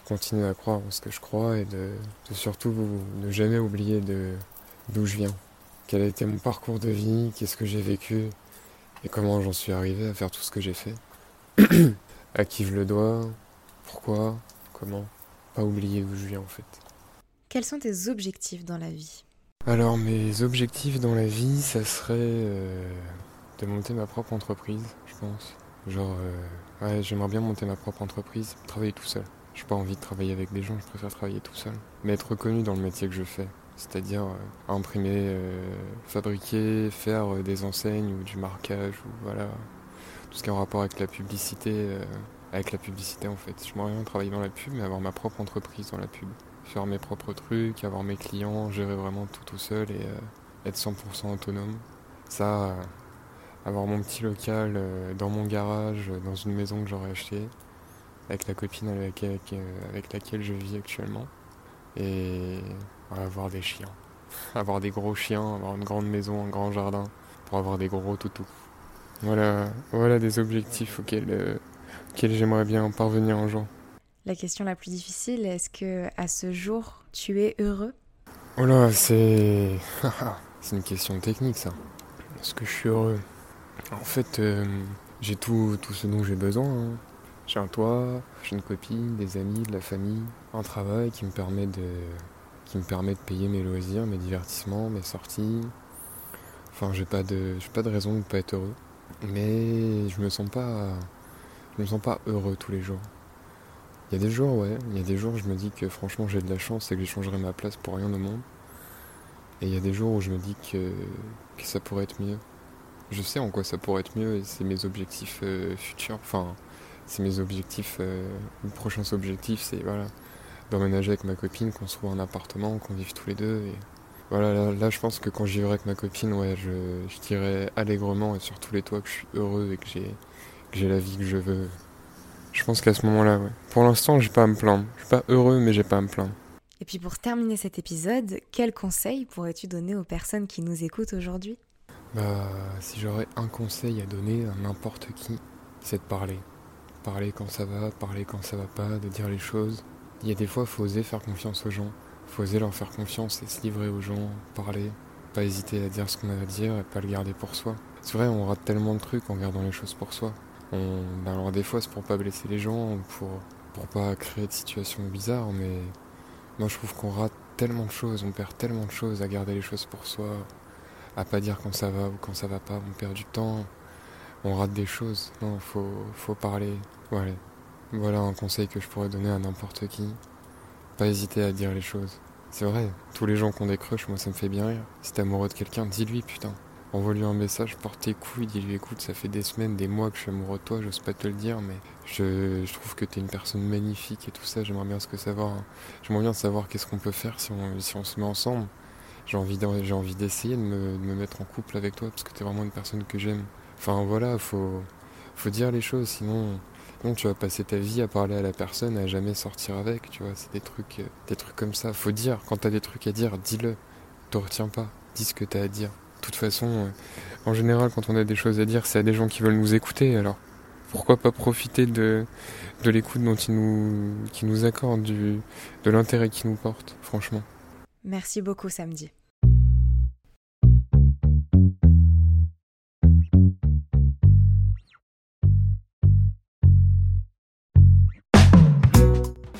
continuer à croire en ce que je crois et de, surtout ne jamais oublier d'où je viens. Quel a été mon parcours de vie, qu'est-ce que j'ai vécu et comment j'en suis arrivé à faire tout ce que j'ai fait. [CLEARS THROAT] à qui je le dois, pourquoi, comment. Pas oublier d'où je viens en fait. Quels sont tes objectifs dans la vie? Alors mes objectifs dans la vie, ça serait euh, de monter ma propre entreprise, je pense. Genre, euh, ouais, j'aimerais bien monter ma propre entreprise, travailler tout seul. J'ai pas envie de travailler avec des gens, je préfère travailler tout seul. Mais être reconnu dans le métier que je fais. c'est-à-dire imprimer, fabriquer, faire des enseignes ou du marquage ou voilà tout ce qui est en rapport avec la publicité, avec la publicité en fait. Je m'aimerais bien travailler dans la pub, mais avoir ma propre entreprise dans la pub, faire mes propres trucs, avoir mes clients, gérer vraiment tout tout seul et être 100% autonome. Ça, avoir mon petit local euh, dans mon garage, dans une maison que j'aurais achetée, avec la copine avec, avec, laquelle je vis actuellement. Et avoir des chiens. [LAUGHS] Avoir des gros chiens, avoir une grande maison, un grand jardin, pour avoir des gros toutous. Voilà, voilà des objectifs auxquels, euh, auxquels j'aimerais bien parvenir un jour. La question la plus difficile, est-ce que à ce jour, tu es heureux? Oh là, c'est. [LAUGHS] c'est une question technique ça. Est-ce que je suis heureux? En fait, euh, j'ai tout, ce dont j'ai besoin. Hein. J'ai un toit, j'ai une copine, des amis, de la famille, un travail qui me permet de, payer mes loisirs, mes divertissements, mes sorties. Enfin, j'ai pas de, j'ai pas de raison de ne pas être heureux. Mais je me sens pas, me sens pas heureux tous les jours. Il y a des jours, ouais, il y a des jours où je me dis que franchement j'ai de la chance et que j'échangerai ma place pour rien au monde. Et il y a des jours où je me dis que, ça pourrait être mieux. Je sais en quoi ça pourrait être mieux et c'est mes objectifs euh, futurs. Enfin, c'est mes objectifs. Euh, mes prochains objectifs, c'est voilà, d'emménager avec ma copine, qu'on se trouve un appartement, qu'on vive tous les deux. Et voilà, là, je pense que quand j'y avec ma copine, ouais, je, je dirais allègrement et sur tous les toits que je suis heureux et que j'ai, que j'ai la vie que je veux. Je pense qu'à ce moment-là, ouais. Pour l'instant, j'ai pas à me plaindre. Je suis pas heureux, mais j'ai pas à me plaindre. Et puis pour terminer cet épisode, quel conseil pourrais-tu donner aux personnes qui nous écoutent aujourd'hui? Bah, si j'aurais un conseil à donner à n'importe qui, c'est de parler. Parler quand ça va, parler quand ça va pas, de dire les choses. Il y a des fois, faut oser faire confiance aux gens. Faut oser leur faire confiance et se livrer aux gens, parler. Pas hésiter à dire ce qu'on a à dire et pas le garder pour soi. C'est vrai, on rate tellement de trucs en gardant les choses pour soi. On, ben alors des fois, c'est pour pas blesser les gens, ou pour, pour pas créer de situations bizarres, mais moi, je trouve qu'on rate tellement de choses, on perd tellement de choses à garder les choses pour soi, à pas dire quand ça va ou quand ça va pas, on perd du temps, on rate des choses. Non, faut, faut parler. Voilà. Un conseil que je pourrais donner à n'importe qui. Pas hésiter à dire les choses. C'est vrai, tous les gens qui ont des crushs, moi ça me fait bien rire. Si t'es amoureux de quelqu'un, dis-lui putain. Envoie-lui un message, porte tes couilles, dis-lui écoute, ça fait des semaines, des mois que je suis amoureux de toi, j'ose pas te le dire, mais je, trouve que t'es une personne magnifique et tout ça, j'aimerais bien ce que savoir. Hein. J'aimerais bien savoir qu'est-ce qu'on peut faire si on, si on se met ensemble. J'ai envie, j'ai envie d'essayer de me, mettre en couple avec toi parce que t'es vraiment une personne que j'aime. Enfin voilà, faut, faut dire les choses, sinon, sinon tu vas passer ta vie à parler à la personne, à jamais sortir avec, tu vois. C'est des trucs, des trucs comme ça. Faut dire, quand t'as des trucs à dire, dis-le. Te retiens pas, dis ce que t'as à dire. De toute façon, euh, en général, quand on a des choses à dire, c'est à des gens qui veulent nous écouter. Alors, pourquoi pas profiter de, de l'écoute dont ils nous, qui nous accordent, du, de l'intérêt qu'ils nous portent, franchement. Merci beaucoup, Samedi.